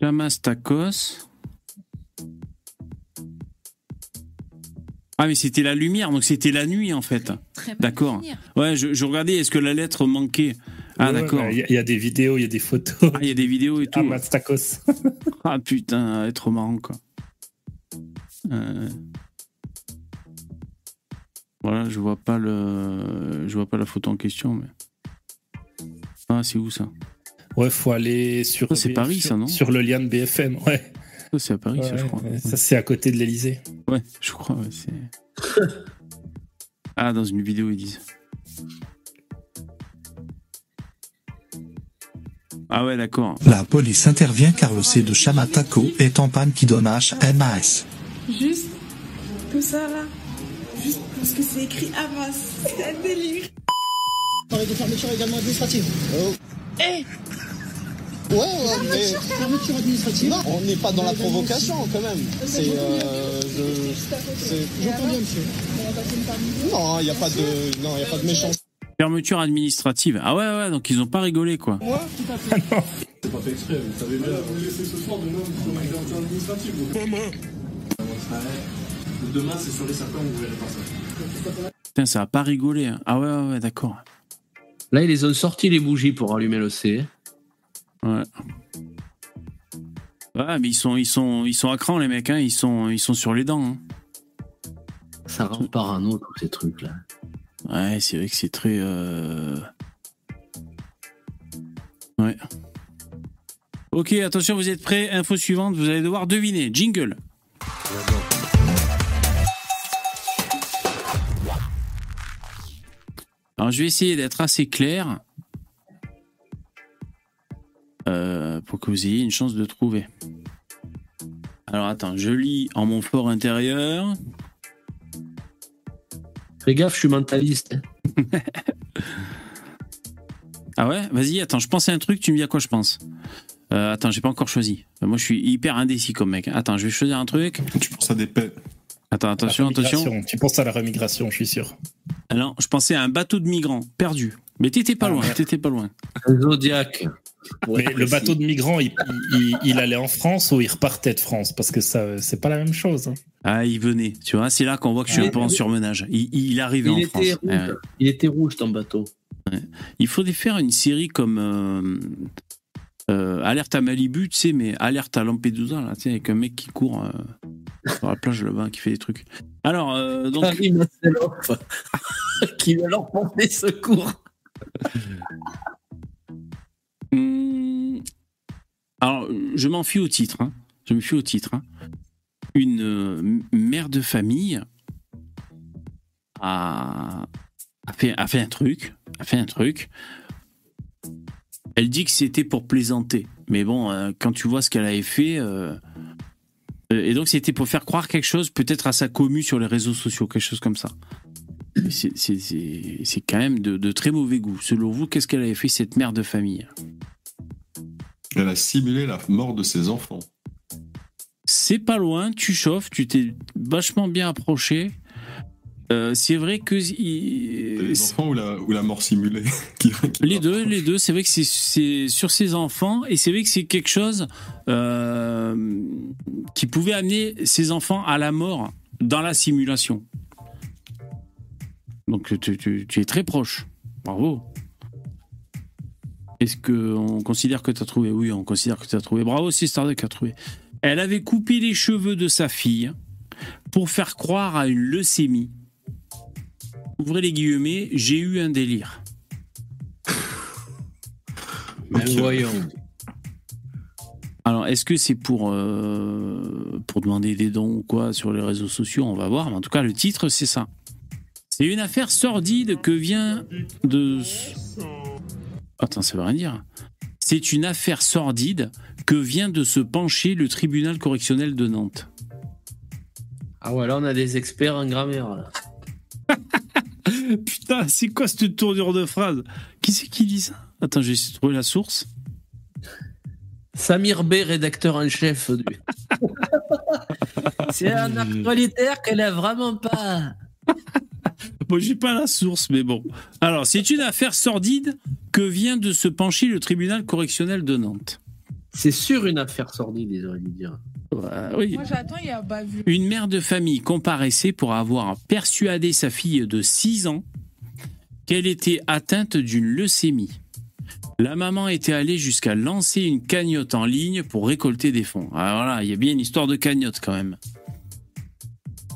Chamastakos. Ah mais c'était la lumière, donc c'était la nuit en fait. D'accord. Ouais, je, je regardais, est-ce que la lettre manquait? Ah Ouais, d'accord. Il y, a- il y a des vidéos, il y a des photos. Ah, il y a des vidéos et tout. Amastakos. Ah putain, être trop marrant quoi. Euh, Voilà, je vois pas le, je vois pas la photo en question, mais. Ah, c'est où ça? Ouais, faut aller sur. Ça, c'est Paris, ça, non? Sur le lien de BFM, ouais. Ça, c'est à Paris, ça, je crois. ouais, Ça, c'est à côté de l'Elysée. Ouais, je crois, ouais, c'est. ah, dans une vidéo, ils disent. Ah ouais, d'accord. La police intervient car le C de Chamatako est en panne qui donne HMAS. Juste tout ça là. Juste parce que c'est écrit Hamas. C'est un délire. Parler de fermeture également administrative. Eh Ouais, ouais, mais. Fermeture administrative. on n'est pas dans la provocation quand même. C'est. Euh, je. J'entends bien, monsieur. Non, il n'y a pas de. Non, il y a pas de méchanceté. Fermeture administrative. Ah ouais, ouais, donc ils ont pas rigolé, quoi. Moi, tout à fait. C'est pas fait exprès, vous savez bien. Vous laissez ce soir, demain, vous serez en Demain, c'est sûr et certain, vous verrez pas ça. Putain, ça a pas rigolé. hein. Ah ouais, ouais, ouais, d'accord. Là, ils les ont sortis les bougies pour allumer le C. Ouais. Ouais, mais ils sont, ils sont, ils sont à cran, les mecs, hein. Ils sont, ils sont sur les dents. hein. Ça rend parano, tous ces trucs-là. Ouais, c'est vrai que c'est très. euh, Ouais. Ok, attention, vous êtes prêts Info suivante, vous allez devoir deviner. Jingle. Alors, je vais essayer d'être assez clair euh, pour que vous ayez une chance de trouver. Alors, attends, je lis en mon fort intérieur. Fais gaffe, je suis mentaliste. Ah ouais? Vas-y, attends, je pense à un truc, tu me dis à quoi je pense. Euh, attends, j'ai pas encore choisi. Euh, Moi, je suis hyper indécis comme mec. Attends, je vais choisir un truc. Tu penses à des paix. Attends, attention, attention. Tu penses à la remigration, je suis sûr. Alors, je pensais à un bateau de migrants perdu. Mais t'étais pas Ah, loin, t'étais pas loin. Un Zodiac. Mais le bateau de migrants, il, il- il allait en France ou il repartait de France? Parce que ça, c'est pas la même chose. hein. Ah, il venait. Tu vois, c'est là qu'on voit que je suis Ah, un peu en surmenage. Il, il arrivait Il en France. était, rouge. Ouais, ouais. il était rouge, ton bateau. Il faudrait faire une série comme euh, euh, Alerte à Malibu, tu sais, mais Alerte à Lampedusa, là, tu sais, avec un mec qui court euh, sur la plage là-bas, qui fait des trucs. Alors, euh, donc. Qui va leur porter secours. Hmm. Alors, je m'en fie au titre. hein. Je me fie au titre. hein. Une mère de famille a, a fait, a fait un truc. A fait un truc Elle dit que c'était pour plaisanter. Mais bon, euh, quand tu vois ce qu'elle avait fait. euh, euh, et donc, c'était pour faire croire quelque chose, peut-être à sa commu sur les réseaux sociaux, quelque chose comme ça. C'est quand même de, de très mauvais goût. Selon vous, qu'est-ce qu'elle avait fait, cette mère de famille? Elle a simulé la mort de ses enfants. C'est pas loin, tu chauffes, tu t'es vachement bien approché. Euh, c'est vrai que. il- Les enfants ou la, ou la mort simulée qui- qui- Les deux, les deux. C'est vrai que c'est- sur ses enfants et c'est vrai que c'est quelque chose euh, qui pouvait amener ses enfants à la mort dans la simulation. Donc tu, tu- tu es très proche. Bravo. Est-ce qu'on considère que tu as trouvé? Oui, on considère que tu as trouvé. Bravo, c'est Starduck a trouvé. Elle avait coupé les cheveux de sa fille pour faire croire à une leucémie. Ouvrez les guillemets, j'ai eu un délire. Ben voyons. Alors, est-ce que c'est pour, euh, pour demander des dons ou quoi sur les réseaux sociaux? On va voir. Mais en tout cas, le titre, c'est ça. C'est une affaire sordide que vient de. Attends, ça veut rien dire. C'est une affaire sordide que vient de se pencher le tribunal correctionnel de Nantes. Ah ouais, là on a des experts en grammaire. là. Putain, c'est quoi cette tournure de phrase? Qui c'est qui dit ça? Attends, j'ai trouver la source. Samir B, rédacteur en chef du. C'est un actualitaire qu'elle a vraiment pas. Bon, j'ai pas la source, mais bon. Alors, c'est une affaire sordide que vient de se pencher le tribunal correctionnel de Nantes. C'est sûr une affaire sordide, ils auraient dû dire. oui. Moi j'attends, il y a bavure. Une mère de famille comparaissait pour avoir persuadé sa fille de 6 ans qu'elle était atteinte d'une leucémie. La maman était allée jusqu'à lancer une cagnotte en ligne pour récolter des fonds. Alors là, il y a bien une histoire de cagnotte quand même.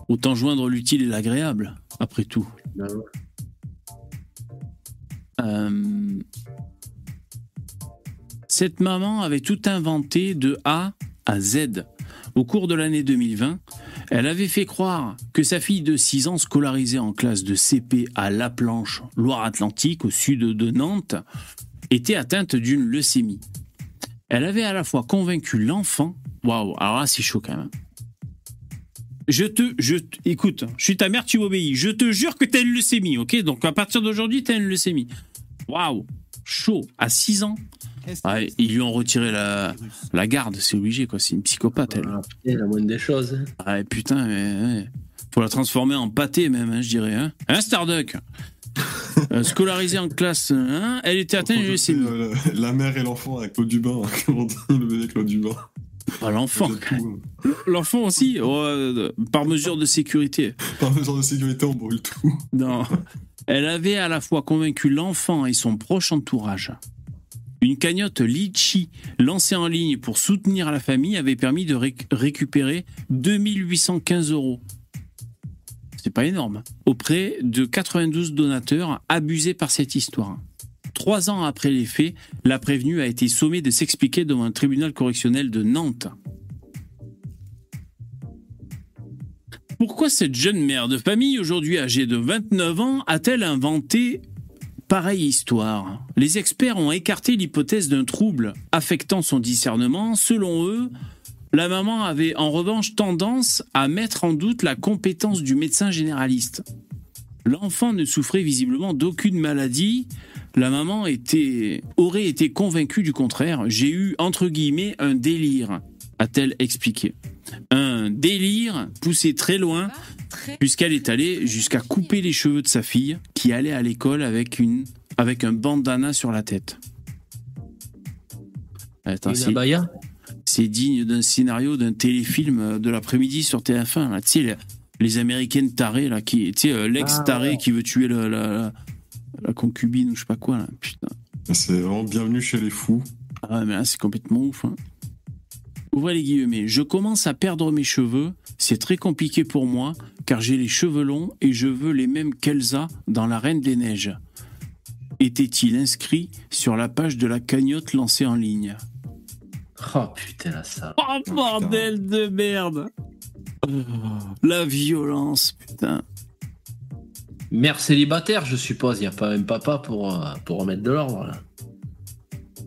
Autant joindre l'utile et l'agréable, après tout. Euh, Cette maman avait tout inventé de A à Z. Au cours de l'année 2020, elle avait fait croire que sa fille de 6 ans, scolarisée en classe de CP à La Planche, Loire-Atlantique, au sud de Nantes, était atteinte d'une leucémie. Elle avait à la fois convaincu l'enfant. Waouh, alors là, c'est chaud quand même. Je te, je, écoute, je suis ta mère, tu m'obéis. Je te jure que t'as une leucémie, ok? Donc à partir d'aujourd'hui, t'as une leucémie. Waouh, chaud. À 6 ans, Ouais, ils lui ont retiré la, la garde, c'est obligé, quoi. C'est une psychopathe, elle. C'est la moindre des choses. Ouais, putain, mais, ouais. Faut la transformer en pâté, même, hein, je dirais. Hein, hein Starduck? Euh, Scolarisée en classe, hein, elle était atteinte C'est leucémie. euh, la, mère et l'enfant avec Claude Dubin. Comment on le bébé Claude Dubin Ah, l'enfant. L'enfant aussi, euh, par mesure de sécurité. Par mesure de sécurité, on brûle tout. Non. Elle avait à la fois convaincu l'enfant et son proche entourage. Une cagnotte Litchi lancée en ligne pour soutenir la famille avait permis de réc- récupérer 2815 euros. C'est pas énorme. Auprès de 92 donateurs abusés par cette histoire. Trois ans après les faits, la prévenue a été sommée de s'expliquer devant un tribunal correctionnel de Nantes. Pourquoi cette jeune mère de famille, aujourd'hui âgée de 29 ans, a-t-elle inventé pareille histoire Les experts ont écarté l'hypothèse d'un trouble affectant son discernement. Selon eux, la maman avait en revanche tendance à mettre en doute la compétence du médecin généraliste. L'enfant ne souffrait visiblement d'aucune maladie. La maman aurait été convaincue du contraire. J'ai eu, entre guillemets, un délire, a-t-elle expliqué. Un délire poussé très loin, puisqu'elle est allée jusqu'à couper les cheveux de sa fille, qui allait à l'école avec, une, avec un bandana sur la tête. Attends, c'est- digne d'un scénario d'un téléfilm de l'après-midi sur TF1. Là. Tu sais, les, les américaines tarées, là, qui, tu sais, euh, l'ex-taré Ah, ouais. qui veut tuer la, la- la concubine ou je sais pas quoi. Là. Putain. C'est vraiment bienvenue chez les fous. Ah ouais, mais là, c'est complètement ouf. Hein. Ouvrez les guillemets. Je commence à perdre mes cheveux. C'est très compliqué pour moi, car j'ai les cheveux longs et je veux les mêmes qu'Elsa dans La Reine des Neiges. Était-il inscrit sur la page de la cagnotte lancée en ligne? Oh putain, là, ça. Oh bordel de merde La violence, putain. Mère célibataire, je suppose. Il n'y a pas un papa pour, euh, pour remettre de l'ordre, là.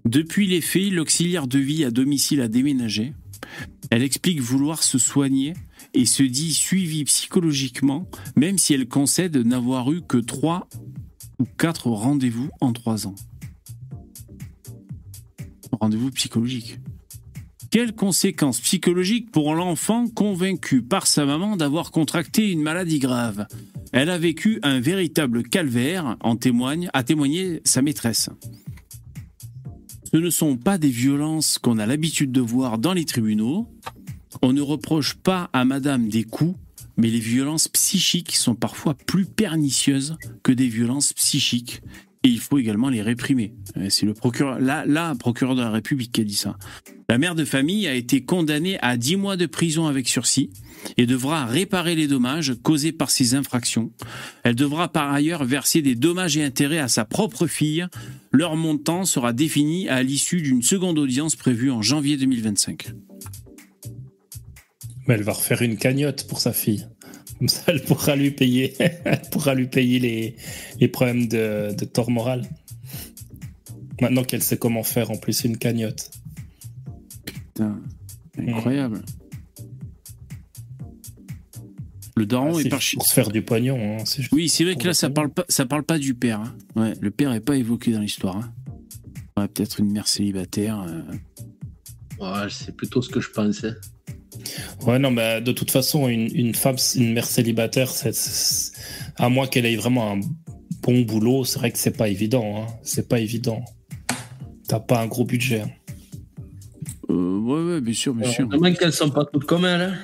Depuis les faits, l'auxiliaire de vie à domicile a déménagé. Elle explique vouloir se soigner et se dit suivie psychologiquement, même si elle concède n'avoir eu que trois ou quatre rendez-vous en trois ans. Rendez-vous psychologique. Quelles conséquences psychologiques pour l'enfant convaincu par sa maman d'avoir contracté une maladie grave? Elle a vécu un véritable calvaire, en témoigne, a témoigné sa maîtresse. Ce ne sont pas des violences qu'on a l'habitude de voir dans les tribunaux. On ne reproche pas à madame des coups, mais les violences psychiques sont parfois plus pernicieuses que des violences psychiques. Et il faut également les réprimer. Euh, C'est le procureur, là, procureur de la République qui a dit ça. La mère de famille a été condamnée à 10 mois de prison avec sursis et devra réparer les dommages causés par ces infractions. Elle devra par ailleurs verser des dommages et intérêts à sa propre fille. Leur montant sera défini à l'issue d'une seconde audience prévue en janvier 2025. Mais elle va refaire une cagnotte pour sa fille. Comme ça, elle pourra lui payer, elle pourra lui payer les, les problèmes de, de tort moral. Maintenant qu'elle sait comment faire en plus une cagnotte. Putain, incroyable. Le daron Ah, est c'est par pour se faire du pognon. hein, Oui, c'est vrai que là, ça parle pas, ça parle pas du père. hein. Ouais, le père est pas évoqué dans l'histoire. hein. Ouais, peut-être une mère célibataire. euh. Ouais, c'est plutôt ce que je pensais. Ouais, non, mais de toute façon, une, une femme, une mère célibataire, à moins qu'elle ait vraiment un bon boulot, c'est vrai que c'est pas évident. Hein. C'est pas évident. T'as pas un gros budget. hein. Euh, ouais, ouais, bien sûr, bien sûr. Heureusement qu'elles sont pas toutes comme elle.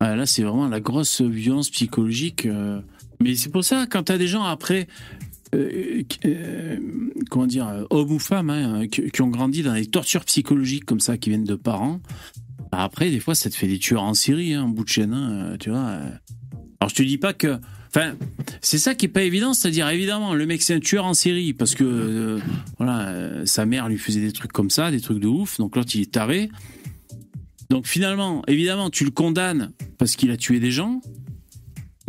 Ah, là, c'est vraiment la grosse violence psychologique. euh. Mais c'est pour ça, quand t'as des gens après, euh, euh, comment dire, hommes ou femmes, hein, qui, ont grandi dans des tortures psychologiques comme ça, qui viennent de parents, bah après, des fois, ça te fait des tueurs en série, hein, en bout de chaîne, hein, tu vois. Alors, je te dis pas que. Enfin, c'est ça qui est pas évident, c'est-à-dire, évidemment, le mec, c'est un tueur en série, parce que, voilà, sa mère lui faisait des trucs comme ça, des trucs de ouf, donc l'autre, il est taré. Donc finalement, évidemment, tu le condamnes parce qu'il a tué des gens,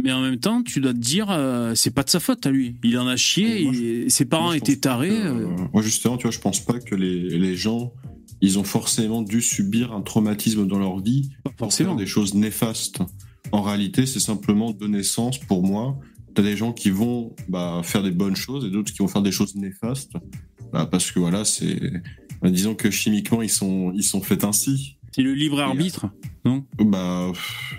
mais en même temps, tu dois te dire, euh, c'est pas de sa faute à lui. Il en a chié, ses parents étaient tarés. euh. Moi, justement, tu vois, je pense pas que les, les gens, ils ont forcément dû subir un traumatisme dans leur vie pour faire des choses néfastes. En réalité, c'est simplement de naissance, pour moi. T'as des gens qui vont bah, faire des bonnes choses et d'autres qui vont faire des choses néfastes. Bah, parce que voilà, c'est. bah, disons que chimiquement, ils sont, ils sont faits ainsi. C'est le libre arbitre, non? Bah,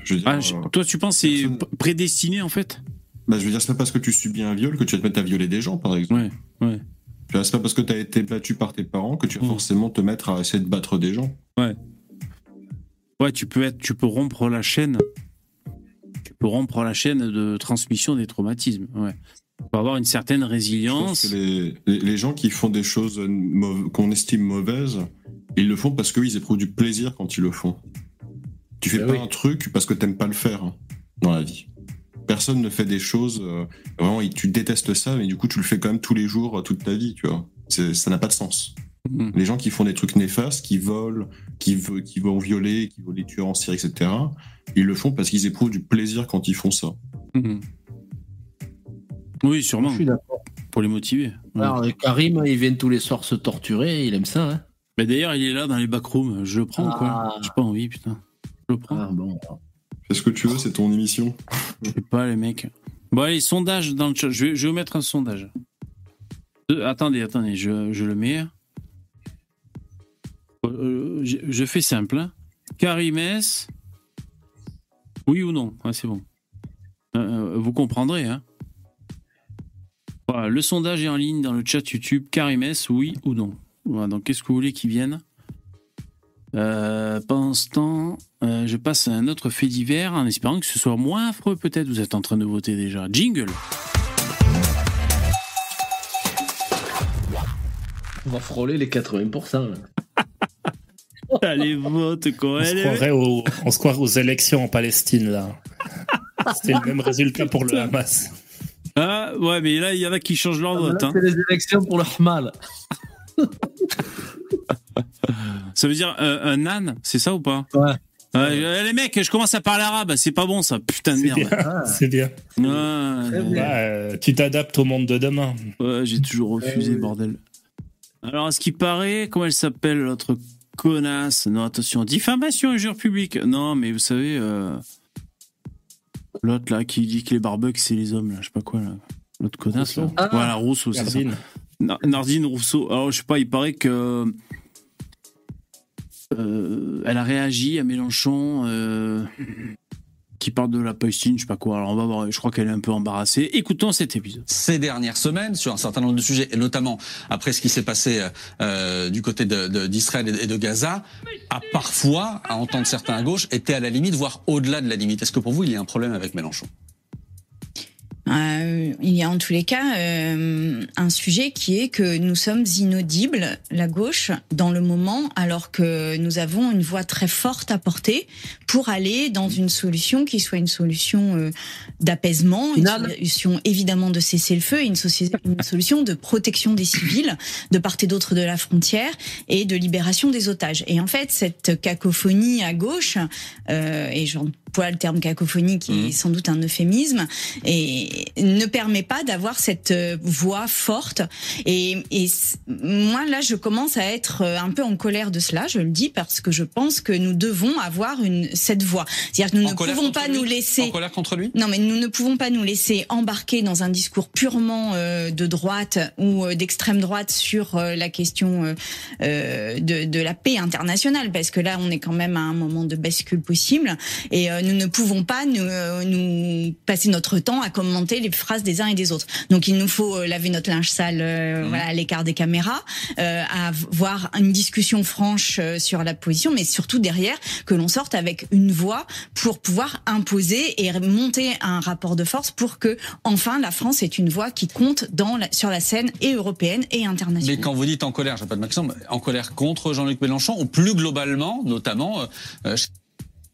je veux dire. Ah, je- euh, toi, tu penses que c'est prédestiné en fait? Bah, je veux dire, c'est pas parce que tu subis un viol que tu vas te mettre à violer des gens, par exemple. Ouais, c'est pas parce que tu as été battu par tes parents que tu vas forcément te mettre à essayer de battre des gens. Ouais. Ouais, tu peux être, tu peux rompre la chaîne. Tu peux rompre la chaîne de transmission des traumatismes. Ouais. Faut avoir une certaine Je pense résilience. que les, les- les gens qui font des choses qu'on estime mauvaises, ils le font parce qu'ils éprouvent du plaisir quand ils le font. Tu fais pas un truc parce que t'aimes pas le faire hein, dans la vie. Personne ne fait des choses, euh, vraiment, et tu détestes ça, mais du coup, tu le fais quand même tous les jours, euh, toute ta vie, tu vois. Ça n'a pas de sens. Mhm. Les gens qui font des trucs néfastes, qui volent, qui, qui vont violer, qui vont les tuer en série, etc., ils le font parce qu'ils éprouvent du plaisir quand ils font ça. Mhm. Oui, sûrement. Je suis d'accord. Pour les motiver. Ouais. Alors, Karim, il vient tous les soirs se torturer, il aime ça. Hein Mais d'ailleurs, il est là dans les backrooms. Je le prends ou quoi J'ai pas envie, putain. Je le prends. Ah bon. Fais ce que tu veux, c'est ton émission. Je sais pas, les mecs. Bon, allez, sondage dans le chat. Je vais, je vais vous mettre un sondage. Euh, attendez, attendez, je, je le mets. Euh, je, je fais simple. hein. Karimès. Oui ou non? Ouais, C'est bon. Euh, euh, vous comprendrez. Hein. Voilà, le sondage est en ligne dans le chat YouTube. Karimès, oui ou non? Voilà, donc qu'est-ce que vous voulez qu'il vienne euh, pendant ce temps, euh, je passe à un autre fait divers en espérant que ce soit moins affreux peut-être. Vous êtes en train de voter déjà. Jingle On va frôler les 80%. Là. Allez, vote quoi. On se, croirait aux, on se croirait aux élections en Palestine, là. C'était le même résultat pour le Hamas. Ah, ouais, mais là, il y en a qui changent leur vote. Là, hein. c'est les élections pour le Hamal. Ça veut dire euh, un âne, c'est ça ou pas Ouais. Euh, les mecs, je commence à parler arabe, c'est pas bon ça, putain de merde. bien. C'est bien. Ouais, Bah, euh, tu t'adaptes au monde de demain. ouais, j'ai toujours refusé, bordel. Alors, à ce qui paraît, comment elle s'appelle l'autre connasse? Non, attention, diffamation et injure publique. Non, mais vous savez, euh, l'autre là qui dit que les barbecues c'est les hommes, là, je sais pas quoi là. L'autre connasse là. Ah, voilà, Rousseau, c'est ça. Nardine. Na- Nardine Rousseau. Alors, je sais pas, il paraît que. euh, elle a réagi à Mélenchon. euh, qui parle de la Palestine, je sais pas quoi. Alors on va voir, je crois qu'elle est un peu embarrassée. Écoutons cet épisode. ces dernières semaines sur un certain nombre de sujets, et notamment après ce qui s'est passé euh, du côté d'Israël et de Gaza, a parfois, à entendre certains à gauche, été à la limite, voire au-delà de la limite. Est-ce que pour vous, il y a un problème avec Mélenchon? Euh, il y a en tous les cas euh, un sujet qui est que nous sommes inaudibles, la gauche, dans le moment, alors que nous avons une voix très forte à porter pour aller dans une solution qui soit une solution euh, d'apaisement, une solution évidemment de cesser le feu et une, une solution de protection des civils de part et d'autre de la frontière et de libération des otages. Et en fait, cette cacophonie à gauche, euh, et j'emploie le terme cacophonie qui est sans doute un euphémisme, et ne permet pas d'avoir cette euh, voix forte. Et, et moi, là, je commence à être euh, un peu en colère de cela, je le dis, parce que je pense que nous devons avoir une, cette voix. C'est-à-dire que nous En ne pouvons pas lui nous laisser... En colère contre lui? Non, mais nous ne pouvons pas nous laisser embarquer dans un discours purement euh, de droite ou euh, d'extrême droite sur euh, la question de, de la paix internationale, parce que là, on est quand même à un moment de bascule possible, et nous ne pouvons pas nous, euh, nous passer notre temps à commenter les phrases des uns et des autres. Donc, il nous faut euh, laver notre linge sale, euh, voilà, à l'écart des caméras, à avoir une discussion franche sur la position, mais surtout derrière que l'on sorte avec une voix pour pouvoir imposer et monter un rapport de force pour que enfin la France est une voix qui compte dans la- sur la scène et européenne et internationale. Mais quand vous dites en colère, j'ai pas de maximum, en colère contre Jean-Luc Mélenchon, ou plus globalement, notamment, euh,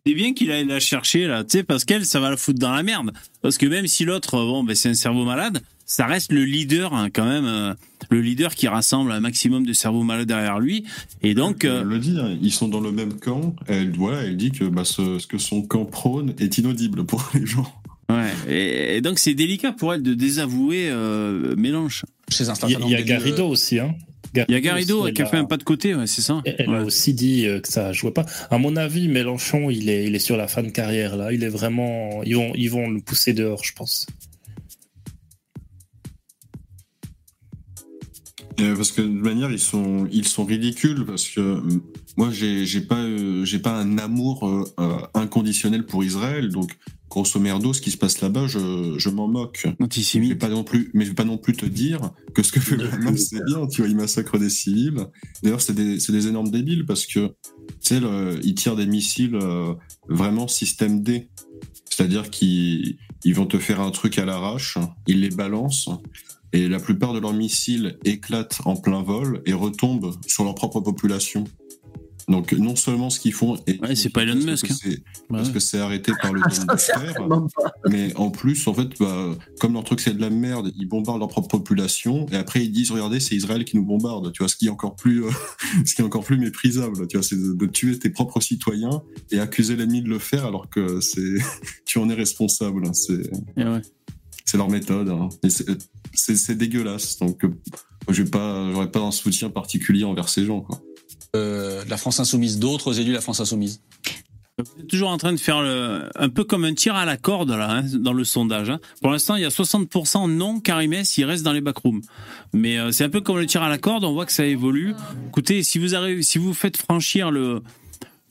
C'est bien qu'il aille la chercher là, tu sais, parce qu'elle, ça va la foutre dans la merde. Parce que même si l'autre, bon, ben c'est un cerveau malade, ça reste le leader hein, quand même, euh, le leader qui rassemble un maximum de cerveaux malades derrière lui. Et donc, euh, Elle le dit, hein, ils sont dans le même camp. Elle, voilà, elle dit que bah, ce, ce que son camp prône est inaudible pour les gens. ouais, et, et donc c'est délicat pour elle de désavouer euh, Mélenchon. Chez un Il y a, il y a Garrido aussi. Hein. Il y a Garrido aussi, qui a fait un pas de côté, ouais, c'est ça. Elle a aussi dit euh, que ça jouait pas. À mon avis, Mélenchon, il est, il est sur la fin de carrière là. Il est vraiment, ils vont, ils vont le pousser dehors, je pense. Euh, parce que de toute manière, ils sont, ils sont ridicules parce que euh, moi, j'ai, pas, euh, j'ai pas un amour inconditionnel pour Israël. Donc, grosso merdo, ce qui se passe là-bas, je, je m'en moque. Je vais pas non plus, mais je vais pas non plus te dire que ce que fait le Hamas, c'est bien. Tu vois, ils massacrent des civils. D'ailleurs, c'est des, c'est des énormes débiles parce que, tu sais, ils tirent des missiles euh, vraiment système D. C'est-à-dire qu'ils ils vont te faire un truc à l'arrache, ils les balancent, et la plupart de leurs missiles éclatent en plein vol et retombent sur leur propre population. Donc non seulement ce qu'ils font est Ouais, c'est pas Elon parce Musk, que hein. c'est- parce que c'est arrêté par le de Certainement pas. mais en plus en fait bah, comme leur truc c'est de la merde, ils bombardent leur propre population et après ils disent regardez c'est Israël qui nous bombarde, tu vois ce qui est encore plus euh, ce qui est encore plus méprisable, tu vois c'est de, de tuer tes propres citoyens et accuser l'ennemi de le faire alors que c'est tu en es responsable, hein. c'est c'est leur méthode. hein. Et c'est- c'est c'est dégueulasse. Donc, euh, je vais pas, j'aurais pas un soutien particulier envers ces gens. Quoi. Euh, de la France insoumise, d'autres élus de la France insoumise. Vous êtes toujours en train de faire le, un peu comme un tir à la corde là, hein, dans le sondage. hein. Pour l'instant, il y a 60% non, Karimès, il reste dans les backrooms. Mais euh, c'est un peu comme le tir à la corde, on voit que ça évolue. Écoutez, si vous arrivez, si vous faites franchir le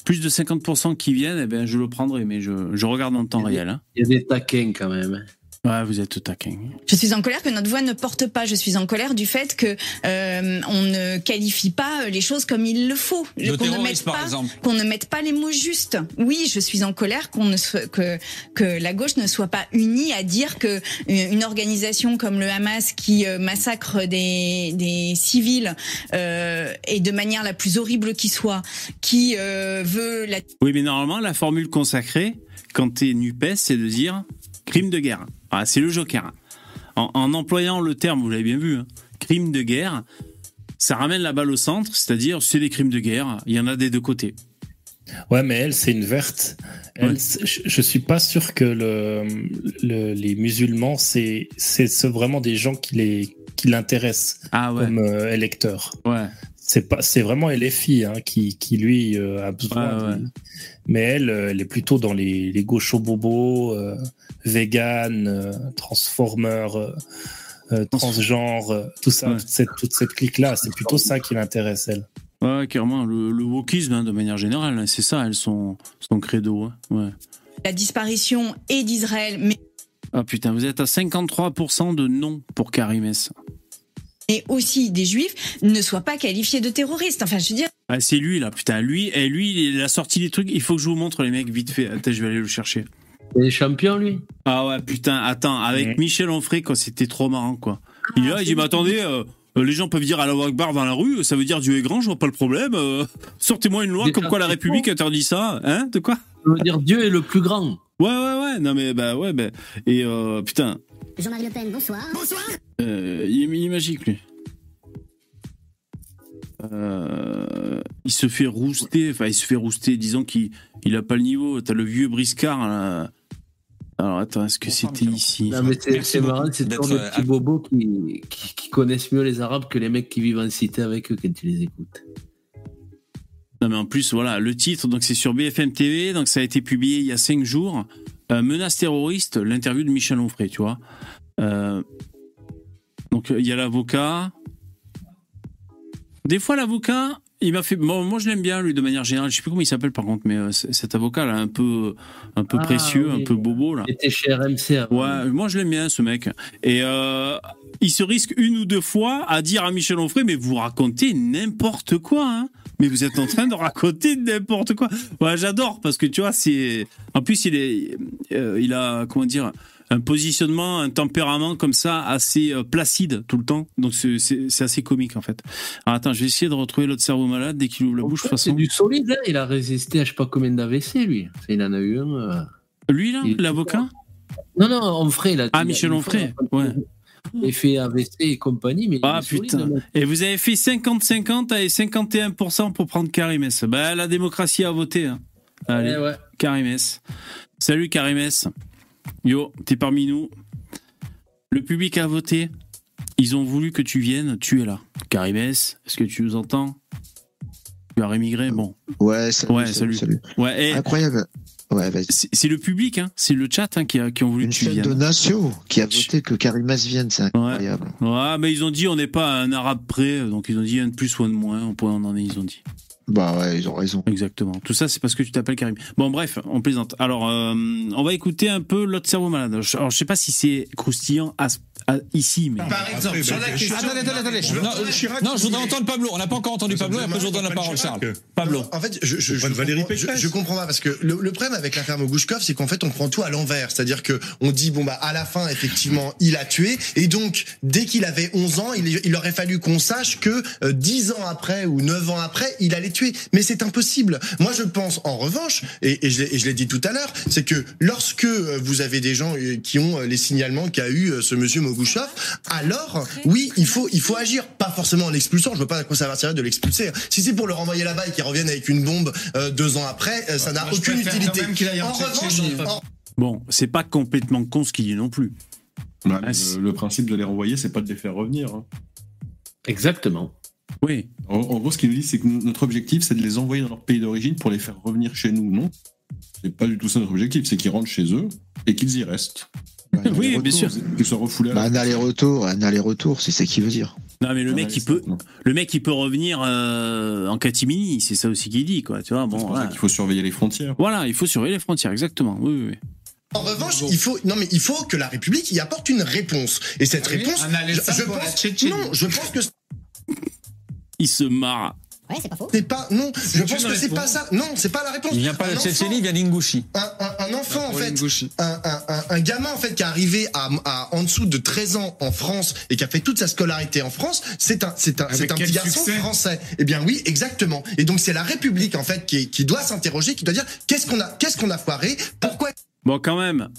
plus de 50% qui viennent, eh ben, je le prendrai, mais je, je regarde en temps réel. hein. Il y a des taquins quand même. Ouais, vous êtes taquin. Je suis en colère que notre voix ne porte pas. Je suis en colère du fait que euh, on ne qualifie pas les choses comme il le faut. Le qu'on ne mette par pas, exemple. qu'on ne mette pas les mots justes. Oui, je suis en colère qu'on ne soit, que que la gauche ne soit pas unie à dire que une une organisation comme le Hamas qui euh, massacre des des civils euh, et de manière la plus horrible qui soit, qui euh, veut la Oui, mais normalement, la formule consacrée, quand t'es NUPES, c'est de dire crime de guerre. Ah, c'est le joker. En, en employant le terme, vous l'avez bien vu, hein, crime de guerre, ça ramène la balle au centre, c'est-à-dire c'est des crimes de guerre, il y en a des deux côtés. Ouais, mais elle, c'est une verte. Elle, je, je suis pas sûr que le, le- les musulmans, c'est vraiment des gens qui les qui l'intéressent Ah ouais. comme euh, électeurs. Ouais. C'est pas, c'est vraiment LFI hein, qui qui lui euh, a besoin. Ouais, ouais. de- Mais elle, euh, elle est plutôt dans les les gauchos bobos, euh, vegan, euh, transformer, euh, euh, transgenre, euh, tout ça, toute cette toute cette clique là. C'est plutôt ça qui l'intéresse elle. Ouais, carrément. Le, le wokisme, hein, de manière générale, hein, c'est ça, elles sont son credo. hein. Ouais. La disparition et d'Israël, mais Ah putain, vous êtes à 53% de non pour Karimès. et aussi des juifs ne soient pas qualifiés de terroristes. Enfin, je veux dire, Ah, c'est lui là, putain, lui, et lui, il a sorti des trucs. Il faut que je vous montre les mecs vite fait. Attends, je vais aller le chercher. Il est champion, lui. Ah ouais, putain, attends, avec. Michel Onfray, quoi, c'était trop marrant, quoi. Il est là, il dit, mais attendez, euh, les gens peuvent dire Allah Akbar dans la rue, ça veut dire Dieu est grand, je vois pas le problème. euh, Sortez-moi une loi comme quoi la République interdit ça, hein De quoi? Ça veut dire Dieu est le plus grand. Ouais, ouais, ouais, non mais bah ouais, bah, et euh, putain, Jean-Marie Le Pen, bonsoir. Bonsoir. euh, il, est, il est magique lui. Euh, il se fait rouster, enfin il se fait rouster, disons qu'il il a pas le niveau. T'as le vieux briscard. là. Alors attends, est-ce que c'était ici? Non, mais c'est marrant, c'est toujours des euh, petits bobos qui, qui, qui connaissent mieux les Arabes que les mecs qui vivent en cité avec eux quand tu les écoutes. Non mais en plus voilà le titre donc c'est sur BFM TV donc ça a été publié il y a cinq jours Euh, menace terroriste l'interview de Michel Onfray tu vois Euh, donc il y a l'avocat des fois l'avocat il m'a fait bon, moi je l'aime bien lui de manière générale je sais plus comment il s'appelle par contre mais euh, cet avocat là un peu un peu Ah, précieux oui. un peu bobo là Il était chez RMC avant. Ouais, moi je l'aime bien ce mec. Et euh, il se risque une ou deux fois à dire à Michel Onfray, mais vous racontez n'importe quoi, hein. Mais vous êtes en train de raconter n'importe quoi. Ouais, j'adore parce que tu vois, c'est. En plus, il est, euh, il a comment dire, un positionnement, un tempérament comme ça assez euh, placide tout le temps. Donc c'est- assez comique en fait. Alors attends, je vais essayer de retrouver l'autre cerveau malade dès qu'il ouvre la bouche. Toute C'est du solide, hein. il a résisté à je sais pas combien d'AVC, lui. Il en a eu un. euh. lui là, l'avocat. Non, non, Onfray. A, Ah, Michel Onfray, ouais. Effet AVC et compagnie, mais Ah solide, putain. mec. Et vous avez fait 50-50 et 51% pour prendre Karimès. Bah, la démocratie a voté. Hein. Allez, Ouais, ouais. Karimès. Salut Karimès. Yo, t'es parmi nous. Le public a voté. Ils ont voulu que tu viennes. Tu es là. Karimès, est-ce que tu nous entends? Tu as rémigré Bon. Ouais, salut, Ouais, salut. Ouais, et Incroyable. Ouais, vas-y. c'est le public, hein. c'est le chat hein, qui, a, qui ont voulu Une que tu chaîne de viennes. nations qui a voté que Karimas vienne, c'est incroyable. Ouais, mais ils ont dit on n'est pas un arabe près, donc ils ont dit un de plus ou un de moins, on pourrait en en est, ils ont dit. Bah ouais, ils ont raison. Exactement. Tout ça, c'est parce que tu t'appelles Karim. Bon, bref, on plaisante. Alors, euh, on va écouter un peu l'autre cerveau malade. Alors, je sais pas si c'est croustillant à, à- ici, mais. Par exemple, sur la question. Attendez, attendez, attendez. Je- Non, je voudrais entendre Pablo. On n'a pas encore entendu Pablo, et après je vous donne la parole, Charles. Pablo. En fait, je, je, je, comprends, je, Pécresse. je comprends pas parce que le, le problème avec l'affaire Mogouchkov, c'est qu'en fait, on prend tout à l'envers. C'est-à-dire que on dit bon bah à la fin, effectivement, il a tué, et donc dès qu'il avait 11 ans, il, il aurait fallu qu'on sache que euh, 10 ans après ou 9 ans après, il allait tuer. Mais c'est impossible. Moi, je pense en revanche, et, et je l'ai et je l'ai dit tout à l'heure, c'est que lorsque euh, vous avez des gens euh, qui ont euh, les signalements qu'a eu euh, ce monsieur Alors oui, il faut il faut agir, pas forcément en l'expulsant. Je veux pas à quoi ça va servir de l'expulser. Si c'est pour le renvoyer là-bas et qu'il revienne avec une bombe euh, deux ans après, euh, ça n'a aucune utilité. en En revanche, en- Bon, c'est pas complètement con ce qu'il dit non plus. Bah, Ah, le, le principe de les renvoyer, c'est pas de les faire revenir. hein. Exactement. Oui. En, en gros, ce qu'il nous dit, c'est que notre objectif, c'est de les envoyer dans leur pays d'origine pour les faire revenir chez nous. Non, c'est pas du tout ça notre objectif. C'est qu'ils rentrent chez eux et qu'ils y restent. Bah, un Oui, aller-retour. bien sûr. À Bah, un aller-retour, un aller-retour, c'est ça qu'il veut dire. Non, mais le mec, ouais, il peut, le mec, il peut revenir euh, en catimini. C'est ça aussi qu'il dit, quoi. Tu vois, bon, pour ça voilà. qu'il faut surveiller les frontières. Voilà, il faut surveiller les frontières, exactement. Oui, oui, oui. En revanche, il faut non mais il faut que la République y apporte une réponse. Et cette Ah oui, réponse, un je, pense, non, je pense que Il se marre. Ouais, c'est pas faux. c'est pas non, je pense que c'est pas ça. Non, c'est pas la réponse. Il vient pas Un de Tchétchénie, il vient d'Ingouchi. un, un- un enfant en fait, un, un- un- un gamin en fait qui est arrivé à, à en dessous de 13 ans en France et qui a fait toute sa scolarité en France, c'est un c'est un c'est un petit garçon français. Eh bien oui, exactement. Et donc c'est la République en fait qui, qui doit s'interroger, qui doit dire qu'est-ce qu'on a qu'est-ce qu'on a foiré, pourquoi? Bon, quand même.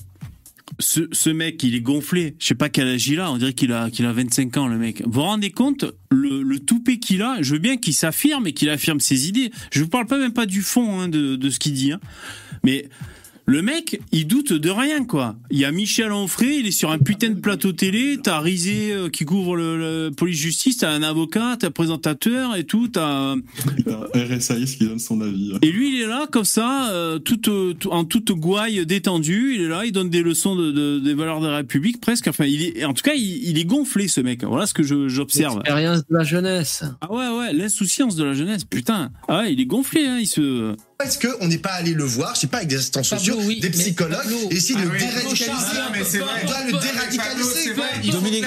Ce, ce mec, il est gonflé. Je sais pas quel âge il. On dirait qu'il a, qu'il a 25 ans, le mec. Vous vous rendez compte le, le toupet qu'il a Je veux bien qu'il s'affirme et qu'il affirme ses idées. Je vous parle pas même pas du fond hein, de, de ce qu'il dit. hein. Mais le mec, il doute de rien, quoi. Il y a Michel Onfray, il est sur un putain de plateau télé. T'as Rizé euh, qui couvre le, le police-justice. T'as un avocat, t'as un présentateur et tout. T'as RSAIS qui donne son avis. et lui, il est là comme ça, euh, tout, tout- en toute gouaille détendue. Il est là, il donne des leçons de, de- des valeurs de la République presque. Enfin, il est, en tout cas, il, il est gonflé ce mec. Voilà ce que j'observe. L'expérience de la jeunesse. Ah ouais, ouais, l'insouciance de la jeunesse, putain. Ah ouais, il est gonflé, hein, il se. Est-ce qu'on n'est pas allé le voir, je sais pas, avec des assistants sociaux, des psychologues, et essayer de le déradicaliser Ah, c'est vrai. On doit le Pablo, déradicaliser. Dominique-.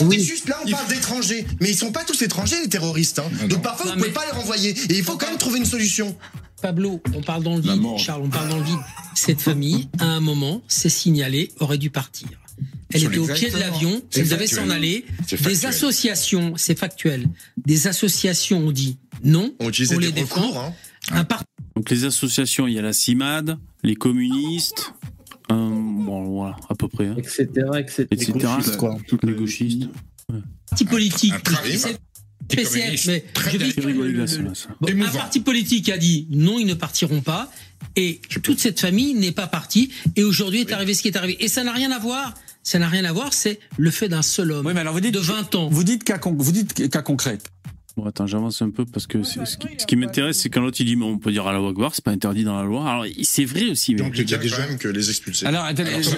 Oui. Juste là, on parle d'étrangers. Mais ils sont pas tous étrangers, les terroristes. hein. Donc parfois, vous pouvez pas les renvoyer. Et il faut quand même trouver une solution. Pablo, on parle dans le vide. Charles, on parle dans le vide. Cette famille, à un moment, c'est signalé, aurait dû partir. Elle était au pied de l'avion, elle devait s'en aller. Des associations, c'est factuel. Des associations ont dit non. On utilisait on les des défend. recours. hein. Un parti Donc les associations, il y a la CIMAD, les communistes, euh, bon voilà, à peu près. hein. Etc. etc. Etc. gauchistes, quoi. Les gauchistes. politique. c'est Petit spécial, communiste, mais je vais Rigoler. Bon, un parti politique a dit non, ils ne partiront pas. Et toute cette famille n'est pas partie. Et aujourd'hui est arrivé ce qui est arrivé. Et ça n'a rien à voir. Ça n'a rien à voir. C'est le fait d'un seul homme de 20 ans. Vous dites cas, con- vous dites cas concret. Bon, attends, j'avance un peu parce que c'est- ce qui, ce qui m'intéresse, c'est quand l'autre il dit, mais on peut dire à la Wagbar, c'est pas interdit dans la loi. Alors, c'est vrai aussi, mais. Donc, il y a des gens que les expulser. Alors, attendez, je,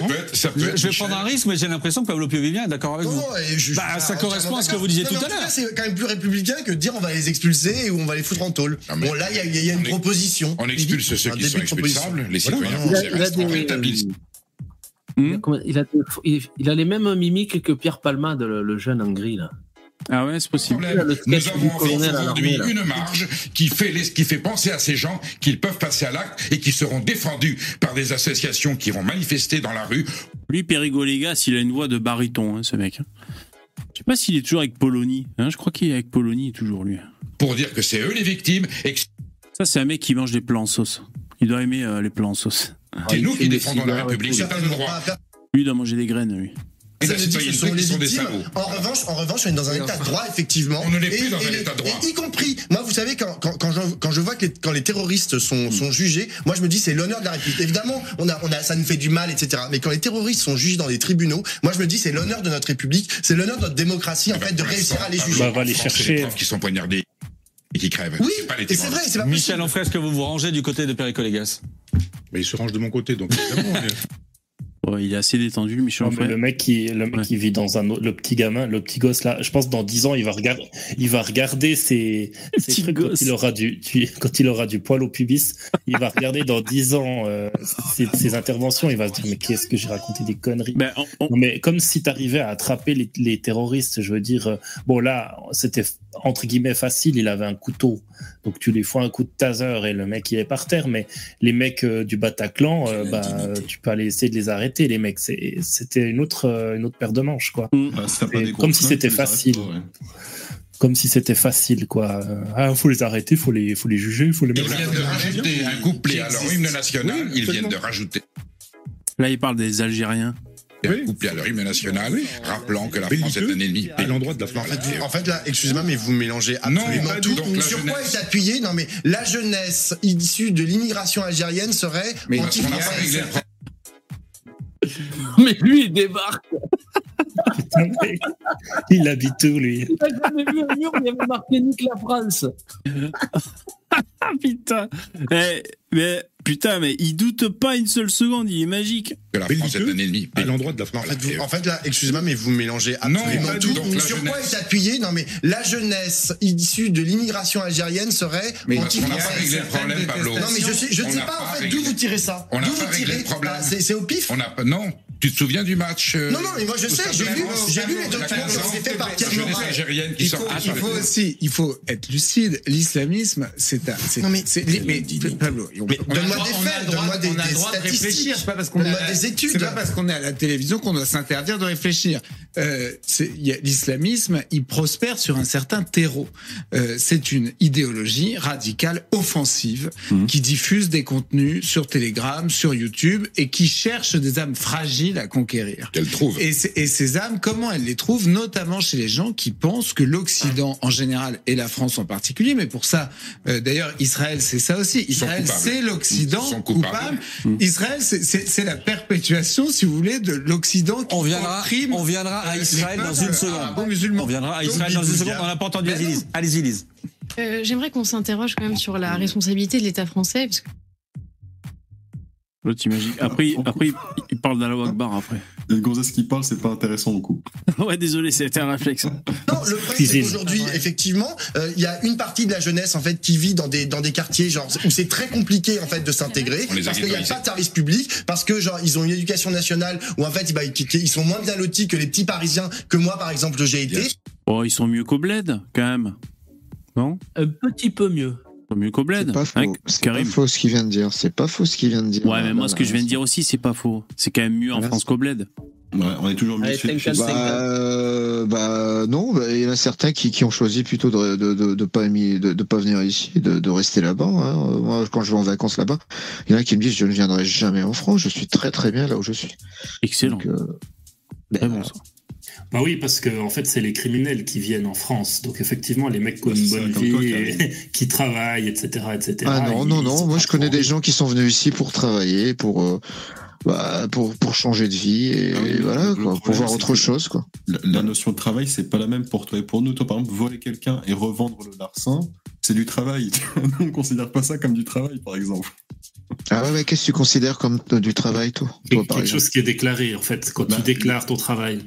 je- je vais prendre un risque, mais j'ai l'impression que Pablo Piovivien est d'accord avec vous. Non, et je- je bah, ça correspond à ce que vous disiez tout à l'heure. C'est quand même plus républicain que de dire on va les expulser ou on va les foutre en tôle. Bon, là, il y a- il y, a une proposition. On expulse ceux qui sont expulsables, les citoyens Il a les mêmes mimiques que Pierre Palmade, le, le jeune en gris, là. Ah ouais, c'est possible. Le Nous avons aujourd'hui une marge qui fait, les- qui fait penser à ces gens qu'ils peuvent passer à l'acte et qui seront défendus par des associations qui vont manifester dans la rue. Lui, Périgolégas, il a une voix de baryton, hein, ce mec. Je sais pas s'il est toujours avec Polony. Hein, je crois qu'il est avec Polony toujours, lui. pour dire que c'est eux les victimes et que Ça, c'est un mec qui mange des plats en sauce. Il doit aimer euh, les plats en sauce. c'est nous qui défendons la République. C'est un droit. Lui, il doit manger des graines, lui. Et Ça la veut dire que ce sont les sont des victimes. salauds. En revanche, en revanche, on est dans un état de droit, effectivement. On ne l'est Et- plus dans et un les- état de droit. et y compris, moi, vous savez, quand, quand, quand, je, quand je vois que les, quand les terroristes Hmm. sont, sont jugés, moi, je me dis, c'est l'honneur de la République. Évidemment, on a, on a, ça nous fait du mal, etc. Mais quand les terroristes sont jugés dans des tribunaux, moi, je me dis, c'est l'honneur de notre République, c'est l'honneur de notre démocratie, en fait, de réussir à les juger. Bah, va les chercher. Les qui sont poignardés et qui crèvent. Oui, C'est les vrai, c'est pas Michel est-ce que vous vous rangez du côté de Péricolégas Mais il se range de mon côté, donc évidemment. Ouais, il est assez détendu, Michel Non, le mec qui, le mec qui vit dans un, autre- le petit gamin, le petit gosse là, je pense que dans 10 ans, il va regarder, il va regarder ses, ses trucs quand il aura du, quand il aura du poil au pubis. Il va regarder dans 10 ans, euh, ses, ses interventions, il va se dire, mais qu'est-ce que j'ai raconté des conneries? Ben, Non, mais comme si t'arrivais à attraper les, les terroristes, je veux dire, euh, bon là, c'était entre guillemets facile, il avait un couteau. Donc tu lui fous un coup de taser et le mec il est par terre, mais les mecs euh, du Bataclan, euh, bah, tu peux aller essayer de les arrêter, les mecs. C'était une autre, euh, une autre paire de manches, quoi. Bah, si Et des comme si c'était facile. pas, ouais. Comme si c'était facile, quoi. Euh, Ah, faut les arrêter, faut les, faut les juger, faut les Ils mettre. viennent de rajouter un couplet à leur hymne national. Ils viennent de rajouter Là, il parle des Algériens. un couplet à leur hymne national, rappelant que la France est un ennemi. À l'endroit de la France. En fait, en fait, là, excusez-moi, mais vous mélangez absolument pas tout. Donc, Sur quoi est appuyé? Non, mais la jeunesse issue de l'immigration algérienne serait Mais Mais lui, il débarque. Putain, mais il habite où, lui Il a jamais vu un mur où il y avait marqué Nique la France. Ah putain Eh, mais putain, mais il doute pas une seule seconde, il est magique. Que la France est un ennemi. À l'endroit de la France. En fait, vous- en fait, là, excusez-moi, mais vous mélangez absolument pas tout. Donc, Sur quoi est appuyé Non, mais la jeunesse issue de l'immigration algérienne serait Mais parce qu'on n'a pas anti-française. réglé le problème, Pablo. Non, mais je sais, je ne sais pas, en fait, d'où vous tirez ça On n'a D'où pas vous réglé tirez le problème. Ah, C'est c'est au pif On n'a pas, non. Tu te souviens du match euh, Non, non, mais moi je sais, j'ai lu, j'ai lu les a documents 15 qui ont été faits par Pierre algérienne qui Il faut, il faut aussi, il faut être lucide. L'islamisme, c'est un. c'est- Non, mais- c'est- mais, Pablo, a donne-moi le droit- des on a faits, le droit- donne-moi des- on a le des droit de statistiques. réfléchir. C'est pas parce qu'on est à Donne-moi la- des études. C'est pas parce qu'on est à la télévision qu'on doit s'interdire de réfléchir. euh, a- l'islamisme, il prospère sur un certain terreau. Euh, c'est une idéologie radicale offensive Mhm. qui diffuse des contenus sur Telegram, sur YouTube et qui cherche des âmes fragiles à conquérir. Qu'elle trouve. Et, ces- et ces âmes, comment elle les trouve Notamment chez les gens qui pensent que l'Occident en général et la France en particulier, mais pour ça, euh, d'ailleurs, Israël, c'est ça aussi. Israël, coupables. c'est l'Occident coupable. Israël, c'est- la perpétuation, si vous voulez, de l'Occident qui On viendra, opprime, on viendra à Israël dans une seconde. On viendra à Donc, Israël dans une seconde. On n'a pas entendu. Allez-y. Lise. Allez-y, Lise. Euh, J'aimerais qu'on s'interroge quand même sur la responsabilité de l'État français, parce que L'autre, t'imagines. Après, il- après, il- il parle d'Allah Akbar après. Et le gonzesse qui parle, c'est pas intéressant beaucoup. ouais, désolé, c'était un réflexe. Non, le problème c'est qu'aujourd'hui, effectivement, euh, il y a une partie de la jeunesse en fait qui vit dans des dans des quartiers genre où c'est très compliqué en fait de s'intégrer a parce qu'il n'y a pas de service public, parce que genre ils ont une éducation nationale où en fait bah, ils, ils sont moins bien lotis que les petits Parisiens que moi par exemple j'ai été. Oh, ils sont mieux qu'au bled, quand même. Non? Un petit peu mieux. Pas mieux qu'au bled. C'est pas faux. Hein, C'est pas faux ce qu'il vient de dire. C'est pas faux ce qu'il vient de dire. Ouais, mais moi, ce que je viens de dire aussi, c'est pas faux. C'est quand même mieux en. France qu'au bled. Ouais, on est toujours mieux Allez, chez, chez- Bah, euh, bah non, bah, il y en a certains qui, qui ont choisi plutôt de de, de, de pas de, de pas venir ici, de, de rester là-bas. hein. Moi, quand je vais en vacances là-bas, il y en a qui me disent je ne viendrai jamais en France. Je suis très très bien là où je suis. Excellent. Donc, euh, Très bon, ça. Bah oui, parce que en fait, c'est les criminels qui viennent en France. Donc effectivement, les mecs qui ont une bonne toi, vie, et qui travaillent, etc., etc. ah non non non, moi je connais des gens qui sont venus ici pour travailler, pour euh, bah, pour pour changer de vie et, Ah oui, voilà pour voir autre chose quoi. La, la notion de travail, c'est pas la même pour toi et pour nous. Toi, par exemple, voler quelqu'un et revendre le larcin, c'est du travail. on considère pas ça comme du travail, par exemple. Ah ouais, ouais qu'est-ce que tu considères comme euh, du travail toi, toi Quelque exemple? chose qui est déclaré, en fait, quand Bah, tu déclares ton travail.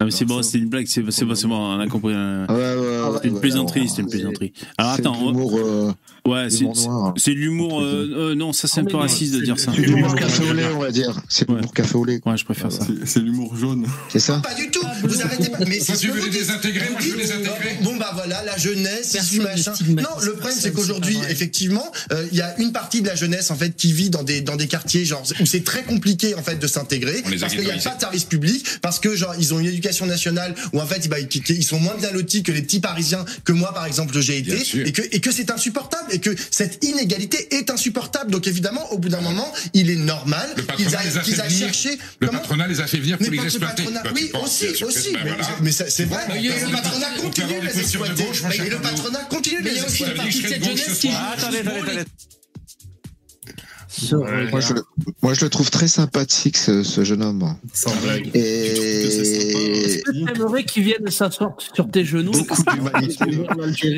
Ah, mais c'est bon, c'était une blague, c'est c'est bon, c'est bon, on a compris. euh, Ouais, ouais, ouais, C'était une ouais, plaisanterie, non, c'était une c'est- plaisanterie. Alors c'est attends, on- euh, ouais, c'est l'humour noir. c'est de l'humour. euh, euh, non, ça c'est un peu raciste de dire ça. C'est l'humour café au lait, on va dire. C'est l'humour café au lait. Ouais, je préfère ça. C'est- l'humour jaune. C'est ça Pas du tout. Vous arrêtez pas. Mais c'est tu veux vous les désintégrer, moi, je veux les intégrer. Bon bah voilà, la jeunesse, machin. Non, le problème c'est qu'aujourd'hui, effectivement, euh, il y a une partie de la jeunesse en fait qui vit dans des dans des quartiers genre où c'est très compliqué en fait de s'intégrer parce qu'il n'y a pas de service public, parce que genre ils ont une éducation nationale où en fait bah, ils sont moins bien lotis que les petits Parisiens que moi par exemple j'ai été sûr. et que et que c'est insupportable et que cette inégalité est insupportable. Donc évidemment, au bout d'un moment, il est normal qu'ils aillent, venir. chercher Le comment patronat les a fait venir pour les que le exploiter. patronat- oui, aussi, aussi. mais, voilà. mais c'est vrai. Mais le patronat continue les exploiter. cher le patronat continue de Mais il les y a aussi exploiter. une partie de cette jeunesse qui Ah, attendez, attendez, Moi je, le- moi, je le trouve très sympathique, ce, ce jeune homme. Sans blague. Et J'aimerais qu'il vienne s'asseoir sur tes genoux. beaucoup d'humanité,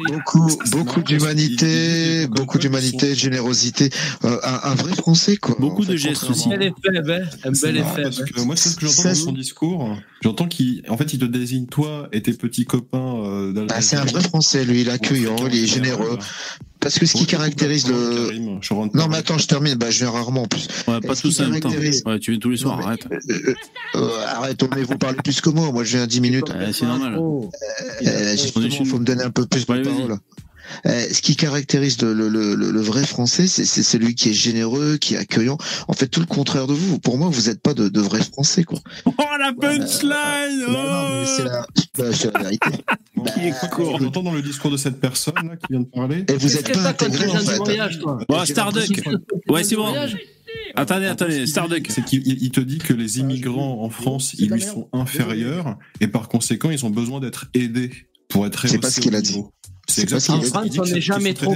beaucoup, beaucoup d'humanité, beaucoup d'humanité, de générosité. Euh, un, un vrai Français, quoi. Beaucoup En fait, de gestes aussi. Un bel effet, hein, un bel effet. parce que moi, c'est ce que j'entends dans son discours. J'entends qu'il, en fait, il te désigne toi et tes petits copains. Euh, d'Algérie. Ah, c'est un vrai Français, lui, il est accueillant, il est généreux. Parce que ce qui caractérise le. Non, mais attends, je termine. Bah, je viens rarement en plus. Ouais, pas tous en même temps. Ouais, tu viens tous les soirs, Non, arrête. Euh, euh, arrête, mais vous parlez plus que moi. Moi, je viens 10 minutes. C'est normal. Euh, justement, il faut me donner un peu plus de parole. Euh, ce qui caractérise le, le, le, le- le vrai français, c'est celui qui est généreux, qui est accueillant. En fait, tout le contraire de vous. Pour moi, vous n'êtes pas de, de vrais français, quoi. Oh la punchline Non, non, mais c'est la, bah, vérité. Bon, quoi que j'entends dans le discours de cette personne là qui vient de parler. Et vous Qu'est-ce êtes que pas intégré, les en fait. voyage, toi Bon, Starduck. Ouais, c'est bon. Attendez, attendez, Starduck. C'est qu'il il- il te dit que les immigrants en France, ils lui sont inférieurs et par conséquent, ils ont besoin d'être aidés pour être C'est pas ce qu'il a dit. C'est exactement France, on n'est jamais trop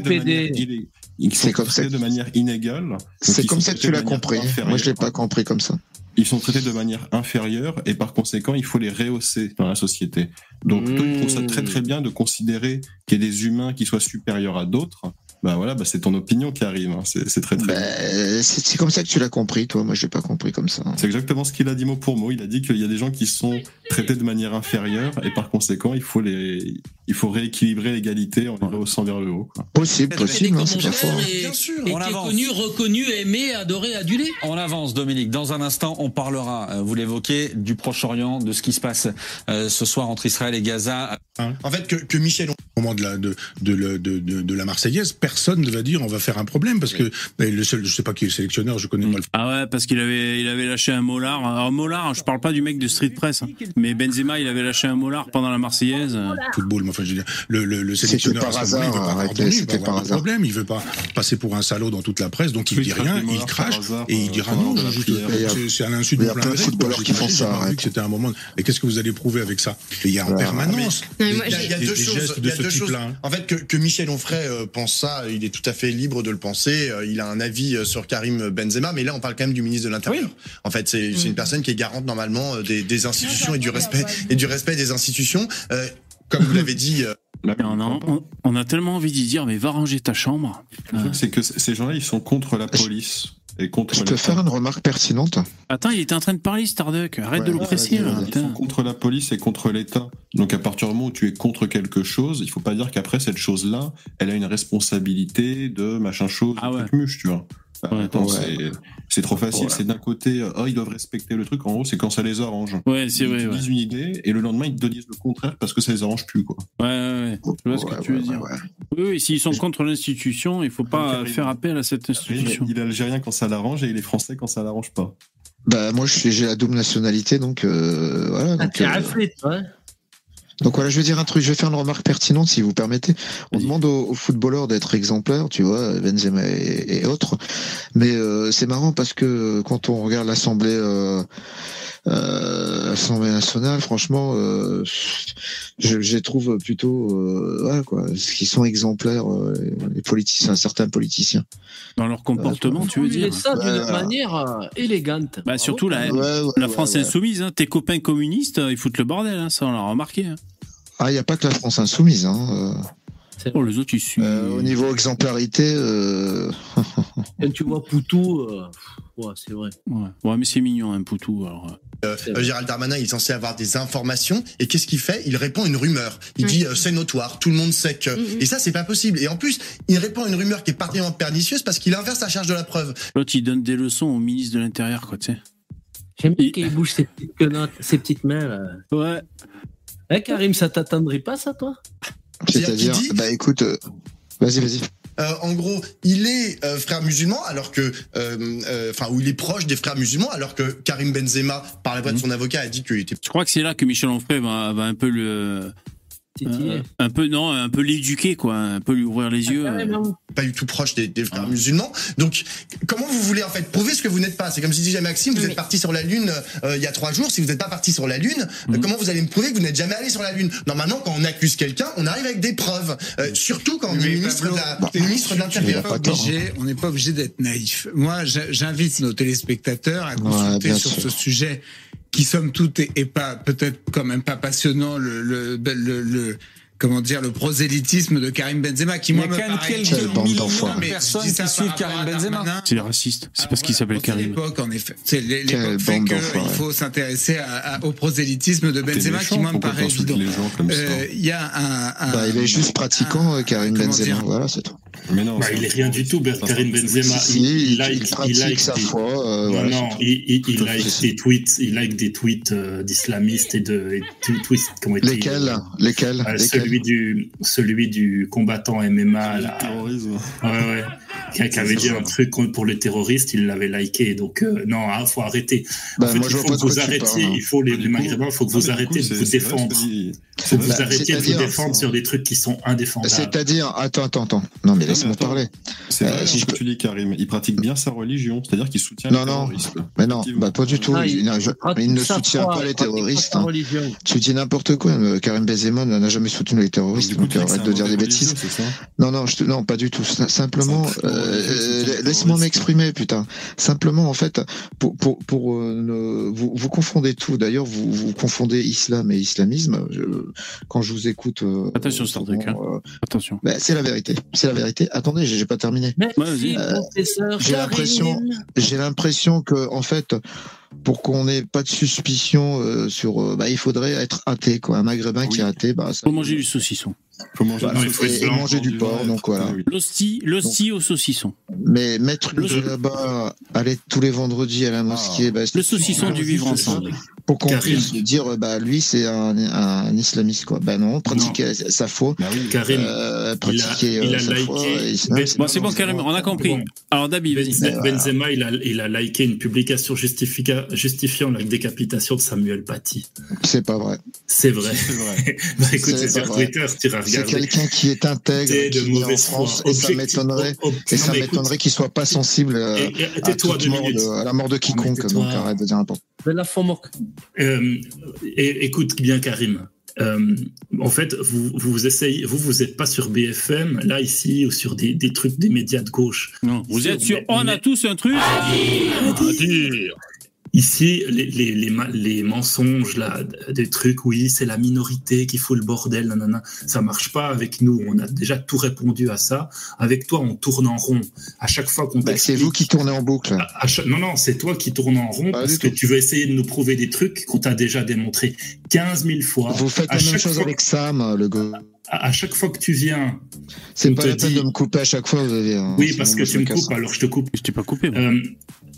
C'est comme ça de manière inégale. C'est comme ça que tu l'as compris. Moi, je l'ai pas compris comme ça. Ils sont traités de manière inférieure et par conséquent, il faut les rehausser dans la société. Donc, toi, je trouve ça très très bien de considérer qu'il y a des humains qui soient supérieurs à d'autres. Bah voilà, bah c'est ton opinion qui arrive. hein. C'est très très. Ben, c'est comme ça que tu l'as compris, toi. Moi, je l'ai pas compris comme ça. C'est exactement ce qu'il a dit mot pour mot. Il a dit qu'il y a des gens qui sont traités de manière inférieure et par conséquent, il faut les, il faut rééquilibrer l'égalité en les rehaussant vers le haut. quoi. Possible, possible, hein, c'est fort. et, Bien sûr. et On qui est avance. connu, reconnu, aimé, adoré, adulé. On avance, Dominique. Dans un instant, on parlera, euh, vous l'évoquez, du Proche-Orient, de ce qui se passe euh, ce soir entre Israël et Gaza. En fait, que, que Michel Au moment de la de de, de, de, de la Marseillaise, personne ne va dire on va faire un problème parce que le seul, je sais pas qui est le sélectionneur, je connais pas le Ah ouais, parce qu'il avait, il avait lâché un molar. Alors molar, je parle pas du mec de Street Press, hein. mais Benzema, il avait lâché un molar pendant la Marseillaise. football. Mais enfin, je veux dire, le, le, le sélectionneur par moment-là, il veut hasard, pas avoir arrêtez, il veut par avoir de hasard. problème, il veut pas passer pour un salaud dans toute la presse, donc il Oui, dit rien, il crache hasard et il dira non, c'est- l'insu il de plein de footballeurs qui font ça, pas c'était un moment. Et qu'est-ce que vous allez prouver avec ça? Il y a en permanence. Il y a deux choses. Deux choses. hein. En fait, que, que Michel Onfray euh, pense ça, il est tout à fait libre de le penser. euh, il a un avis euh, sur Karim Benzema, mais là, on parle quand même du ministre de l'Intérieur. En fait, c'est une personne qui est garante normalement des, des institutions et du respect et du respect des institutions. Euh, comme vous l'avez dit. on, a, on- on a tellement envie d'y dire, mais va ranger ta chambre. Le truc, c'est que ces gens-là, ils sont contre la police et contre Je peux faire une remarque pertinente Attends, il était en train de parler, Starduck. Arrête Ouais, de le ouais, presser. vas-y, là, vas-y. Ils sont putain. contre la police et contre l'État. Donc à partir du moment où tu es contre quelque chose, il faut pas dire qu'après cette chose-là, elle a une responsabilité de machin chose, Ah ouais. truc muche, tu vois. Ouais. c'est- trop facile. C'est d'un côté, euh, oh ils doivent respecter le truc. En gros, c'est quand ça les arrange. Ouais, c'est Ils vrai. Ouais, disent une idée et le lendemain ils te disent le contraire parce que ça les arrange plus quoi. ouais, ouais. ouais. Je vois ce que Ouais, tu veux ouais, dire. ouais, ouais. Oui, oui, s'ils sont contre l'institution, il faut pas Karim. faire appel à cette institution. Il est algérien quand ça l'arrange et il est français quand ça l'arrange pas. Bah moi j'ai la double nationalité donc euh, voilà. Ah, Donc, euh, toi. hein donc voilà, je vais dire un truc, je vais faire une remarque pertinente si vous permettez. On demande aux, aux footballeurs d'être exemplaires, tu vois, Benzema et, et autres. Mais euh, c'est marrant parce que quand on regarde l'Assemblée euh, euh, l'Assemblée nationale, franchement, euh, je, je les trouve plutôt euh, ouais, quoi, qui sont exemplaires euh, les politiciens, certains politiciens. Dans leur comportement, tu veux dire ça d'une manière euh, élégante. Bah surtout la, Ouais, ouais, la ouais, France ouais. insoumise, hein, tes copains communistes, euh, ils foutent le bordel, hein, ça on l'a remarqué. hein. Ah, il n'y a pas que la France insoumise. Hein. euh. Oh, les autres ils suivent. Euh, au niveau exemplarité, euh... Quand tu vois Poutou, euh, ouais, c'est vrai. Ouais. ouais, mais c'est mignon un poutou. Alors, Gérald Darmanin, il est censé avoir des informations. Et qu'est-ce qu'il fait? Il répond à une rumeur. Il Oui. dit euh, c'est notoire, tout le monde sait que. Mhm. Et ça, c'est pas possible. Et en plus, il répond à une rumeur qui est particulièrement pernicieuse parce qu'il inverse la charge de la preuve. L'autre il donne des leçons au ministre de l'Intérieur, quoi, tu sais. J'aime bien qu'il bouge ses petites, quenottes, ses petites mains. Là. Ouais. Eh, Karim, ça t'attendrait pas, ça, toi? C'est-à-dire dit- bah écoute, euh, vas-y, vas-y. Euh, en gros, il est euh, frère musulman alors que, euh, enfin, où il est proche des frères musulmans alors que Karim Benzema, par la voix de son avocat, a dit qu'il était. Je crois que c'est là que Michel Onfray va, va un peu le. Euh, un peu non, un peu l'éduquer quoi, un peu lui ouvrir les yeux. euh. Pas du tout proche des, des frères musulmans. Donc, comment vous voulez en fait prouver ce que vous n'êtes pas? C'est comme si disait Maxime, vous êtes parti sur la Lune euh, il y a trois jours. Si vous n'êtes pas parti sur la Lune, euh, Mhm. comment vous allez me prouver que vous n'êtes jamais allé sur la Lune? Normalement, quand on accuse quelqu'un, on arrive avec des preuves. Euh, surtout quand on est ministre de la, ministre l'Intérieur. obligé- On n'est pas obligé d'être naïf. Moi, j'invite nos téléspectateurs à consulter sur sûr. ce sujet qui, somme toute, est, pas peut-être quand même pas passionnant le, le, le, le- comment dire le prosélytisme de Karim Benzema qui Il moi me quand même paraît bande millions d'enfoirés. ça qui suivent Karim Benzema. C'est raciste. C'est parce qu'il s'appelle C'est Karim. l'époque, en effet. C'est l'é- Quelle l'époque fait bande qu'il d'enfoirés. faut s'intéresser au prosélytisme de Benzema qui, moi, me paraît évident. Euh, Il y a un. Bah, il est juste pratiquant, Karim Benzema. Voilà, c'est tout. Mais non, Bah, il est rien du tout, Karim Benzema. Si, il, il, il like, il sa des- foi. euh, non, il, il, il like des tweets, il like des tweets euh, d'islamistes et de et de tweets qui ont été. Lesquels? Lesquels, Lesquels? Celui du celui du combattant MMA là. terrorisme. Ouais ouais. Qui, qui avait dit un truc pour les terroristes, il l'avait liké. Donc euh, non, il faut arrêter. Bah, en fait, moi, il faut que vous tu arrêtiez. Il faut les, Bah, les maghrébins, il faut que vous coup, de vous défendre. dit- Faut que vous Bah, arrêtiez de vous défendre sur des trucs qui sont indéfendables. C'est-à-dire, attends, attends, attends. Non, mais laisse-moi parler. C'est Euh, vrai si ce je que peux- tu dis, Karim. Il pratique bien sa religion, c'est-à-dire qu'il soutient Non, le non. terrorisme. Mais non, bah, pas du tout. Il, il- il ne soutient pas les il terroristes. hein. Tu dis n'importe quoi. euh, Karim Benzema n'a jamais soutenu les terroristes. Coup, Donc arrête de dire des bêtises. Non, non, je te- non, pas du tout. Simplement, euh, euh, laisse-moi m'exprimer, putain. Simplement, en fait, pour pour pour euh, ne- vous vous confondez tout. D'ailleurs, vous vous confondez islam et islamisme. Je- quand je vous écoute, euh, Attention, Star Trek, hein. euh, Attention. bah, c'est la vérité. C'est la vérité. Attendez, j'ai pas terminé. Euh, l'impression- J'ai l'impression que, en fait, pour qu'on n'ait pas de suspicion euh, sur, euh, bah, il faudrait être athée, quoi. Un maghrébin qui est athée, bah, ça. Faut manger du saucisson. Faut manger il faut et, et manger du porc, donc voilà. L'hostie, l'hostie au saucisson. Mais mettre Le- là-bas, aller tous les vendredis à la mosquée, bah, c'est- Le saucisson du vivre ensemble. pour qu'on Karim. puisse dire euh, bah lui c'est un, un islamiste quoi. Bah non, pratiquer sa foi, Karim, euh, il a, pratiquer il euh, a sa liké. foi. Ben- Bon, c'est bon, Karim, on a compris. Alors, Dabi, vas-y. Benzema, il a, il a liké une publication justifiant la décapitation de Samuel Paty. C'est pas vrai. C'est vrai. bah, écoute, c'est sur. Twitter, tu C'est quelqu'un qui est intègre, T'es de qui est en mauvaise France, foi, et ça m'étonnerait, et ça m'étonnerait qu'il soit pas sensible euh, Et- et à, de- à la mort de quiconque. Donc arrête de dire n'importe. la moque. Euh, et, écoute bien, Karim. Euh, en fait, vous, vous essayez, vous, vous êtes pas sur BFM, là, ici, ou sur des, des trucs des médias de gauche. Non, vous êtes sur mais- On a tous un truc Ici, les, les, les, les mensonges, là, des trucs, oui, c'est la minorité qui fout le bordel, nanana, ça marche pas avec nous. On a déjà tout répondu à ça. Avec toi, on tourne en rond. À chaque fois qu'on Bah, c'est vous qui tournez en boucle. à Non, non, c'est toi qui tournes en rond parce que tu veux essayer de nous prouver des trucs qu'on t'a déjà démontré 15 000 fois. Vous faites À la même chose fois- avec Sam, le gars. À à chaque fois que tu viens, C'est pas la peine dit- de me couper à chaque fois. Vous avez un- Oui, c'est parce que tu me coupes, alors je te coupe. Je t'ai pas coupé. Euh,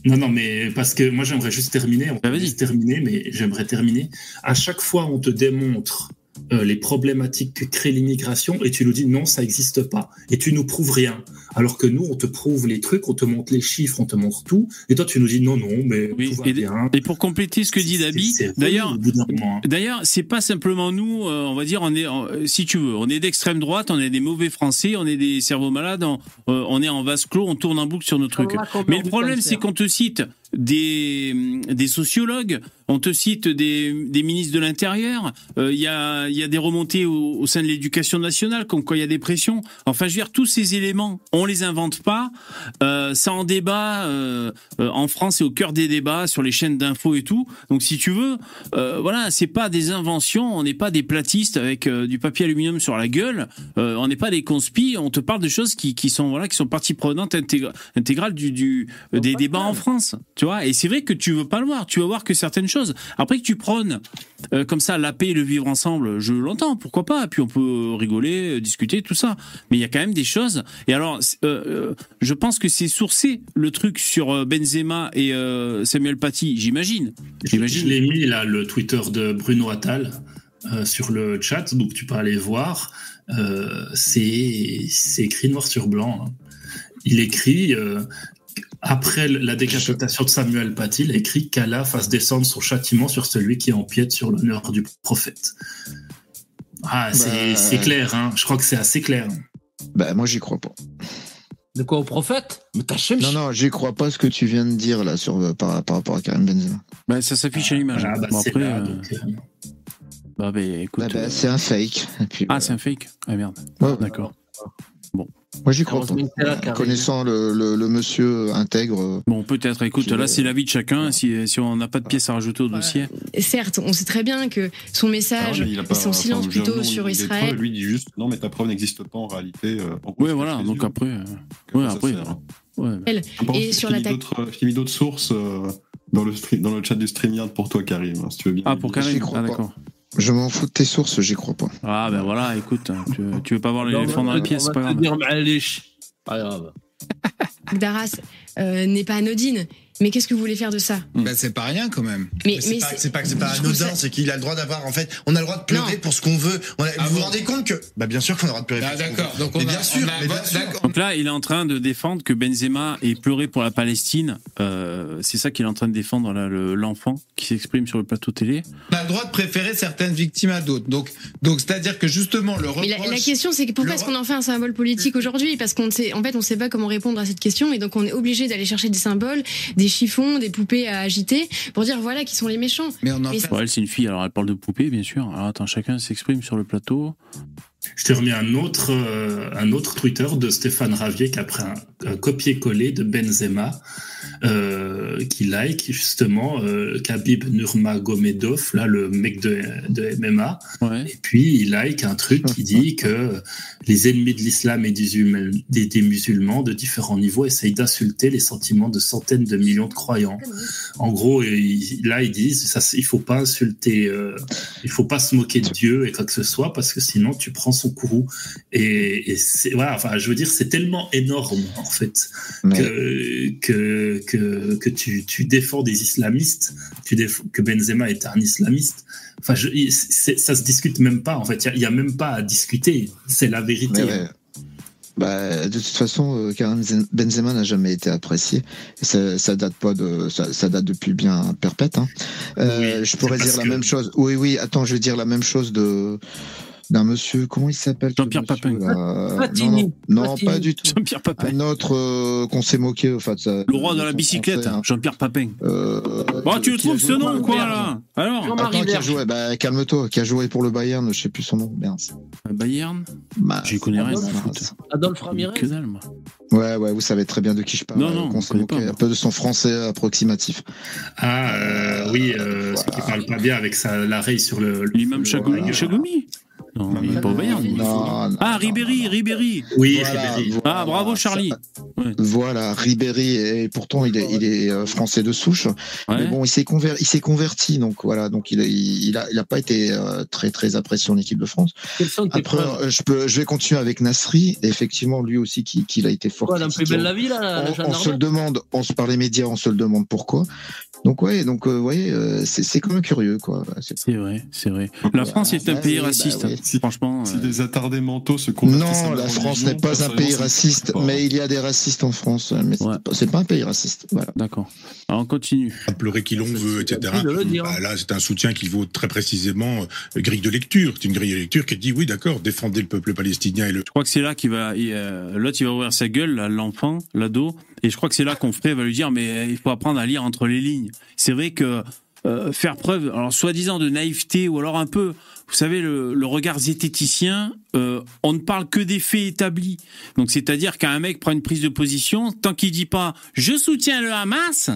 non, non, mais parce que moi j'aimerais juste terminer. On peut juste terminer, mais j'aimerais terminer. À chaque fois, on te démontre euh, les problématiques que crée l'immigration et tu nous dis non, ça n'existe pas. Et tu nous prouves rien. Alors que nous, on te prouve les trucs, on te montre les chiffres, on te montre tout. Et toi, tu nous dis non, non, mais tout va et, bien. et pour compléter ce que dit Dabi, d'ailleurs, hein. d'ailleurs, c'est pas simplement nous, euh, on va dire, on est, si tu veux, on est d'extrême droite, on est des mauvais Français, on est des cerveaux malades, on, euh, on est en vase clos, on tourne en boucle sur nos trucs. Mais le problème, c'est qu'on te cite des, des sociologues, on te cite des, des ministres de l'Intérieur, euh, il y, a, y a des remontées au, au sein de l'éducation nationale, comme quoi il y a des pressions. Enfin, je veux dire, tous ces éléments, on les invente pas. Euh, ça en débat euh, euh, en France, c'est au cœur des débats sur les chaînes d'infos et tout. Donc, si tu veux, voilà, c'est pas des inventions, on n'est pas des platistes avec du papier aluminium sur la gueule, on n'est pas des conspis, on te parle de choses qui, qui sont voilà, qui sont partie prenante intégra- intégrale du, du des débats en France, tu vois. Et c'est vrai que tu veux pas le voir, tu vas voir que certaines choses. Après que tu prônes euh, comme ça la paix et le vivre ensemble, je l'entends, pourquoi pas. Puis on peut rigoler, euh, discuter, tout ça. Mais il y a quand même des choses. Et alors, euh, je pense que c'est sourcé le truc sur Benzema et euh, Samuel Paty, j'imagine. Je l'ai mis là, le Twitter de Bruno Attal sur le chat, donc tu peux aller voir. C'est c'est écrit noir sur blanc. hein. Il écrit euh, après la décapitation de Samuel Paty, il a écrit qu'Allah fasse descendre son châtiment sur celui qui empiète sur l'honneur du prophète. Ah, c'est Bah, c'est clair, hein. je crois que c'est assez clair. Bah, moi, j'y crois pas. De quoi au prophète? Mais t'as Non, non, j'y crois pas ce que tu viens de dire là sur, euh, par, par rapport à Karim Benzema. Bah, ça s'affiche à l'image. Ah, bah, Bon, après, là, euh, donc, euh, bah, bah, écoute. Bah, bah, euh, c'est un fake. Et puis, Ah, c'est un fake Ah merde. Ouais. D'accord. Moi, j'y crois pas. Là. Connaissant le, le, le monsieur intègre. euh, Bon, peut-être. Écoute, là, c'est l'avis de chacun. Si, si on n'a pas de pièces à rajouter au dossier. Certes, on sait très bien que son message Ah ouais, pas- son silence enfin, plutôt non, sur Israël. preuves, lui il dit juste non mais ta preuve n'existe pas en réalité. euh, en Ouais, voilà. Donc après. euh, Ouais, après. hein. Ouais. Et sur l'attaque. t'ai mis d'autres sources euh, dans, le stream- dans le chat du StreamYard pour toi, Karim, hein, si tu veux bien. Ah, pour Karim. crois Ah, d'accord. Je m'en fous de tes sources, j'y crois pas. Ah, ben voilà, écoute. Tu, tu veux pas voir l'éléphant dans la pièce, c'est pas grave. Pas grave. Daras euh, n'est pas anodine. Mais qu'est-ce que vous voulez faire de ça Bah, c'est pas rien quand même. Mais, c'est mais pas, c'est- c'est pas que c'est pas trouve anodin, c'est qu'il a le droit d'avoir en fait, on a le droit de pleurer Non. pour ce qu'on veut. On a- Ah vous vous rendez compte que bah bien sûr qu'on a le droit de pleurer. Ah, pour ce qu'on d'accord. veut. Donc on mais a- bien sûr, on a- mais bien sûr. d'accord. Donc là, il est en train de défendre que Benzema ait pleuré pour la Palestine. Euh, c'est ça qu'il est en train de défendre, le- l'enfant qui s'exprime sur le plateau télé. On a le droit de préférer certaines victimes à d'autres. Donc, donc c'est-à-dire que justement le Mais la, reproche. la question, c'est que pourquoi est-ce qu'on en fait un symbole politique aujourd'hui? Parce qu'on ne sait, en fait, on ne sait pas comment répondre à cette question, et donc on est obligé d'aller chercher des symboles, des chiffons, des poupées à agiter, pour dire voilà qui sont les méchants. Mais on en Et fait- Bon, elle, c'est une fille, alors elle parle de poupée, bien sûr. Alors attends, chacun s'exprime sur le plateau. Je t'ai remis un autre, euh, un autre Twitter de Stéphane Ravier qui a pris un, un copier-coller de Benzema, euh, qui like justement euh, Khabib Nurmagomedov, là le mec de, de MMA. Ouais. Et puis il like un truc qui dit que les ennemis de l'islam et des, musulmans de différents niveaux essayent d'insulter les sentiments de centaines de millions de croyants. En gros, il- là ils disent ça, il faut pas insulter, euh, il faut pas se moquer de Dieu et quoi que ce soit parce que sinon tu prends son courroux. Et, et c'est, voilà, enfin, je veux dire, c'est tellement énorme, en fait, que, que, que, que tu, tu défends des islamistes, tu défends, que Benzema est un islamiste. Enfin, je, ça se discute même pas, en fait. Il n'y a, même pas à discuter. C'est la vérité. Ouais, ouais. Bah, de toute façon, euh, Karim Benzema n'a jamais été apprécié. Ça, ça date pas de, ça, ça date depuis bien perpète. Hein. Euh, je pourrais dire la que- même chose. Oui, oui. Attends, je vais dire la même chose de d'un monsieur. Comment il s'appelle Jean-Pierre Papin. Non, non, non, pas du tout. Jean-Pierre Papin. Un autre euh, qu'on s'est moqué. De sa- Le roi de la bicyclette, français, hein. Jean-Pierre Papin. Euh, Bon, tu le trouves ce nom quoi là Alors Attends, qui a joué Bah, calme-toi. Qui a joué pour le Bayern Je sais plus son nom. Merde. Bayern Bah, J'y connais rien. Adolphe- Ramirez Que dalle, moi. Ouais, ouais, vous savez très bien de qui je parle. Non, non, on s'est moqué un peu de son français approximatif. Ah, euh, oui, euh, celui qui parle pas bien avec sa, la sur le. L'imam. Chagoumi Non, il est pas au Bayern. lui. Non, non, Ah, Ribéry, Ribéry. Oui, Voilà, Ribéry. voilà, Ah, bravo Charlie. Voilà, Ribéry, et pourtant il est, il est euh, français de souche. Ouais. Mais bon, il s'est converti, il s'est converti, donc voilà, donc il a, il, il a, il a pas été euh, très très apprécié en équipe de France. Quelles sont tes Après, preuves? euh, je peux, je vais continuer avec Nasri. Effectivement, lui aussi, qui, qui a été fort. Quoi, dans Plus critiqué. belle la vie, là, la on, on se le demande, on se par les médias, on se le demande pourquoi. Donc ouais, donc euh, ouais, euh, c'est c'est quand même curieux, quoi. C'est vrai, c'est vrai. La France est un pays bah raciste. oui. Franchement. Si euh, des attardés mentaux se convertissent à Non, la France n'est pas un pays raciste, pas. mais il y a des racistes en France, mais c'est Ouais. pas- c'est pas un pays raciste. Voilà. D'accord. Alors on continue. à pleurer qui l'on veut, etc. Bah, là, c'est un soutien qui vaut très précisément euh, grille de lecture. C'est une grille de lecture qui dit oui, d'accord, défendez le peuple palestinien et le. Je crois que c'est là qu'il va, euh, l'autre il va ouvrir sa gueule, l'enfant, l'ado, et je crois que c'est là qu'on ferait va lui dire mais il faut apprendre à lire entre les lignes. C'est vrai que euh, faire preuve, alors soi-disant de naïveté ou alors un peu, vous savez le, le regard zététicien, euh, on ne parle que des faits établis. Donc c'est-à-dire qu'un mec prend une prise de position tant qu'il dit pas je soutiens le Hamas,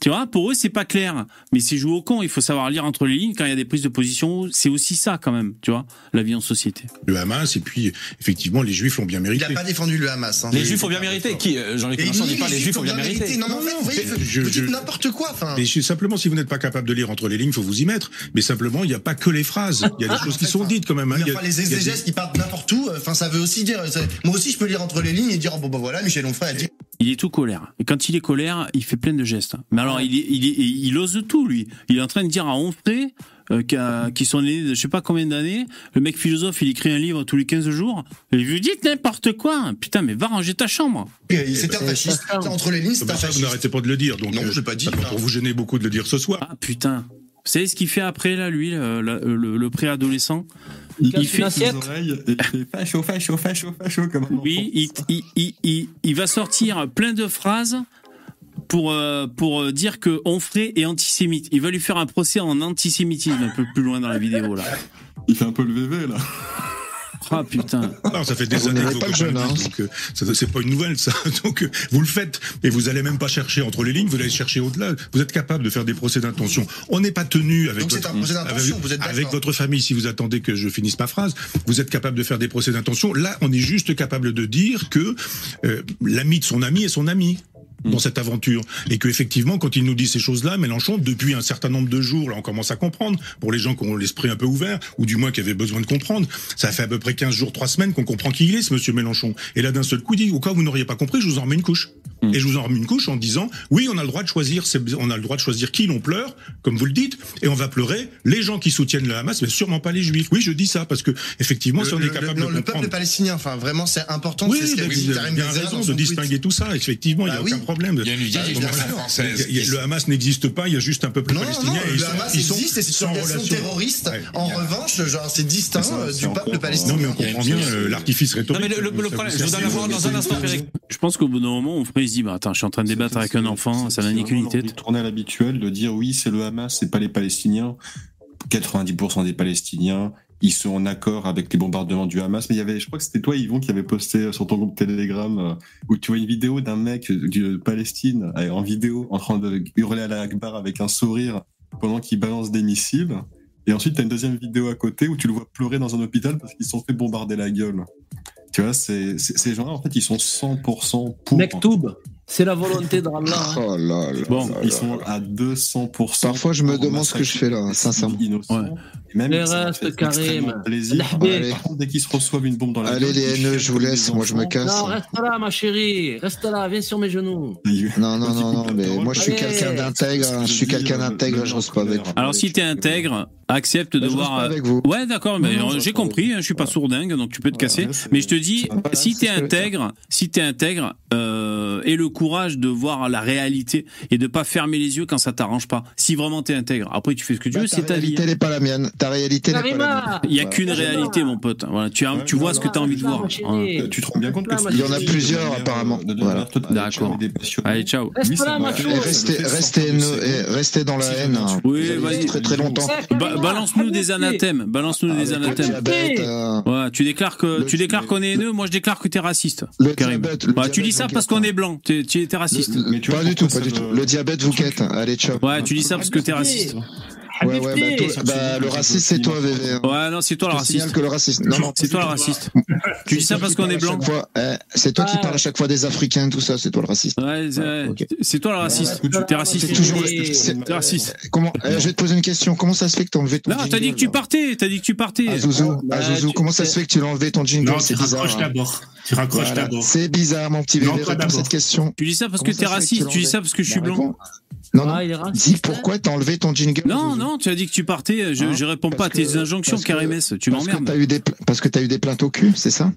tu vois, pour eux c'est pas clair. Mais c'est jouer au con, il faut savoir lire entre les lignes quand il y a des prises de position, c'est aussi ça quand même, tu vois, la vie en société. le Hamas, et puis effectivement, les Juifs l'ont bien Il mérité. n'a pas défendu le Hamas. hein. Les Juifs ont bien mérité. Qui euh, Jean-Luc Mélenchon dit pas les Juifs ont bien mérité. Non, mais en fait, vous voyez, mais je- vous dites je- n'importe quoi. Mais simplement, si vous n'êtes pas capable de lire entre les lignes, faut vous y mettre. Mais simplement, il n'y a pas que les phrases. Il y a des choses qui sont dites quand même. mais Il y a- enfin, les exégèses qui partent n'importe où, enfin, ça veut aussi dire. Moi aussi, je peux lire entre les lignes et dire oh, bon, bah voilà, Michel Onfray a dit. Il est tout colère. Et quand il est colère, il fait plein de gestes. Mais alors, il, est- il, est- il ose tout, lui. Il est en train de dire à Onfray, euh, qui, a- qui sont nés de je sais pas combien d'années, le mec philosophe, il écrit un livre tous les 15 jours, et il lui dit n'importe quoi. Putain, mais va ranger ta chambre. C'est un fasciste. Entre les lignes, c'est Bah, un ça, vous fasciste. n'arrêtez pas de le dire. Donc, Non, euh, j'ai pas dit. Pour vous gêner beaucoup de le dire ce soir. Ah, putain. Vous savez ce qu'il fait après, là, lui, le, le- le- le préadolescent? Il Il fait- assiette. oreilles et il fait facho, facho, facho, facho comme un Oui, il, il, il, il- il va sortir plein de phrases pour, euh, pour euh, dire que Onfray est antisémite. Il va lui faire un procès en antisémitisme un peu plus loin dans la vidéo, là. Il fait un peu le VV là. Ah, putain. Non, ça fait des Vous années que pas vous le jeune, hein. donc euh, ça- c'est pas une nouvelle ça. Donc euh, vous le faites et vous allez même pas chercher entre les lignes, vous allez chercher au-delà. Vous êtes capable de faire des procès d'intention. On n'est pas tenu avec Donc votre, un procès d'intention, avec, vous êtes avec votre famille si vous attendez que je finisse ma phrase. Vous êtes capable de faire des procès d'intention. Là, on est juste capable de dire que euh, l'ami de son ami est son ami dans cette aventure. Et que effectivement quand il nous dit ces choses-là Mélenchon depuis un certain nombre de jours là on commence à comprendre pour les gens qui ont l'esprit un peu ouvert ou du moins qui avaient besoin de comprendre ça fait à peu près 15 jours 3 semaines qu'on comprend qui il est ce monsieur Mélenchon. Et là d'un seul coup il dit au cas où vous n'auriez pas compris je vous en remets une couche. Et je vous en remets une couche en disant oui on a le droit de choisir on a le droit de choisir qui l'on pleure comme vous le dites et on va pleurer les gens qui soutiennent le Hamas mais sûrement pas les juifs. Oui je dis ça parce que effectivement si on Le- est le- capable non, de le comprendre peuple palestinien, enfin vraiment, c'est important. oui, c'est ce raison de distinguer tout ça. Effectivement, il n'y a Bah aucun oui. Problème. Il y a une À ce législation moment-là, française il y a- qui- Le Hamas n'existe pas, il y a juste un peuple Non, palestinien. non, et le sont- Hamas ils sont existe et c'est une sans organisation relation. terroriste. Ouais. En revanche, genre, c'est distinct ça, euh, du peuple Non, palestinien. mais on comprend bien euh, l'artifice Non, rhétorique. mais le, le- le problème, je voudrais avoir dans un instant, Frédéric. Je pense qu'au bout d'un moment, Onfray il se dit bah, Attends, je suis en train de débattre avec un enfant, ça n'a ni queue ni tête. Tourner à l'habituel de dire oui, c'est le Hamas, c'est pas les Palestiniens. 90% des Palestiniens, ils sont en accord avec les bombardements du Hamas. Mais il y avait, je crois que c'était toi, Yvon, qui avait posté sur ton groupe Telegram euh, où tu vois une vidéo d'un mec de Palestine euh, en vidéo en train de hurler à la Akbar avec un sourire pendant qu'il balance des missiles. Et ensuite, tu as une deuxième vidéo à côté où tu le vois pleurer dans un hôpital parce qu'ils se sont fait bombarder la gueule. Tu vois, c'est- ces gens-là, en fait, ils sont 100% pour. Mektoub. C'est la volonté de Allah. hein. Oh là là. Bon, là ils là sont là. à 200%. Parfois, je me demande ce que je fais là, sincèrement. Et même, Mais ça me reste, fait Karim. Par contre, dès qu'ils se reçoivent une bombe dans la Allez, gueule, les haineux, je vous laisse. Moi, je me casse. Non, reste là, ma chérie. Reste là, viens sur mes genoux. Non, non, non, non, mais moi, je suis quelqu'un d'intègre. hein, Je suis quelqu'un d'intègre, je reste pas avec vous. Alors si t'es intègre, accepte de Bah, je voir. reste pas avec vous. Ouais, d'accord, mais j'ai compris. hein, Je suis pas sourdingue, donc tu peux te casser. Mais je te dis, si t'es intègre, si t'es intègre, euh, et le courage de voir la réalité et de pas fermer les yeux quand ça t'arrange pas. Si vraiment t'es intègre, après tu fais ce que tu Bah, veux, c'est ta vie. réalité hein. n'est pas la mienne. Ta réalité n'est pas la mienne. Il y a qu'une réalité, mon pote. Voilà, tu, as, tu vois ce que t'as envie de voir. Voilà. Tu te rends bien compte que Il y en a plusieurs, apparemment. D'accord. Allez, ciao. Chou. restez, dans la haine. hein. Oui, vas-y. Très très longtemps. Ba- Balance-nous des anathèmes. Balance-nous des anathèmes. euh, Ouais, tu déclares que tu déclares qu'on est haineux. Moi, je déclare que t'es raciste. Le Karim. diabète, le Ouais, tu dis ça parce qu'on hein. est blanc. Tu tu étais raciste. Mais tu vois Pas du tout, pas du tout. Le diabète vous quête. Allez, ciao. Ouais, tu dis ça parce que t'es raciste. Ouais, ouais, bah, toi- bah, le raciste, c'est toi, VV. hein. Ouais, non, c'est toi le Je te signale raciste. que le raciste. Non, non. C'est toi le raciste. Tu dis ça parce qu'on est blanc. Chaque fois, eh, C'est toi qui Ah. parles à chaque fois des Africains, tout ça, c'est toi le raciste. Ouais, c'est ok. c'est toi le raciste. Ouais, T'es raciste. C'est toujours. C'est- T'es raciste. Comment eh, Je vais te poser une question. Comment ça se fait que t'as enlevé ton Non, jingle t'as dit que tu là partais. T'as dit que tu partais. Ah, Zouzou, Bah, ah, Zouzou, tu- comment ça se fait que tu l'as enlevé ton jingle Non, C'est tu bizarre. raccroches hein. d'abord. Tu raccroches Voilà. d'abord. C'est bizarre, mon petit Non, bébé. pas Réponds à d'abord. cette question. Tu dis ça parce que Comment t'es ça se fait que raciste. tu Tu dis ça parce que je suis Bah, blanc. réponds. Non, non. Ah, il est raciste. Dis pourquoi t'as enlevé ton jingle Non, non, tu as dit que tu partais. Je, Hein je réponds pas à que- tes injonctions, Karimès. Tu m'emmerdes. Parce que t'as eu des plaintes au cul, c'est ça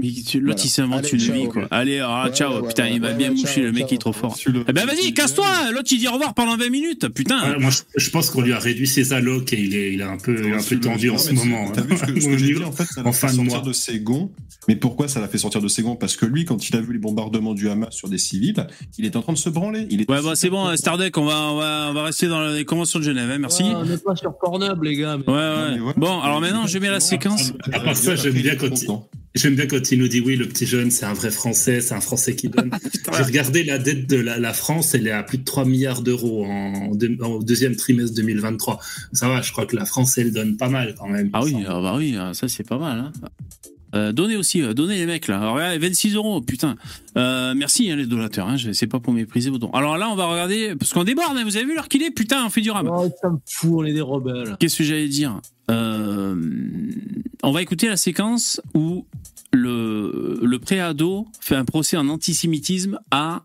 L'autre, Voilà. il s'invente une ciao. vie, quoi. Allez, ah, Ouais, ciao. ouais, Putain, ouais, il m'a ouais, bien ouais, mouché, ciao, le mec, ciao. il est trop fort. Le- Eh ben, vas-y, casse-toi. L'autre, il dit au revoir pendant 20 minutes. Putain. Ouais, moi, je, pense qu'on lui a réduit ses allocs et il est, il est un peu, il est un peu tendu en ce mais moment. T'as vu ce que, ce que j'ai dit en fait, ça l'a En fait fin de sortir mois. de ses gonds. Mais pourquoi ça l'a fait sortir de ses gonds? Parce que lui, quand il a vu les bombardements du Hamas sur des civils, il est en train de se branler. Il est Ouais, bah, c'est bon, Stardeck, on va, on va, on va rester dans les conventions de Genève, hein, merci. On n'est pas sur Pornhub, les gars. mais- Ouais, ouais. Bon, alors maintenant, je mets la séquence. À part ça, j'aime bien quand j'aime bien quand il nous dit oui, le petit jeune, c'est un vrai Français, c'est un Français qui donne. J'ai regardé la dette de la, la France, elle est à plus de 3 milliards d'euros en deuxième trimestre 2023. Ça va, je crois que la France, elle donne pas mal quand même. Ah oui, ah bah oui, ah, ça c'est pas mal. Hein. Euh, donnez aussi, euh, donnez les mecs là. Alors, regardez, 26 euros, putain. Euh, merci hein, les donateurs, hein, je- c'est pas pour mépriser vos dons. Alors là, on va regarder, parce qu'on déborde, hein, vous avez vu l'heure qu'il est Putain, on fait du rab. Oh, ça me fout, on est des rebelles. Qu'est-ce que j'allais dire? On va écouter la séquence où le, le préado fait un procès en antisémitisme à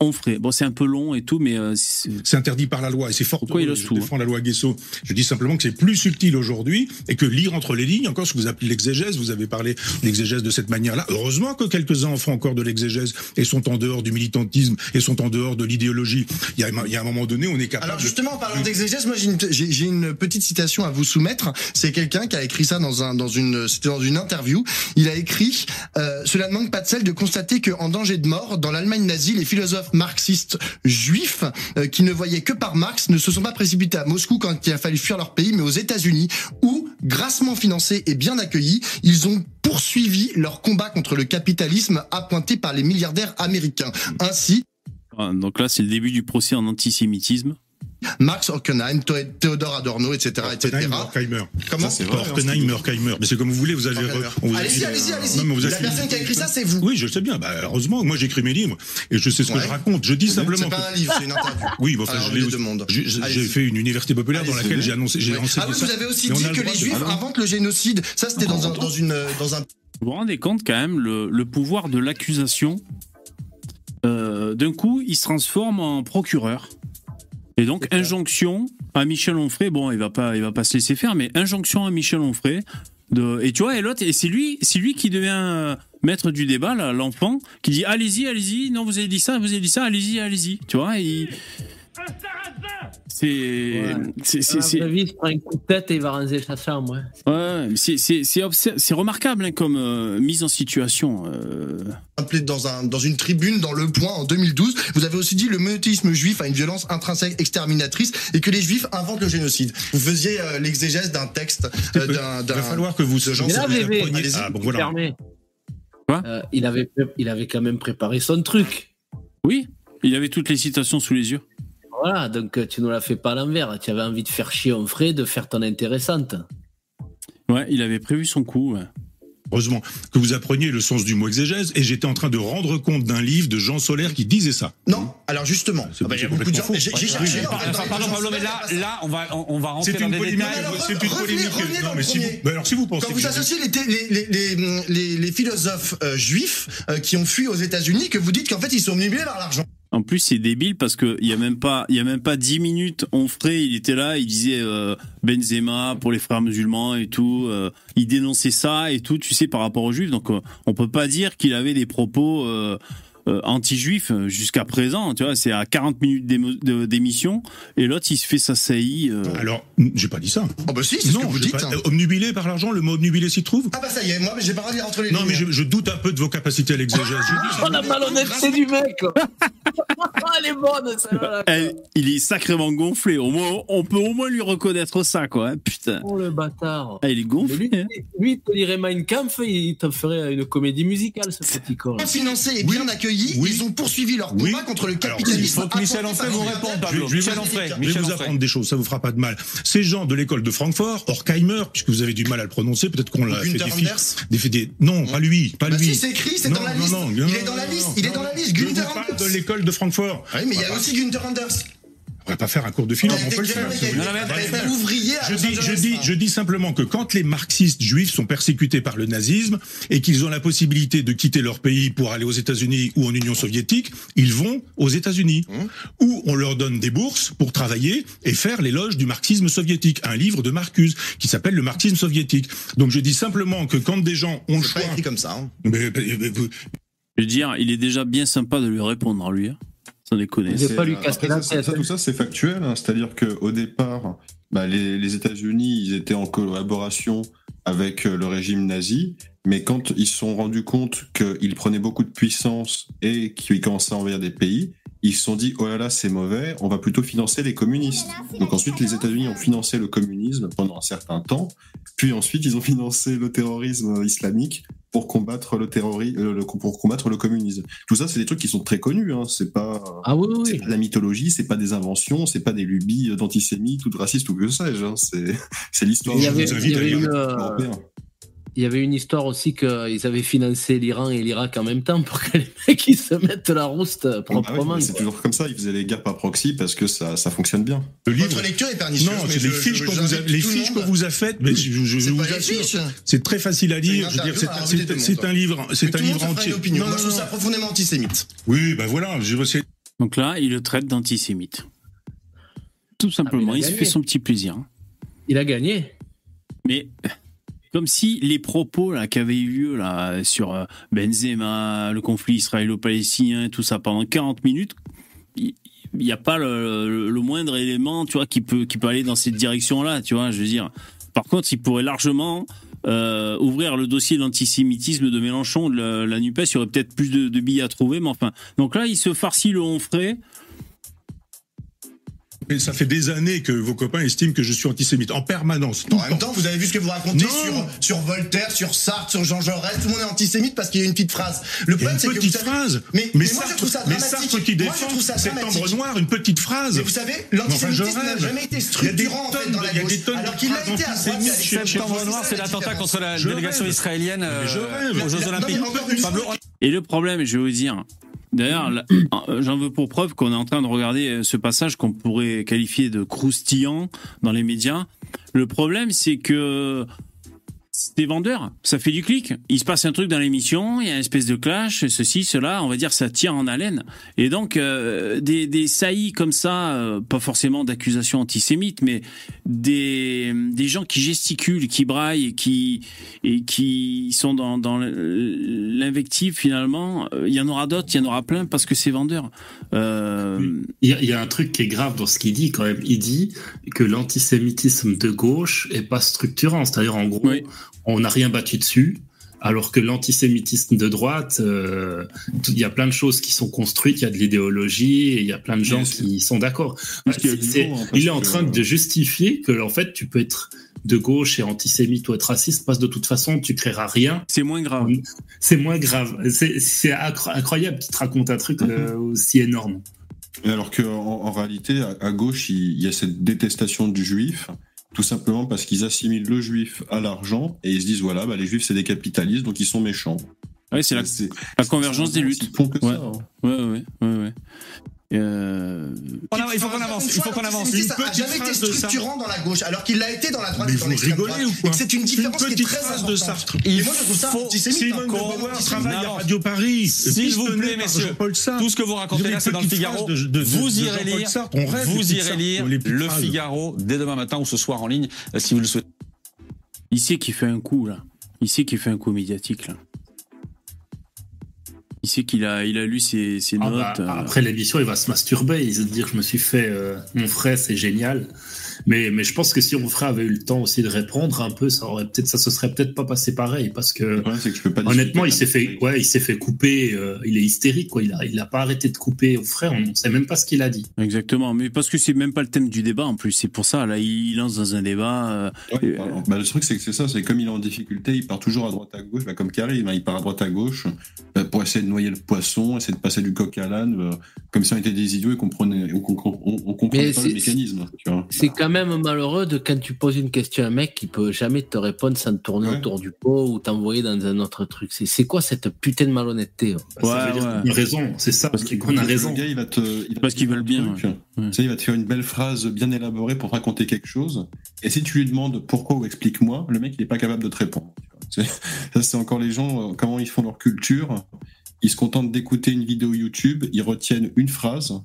Onfray. Bon, c'est un peu long et tout, mais euh, c'est- interdit par la loi et c'est fort. Pourquoi il je tout, défends la loi Guesso. Je dis simplement que c'est plus subtil aujourd'hui et que lire entre les lignes, encore ce que vous appelez l'exégèse, vous avez parlé d'exégèse de cette manière-là. Heureusement que quelques-uns en font encore de l'exégèse et sont en dehors du militantisme et sont en dehors de l'idéologie. Il y a, il y a un moment donné, on est capable. Alors justement, en parlant d'exégèse, moi j'ai une, petite citation à vous soumettre. C'est quelqu'un qui a écrit ça dans un, dans une, c'était dans une interview. Il a écrit euh, Cela ne manque pas de sel de constater que, en danger de mort, dans l'Allemagne nazie, les philosophes marxistes juifs euh, qui ne voyaient que par Marx ne se sont pas précipités à Moscou quand il a fallu fuir leur pays, mais aux États-Unis, où, grassement financés et bien accueillis, ils ont poursuivi leur combat contre le capitalisme appointé par les milliardaires américains. Ainsi, Ah, Donc là, c'est le début du procès en antisémitisme. Marx, Hockenheim, Tho- Théodore Adorno, etc., etc. Horkheimer. Comment Horkheimer, Horkheimer. Mais c'est comme vous voulez, vous avez. on vous a- Allez-y, allez-y, allez-y. La personne qui a écrit ça, c'est vous. Oui, je sais bien. Bah, heureusement, moi j'écris mes livres et je sais ce que je raconte. Je dis simplement. C'est pas un livre, c'est une interview. Oui, bon, enfin, Alors, je on l'ai les aussi- demande. j'ai- fait une université populaire dans laquelle j'ai annoncé, j'ai Ah oui, ça. vous avez aussi dit que les juifs inventent le génocide. Ça, c'était dans un, dans une. Vous vous rendez compte quand même le, le pouvoir de l'accusation euh, D'un coup, il se transforme en procureur. Et donc injonction à Michel Onfray. Bon, il va pas, il va pas se laisser faire, mais injonction à Michel Onfray. De, et tu vois, et l'autre, et c'est lui, c'est lui qui devient euh, maître du débat, là, l'enfant, qui dit allez-y, allez-y. Non, vous avez dit ça, vous avez dit ça, allez-y, allez-y. Tu vois, il- c'est, c'est, il prend un coup de tête et il va ranger sa chambre. ouais. ouais, c'est, c'est, c'est, obser- c'est remarquable hein, comme euh, mise en situation. euh. appelé dans, un, dans une tribune dans Le Point en 2012. Vous avez aussi dit le monothéisme juif a une violence intrinsèque exterminatrice et que les juifs inventent le génocide. Vous faisiez euh, l'exégèse d'un texte euh, d'un. Il va falloir que vous de Jean Mais là, Sébastien bébé, Prunier. Allez-y. Ah bon voilà. Fermé. Quoi? Il, avait, pré- il avait quand même préparé son truc. Oui, il avait toutes les citations sous les yeux. Voilà, donc euh, tu nous l'as fait pas à l'envers. Tu avais envie de faire chier Onfray, de faire ton intéressante. Ouais, il avait prévu son coup. ouais. heureusement, que vous appreniez le sens du mot exégèse, et j'étais en train de rendre compte d'un livre de Jean Solaire qui disait ça. Non, alors justement, C'est ah bah, beaucoup de gens. J'ai cherché. Pardon, Pablo, mais là, là, on va, on, va rentrer C'est dans une des polémique. détails. C'est une polémique. Non, mais si vous, mais alors si vous pensez Quand vous associez les, té- les, les, les, les- les philosophes euh, juifs euh, qui ont fui aux États-Unis, que vous dites qu'en fait ils sont omnibulés par l'argent. En plus, c'est débile parce que il y a même pas, a même dix minutes, Onfray, il était là, il disait euh, Benzema pour les frères musulmans et tout, euh, il dénonçait ça et tout, tu sais, par rapport aux juifs. Donc, euh, on peut pas dire qu'il avait des propos euh, anti-juifs euh, jusqu'à présent. Tu vois, c'est à 40 minutes d'émission et l'autre, il se fait sa saillie. euh. Alors, j'ai pas dit ça. Oh bah si, c'est ce Non, que vous dites. pas- hein. Omnubilé par l'argent, le mot omnubilé s'y trouve Ah bah ça y est, moi j'ai pas envie entre les Non, mais je, je doute un peu de vos capacités à dis- Oh la malhonnêteté du mec Elle est bonne celle-là il est sacrément gonflé. Au moins, on peut au moins lui reconnaître ça, quoi. hein. Putain. Oh le bâtard Ah, il est gonflé. lui, hein. lui, il te lirait Mein Kampf, il te ferait une comédie musicale, ce petit corps. Bien financés et ils ont poursuivi leur combat Oui. contre le Alors, capitalisme. il faut que Michel Onfray vous réponde. Pablo. Je vais Michel vous Onfray. Je vais vous apprendre des choses, ça vous fera pas de mal. Ces gens de l'école de Francfort, Horkheimer, puisque vous avez du mal à le prononcer, peut-être qu'on l'a fait des Des, fait des- non, pas lui, pas Bah lui. si, c'est écrit, c'est dans la liste. non, Il non, est dans la liste, il est dans la liste, parle Anders. de l'école de Francfort. Oui, mais il y a aussi Günther Anders. On va pas faire un cours de philo, on peut le faire. Je dis, je, simplement que quand les marxistes juifs sont persécutés par le nazisme et qu'ils ont la possibilité de quitter leur pays pour aller aux États-Unis ou en Union soviétique, ils vont aux États-Unis Mmh. où on leur donne des bourses pour travailler et faire l'éloge du marxisme soviétique. Un livre de Marcuse qui s'appelle Le marxisme soviétique. Donc je dis simplement que quand des gens ont le C'est pas choix, écrit comme ça. hein. mais- mais- mais- vous- Je veux dire, il est déjà bien sympa de lui répondre, hein, lui. hein. Sans déconner. Il est pas lui Après, casser ça, la ça, tête. ça, tout ça, c'est factuel. hein. C'est-à-dire qu'au départ, bah, les, les États-Unis, ils étaient en collaboration avec euh, le régime nazi. Mais quand ils se sont rendus compte qu'ils prenaient beaucoup de puissance et qu'ils commençaient à envahir des pays, ils se sont dit oh là là c'est mauvais, on va plutôt financer les communistes. Donc ensuite les États-Unis ont financé le communisme pendant un certain temps, puis ensuite ils ont financé le terrorisme islamique pour combattre le terrorisme, pour combattre le communisme. Tout ça c'est des trucs qui sont très connus. Hein. C'est pas Ah oui, oui, c'est oui. pas de la mythologie, c'est pas des inventions, c'est pas des lubies d'antisémites ou de racistes ou que sais-je. Hein. C'est l'histoire. Il y avait- il y euh, européen. Il y avait une histoire aussi qu'ils avaient financé l'Iran et l'Irak en même temps pour que les mecs ils se mettent la rouste Ah oui, proprement. c'est toujours comme ça, ils faisaient les guerres par proxy parce que ça, ça fonctionne bien. Le livre, Votre lecture est pernicieuse. Non, mais c'est les fiches qu'on vous a, les fiches vous faites, mais je, je- je C'est vous assure, c'est très facile à lire. c'est un- livre, c'est tout un livre entier. Non, Moi, je trouve ça profondément antisémite. Oui, ben voilà, je Donc là, il le traite d'antisémite. Tout simplement, Ah, il se fait son petit plaisir. Il a gagné. Mais comme si les propos là qui avaient eu lieu là sur euh, Benzema, le conflit israélo-palestinien, tout ça pendant 40 minutes, il n'y a pas le, moindre élément, tu vois, qui peut qui peut aller dans cette direction-là, tu vois. Je veux dire. Par contre, il pourrait largement euh, ouvrir le dossier de l'antisémitisme de Mélenchon, de la, la Nupes. Il y aurait peut-être plus de, de billes à trouver, mais enfin. Donc là, il se farcit le Onfray. Mais ça fait des années que vos copains estiment que je suis antisémite en permanence. tout En même temps. temps, vous avez vu ce que vous racontez sur, sur Voltaire, sur Sartre, sur Jean Jaurès. Tout le monde est antisémite parce qu'il y a une petite phrase. Le problème, une c'est que vous petite phrase. Mais, mais moi, je Sartre- trouve ça mais dramatique. Sartre qui Moi, je défend trouve ça septembre noir, une petite phrase. Mais vous savez, Mais enfin, l'antisémitisme n'a jamais été Il y a des structurant en fait tonnes dans la gauche. Alors qu'il a été à. Septembre C'est noir, c'est la l'attentat contre la délégation israélienne euh, Mais aux Jeux mais Olympiques. une Et le problème, je vais vous dire, d'ailleurs, euh, j'en veux pour preuve qu'on est en train de regarder euh, ce passage qu'on pourrait qualifier de croustillant dans les médias. Le problème, c'est que c'est vendeur, ça fait du clic. Il se passe un truc dans l'émission, il y a une espèce de clash, ceci, cela, on va dire ça tire en haleine. Et donc euh, des, des saillies comme ça, euh, pas forcément d'accusations antisémites, mais des, des gens qui gesticulent, qui braillent et qui, et qui sont dans, dans l'invective finalement, euh, il y en aura d'autres, il y en aura plein parce que c'est vendeur. Euh, Il y, a, il y a un truc qui est grave dans ce qu'il dit quand même. Il dit que l'antisémitisme de gauche est pas structurant. C'est-à-dire en gros, on n'a rien battu dessus. Alors que l'antisémitisme de droite, euh, il y a plein de choses qui sont construites, il y a de l'idéologie, et il y a plein de gens qui sont d'accord. Hein, il est en que- train de justifier que en fait tu peux être de gauche et antisémite ou être raciste parce que de toute façon tu créeras rien. C'est moins grave. C'est moins grave. C'est c'est incro- incroyable qu'il te raconte un truc euh, aussi énorme. Et alors qu'en en, réalité, à, à gauche, il, il y a cette détestation du juif, tout simplement parce qu'ils assimilent le juif à l'argent et ils se disent voilà, bah, les juifs c'est des capitalistes donc ils sont méchants. Ouais, c'est la, la convergence des luttes. Ouais. ça. hein. Ouais, ouais, ouais, ouais. Euh, il faut qu'on avance, il faut qu'on avance. Ça n'a jamais été structurant dans la gauche, alors qu'il l'a été dans la droite dans l'extrême droite. Et que C'est une différence qui est très importante. Et moi, je trouve ça antisémite. De travaille à Radio Paris. S'il vous plaît, messieurs, Sartre. tout ce que vous racontez Vous là, c'est une dans le Figaro. de- de- de- vous de irez lire, Sartre. Vous irez Sartre, lire le. Figaro dès demain matin ou ce soir en ligne, euh, si vous le souhaitez. Il sait qu'il fait un coup, là. Il sait qu'il fait un coup médiatique, là. Il sait qu'il a, il a lu ses, ses Ah notes. bah, euh, Après l'émission, il va se masturber. Il va se dire Je me suis fait euh, mon frère, c'est génial. Mais, mais je pense que si mon frère avait eu le temps aussi de répondre un peu, ça aurait peut-être, ça se serait peut-être pas passé pareil. Parce que, c'est que je peux pas honnêtement, il s'est fait, ouais, il s'est fait couper. euh, il est hystérique, quoi. Il a, il a pas arrêté de couper au frère. On ne sait même pas ce qu'il a dit. Exactement, mais parce que c'est même pas le thème du débat en plus. C'est pour ça, là, il lance dans un débat. euh, Ouais, bah, bah, le truc, c'est que c'est ça, c'est comme il est en difficulté, il part toujours à droite à gauche, bah, comme Karim, hein, il part à droite à gauche bah, pour essayer de noyer le poisson, essayer de passer du coq à l'âne, euh, comme si on était des idiots et qu'on prenait- on, on, on- on comprenait pas le mécanisme. C'est quand même malheureux de quand tu poses une question à un mec qui peut jamais te répondre sans te tourner autour du pot ou t'envoyer dans un autre truc. C'est c'est quoi cette putain de malhonnêteté hein Bah, ça veut dire qu'on a raison. C'est ça. Parce qu'on a le raison. gars, il va te, il va Parce qu'ils veulent bien, Tu sais, il va te faire une belle phrase bien élaborée pour te raconter quelque chose. Et si tu lui demandes pourquoi ou explique-moi, le mec, il est pas capable de te répondre. Ça, c'est encore les gens, euh, comment ils font leur culture. Ils se contentent d'écouter une vidéo YouTube, ils retiennent une phrase.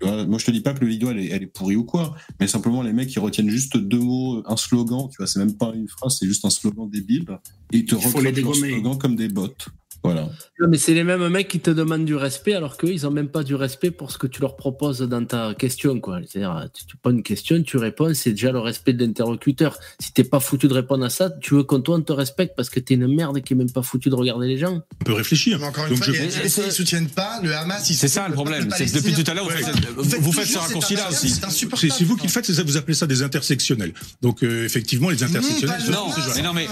Tu vois, moi, je te dis pas que le vidéo, elle est, elle est pourrie ou quoi, mais simplement, les mecs, ils retiennent juste deux mots, un slogan, tu vois, c'est même pas une phrase, c'est juste un slogan débile. Et ils te dégommer. slogan comme des bots. Voilà. Non, mais c'est les mêmes mecs qui te demandent du respect alors qu'eux, ils ont même pas du respect pour ce que tu leur proposes dans ta question, quoi. C'est-à-dire, tu, tu poses une question, tu réponds, c'est déjà le respect de l'interlocuteur. Si t'es pas foutu de répondre à ça, tu veux qu'on toi, on te respecte parce que t'es une merde qui est même pas foutu de regarder les gens. On peut réfléchir. Mais encore une Donc fois, je qui soutiennent pas le Hamas. ils C'est ça le problème. C'est que depuis tout à l'heure, vous Ouais. faites, vous faites ce raccourci-là aussi. C'est C'est insupportable. c'est vous qui le faites, vous appelez ça des intersectionnels. Donc euh, effectivement, les intersectionnels. Mais non, mais, non, non, mais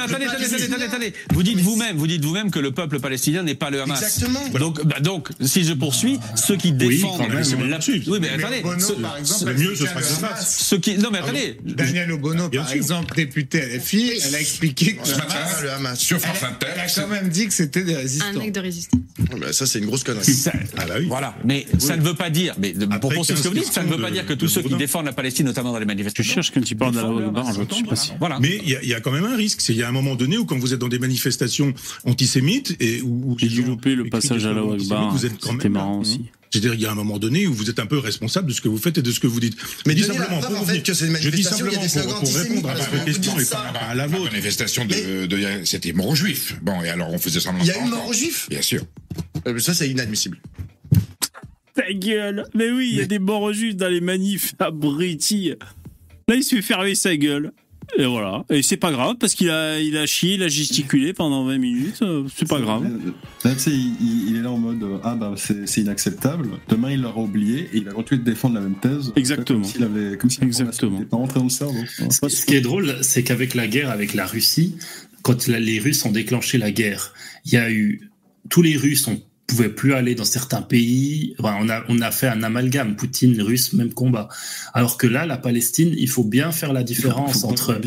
attendez, attendez, attendez, attendez, attendez. Vous dites vous-même, vous dites vous-même que le peuple palestinien n'est pas le Hamas. Exactement. Donc, bah, donc, si je poursuis, ceux qui Oui, défendent quand même, la- là-dessus. oui, mais Mais attendez, Bono, ceux- par exemple, le a mieux, ce à le Hamas. ceux qui, non, mais attendez, Daniel Obono, par sûr. exemple, député LFI, elle a expliqué que Ce le Hamas- le Hamas. sur elle, France a- Inter, elle a quand même dit que c'était des Un résistants. acte de résistance. Bah, ça, c'est une grosse connerie. Ça- Ah bah oui. Voilà, mais ça ne veut pas dire, mais de- pour Après poursuivre ce que vous 15 dites, ça ne veut pas dire que tous ceux qui défendent la Palestine, notamment dans les Je manifestations. cherche quand il parle de la je sais pas si. Voilà. Mais il y, a- quand même un risque. C'est il y a un moment donné où quand vous êtes dans des manifestations antisémites et où, où J'ai dû louper le passage à la Akbar. antisémites, vous êtes quand C'était marrant aussi. C'est-à-dire, il y a un moment donné où vous êtes un peu responsable de ce que vous faites et de ce que vous dites. Mais dis la simplement, pour en fait, que c'est je dis manifestation, il y a des simplement pour, pour répondre à votre question et pas à la La vôtre. manifestation de, de- c'était mort aux juifs. Bon, et alors on faisait semblant. Il y a de eu mort juifs Bien sûr. Euh, Ça, c'est inadmissible. Ta gueule Mais oui, il y a des morts juifs dans les manifs, abrutis. Là, il se fait fermer sa gueule. Et voilà. Et c'est pas grave, parce qu'il a, il a chié, il a gesticulé pendant 20 minutes. euh, C'est pas grave. Là, il, est là en mode euh, ah bah c'est inacceptable. Demain il l'aura oublié et il va continuer de défendre la même thèse. Exactement. Comme s'il avait, comme si Exactement. pas rentré dans le cerveau. Ce ce qui est drôle, c'est qu'avec la guerre avec la Russie, quand la- les Russes ont déclenché la guerre, il y a eu tous les Russes on pouvait plus aller dans certains pays. Enfin, on a on a fait un amalgame Poutine, Russe, même combat. Alors que là, la Palestine, il faut bien faire la différence entre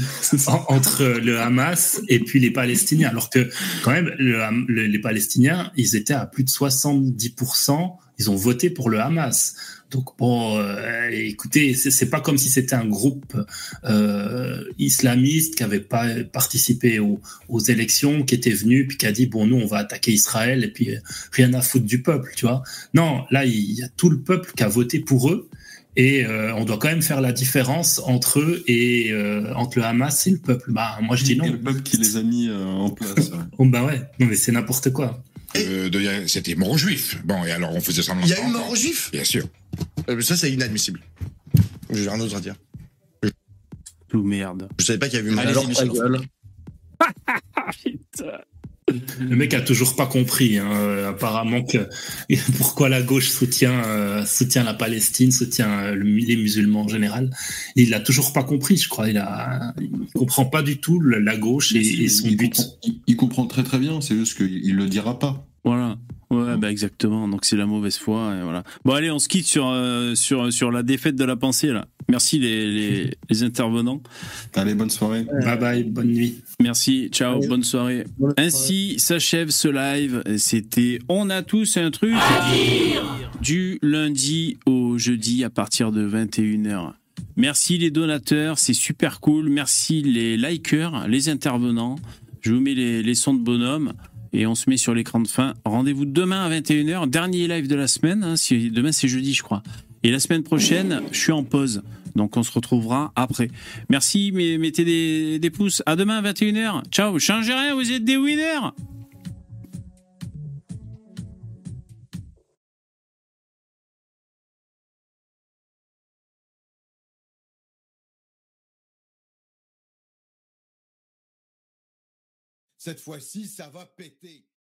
en- entre le Hamas et puis les Palestiniens. Alors que quand même, le le- les Palestiniens, ils étaient à plus de 70%. Ils ont voté pour le Hamas. Donc bon, euh, écoutez, c'est pas comme si c'était un groupe euh, islamiste qui avait pas participé aux, aux élections, qui était venu puis qui a dit bon nous on va attaquer Israël et puis euh, rien à foutre du peuple, tu vois. Non, là il y a tout le peuple qui a voté pour eux et euh, on doit quand même faire la différence entre eux et euh, entre le Hamas et le peuple. Bah moi je dis non. le peuple qui les a mis euh, en place. Oh, bah ouais, non mais c'est n'importe quoi. Euh, de- c'était mort aux juifs. Bon, et alors on faisait semblant. Il y a eu mort juifs? Bien sûr. Euh, Ça, c'est inadmissible. J'ai rien d'autre à dire. Tout merde. Je savais pas qu'il y avait eu mort Allez-y, Le mec a toujours pas compris, hein, euh, apparemment que pourquoi la gauche soutient euh, soutient la Palestine, soutient euh, le- les musulmans en général. Il l'a toujours pas compris, je crois. Il a, il comprend pas du tout la gauche et, son il but. Comprend, il, il comprend très très bien, c'est juste qu'il il le dira pas. Voilà. Ouais, bah exactement. Donc c'est la mauvaise foi. Et voilà. Bon, allez, on se quitte sur, euh, sur, sur la défaite de la pensée, là. Merci les, les, les intervenants. Allez, bonne soirée. Bye bye, bonne nuit. Merci, ciao, bonne soirée. Ainsi s'achève ce live. C'était On a tous un truc du lundi au jeudi à partir de 21h. Merci les donateurs, c'est super cool. Merci les likers, les intervenants. Je vous mets les, les sons de bonhomme et on se met sur l'écran de fin. Rendez-vous demain à 21h, dernier live de la semaine. hein, demain c'est jeudi, je crois. Et la semaine prochaine, je suis en pause. Donc on se retrouvera après. Merci, mettez des, des pouces. À demain à 21h. Ciao, changez rien, vous êtes des winners. Cette fois-ci, ça va péter.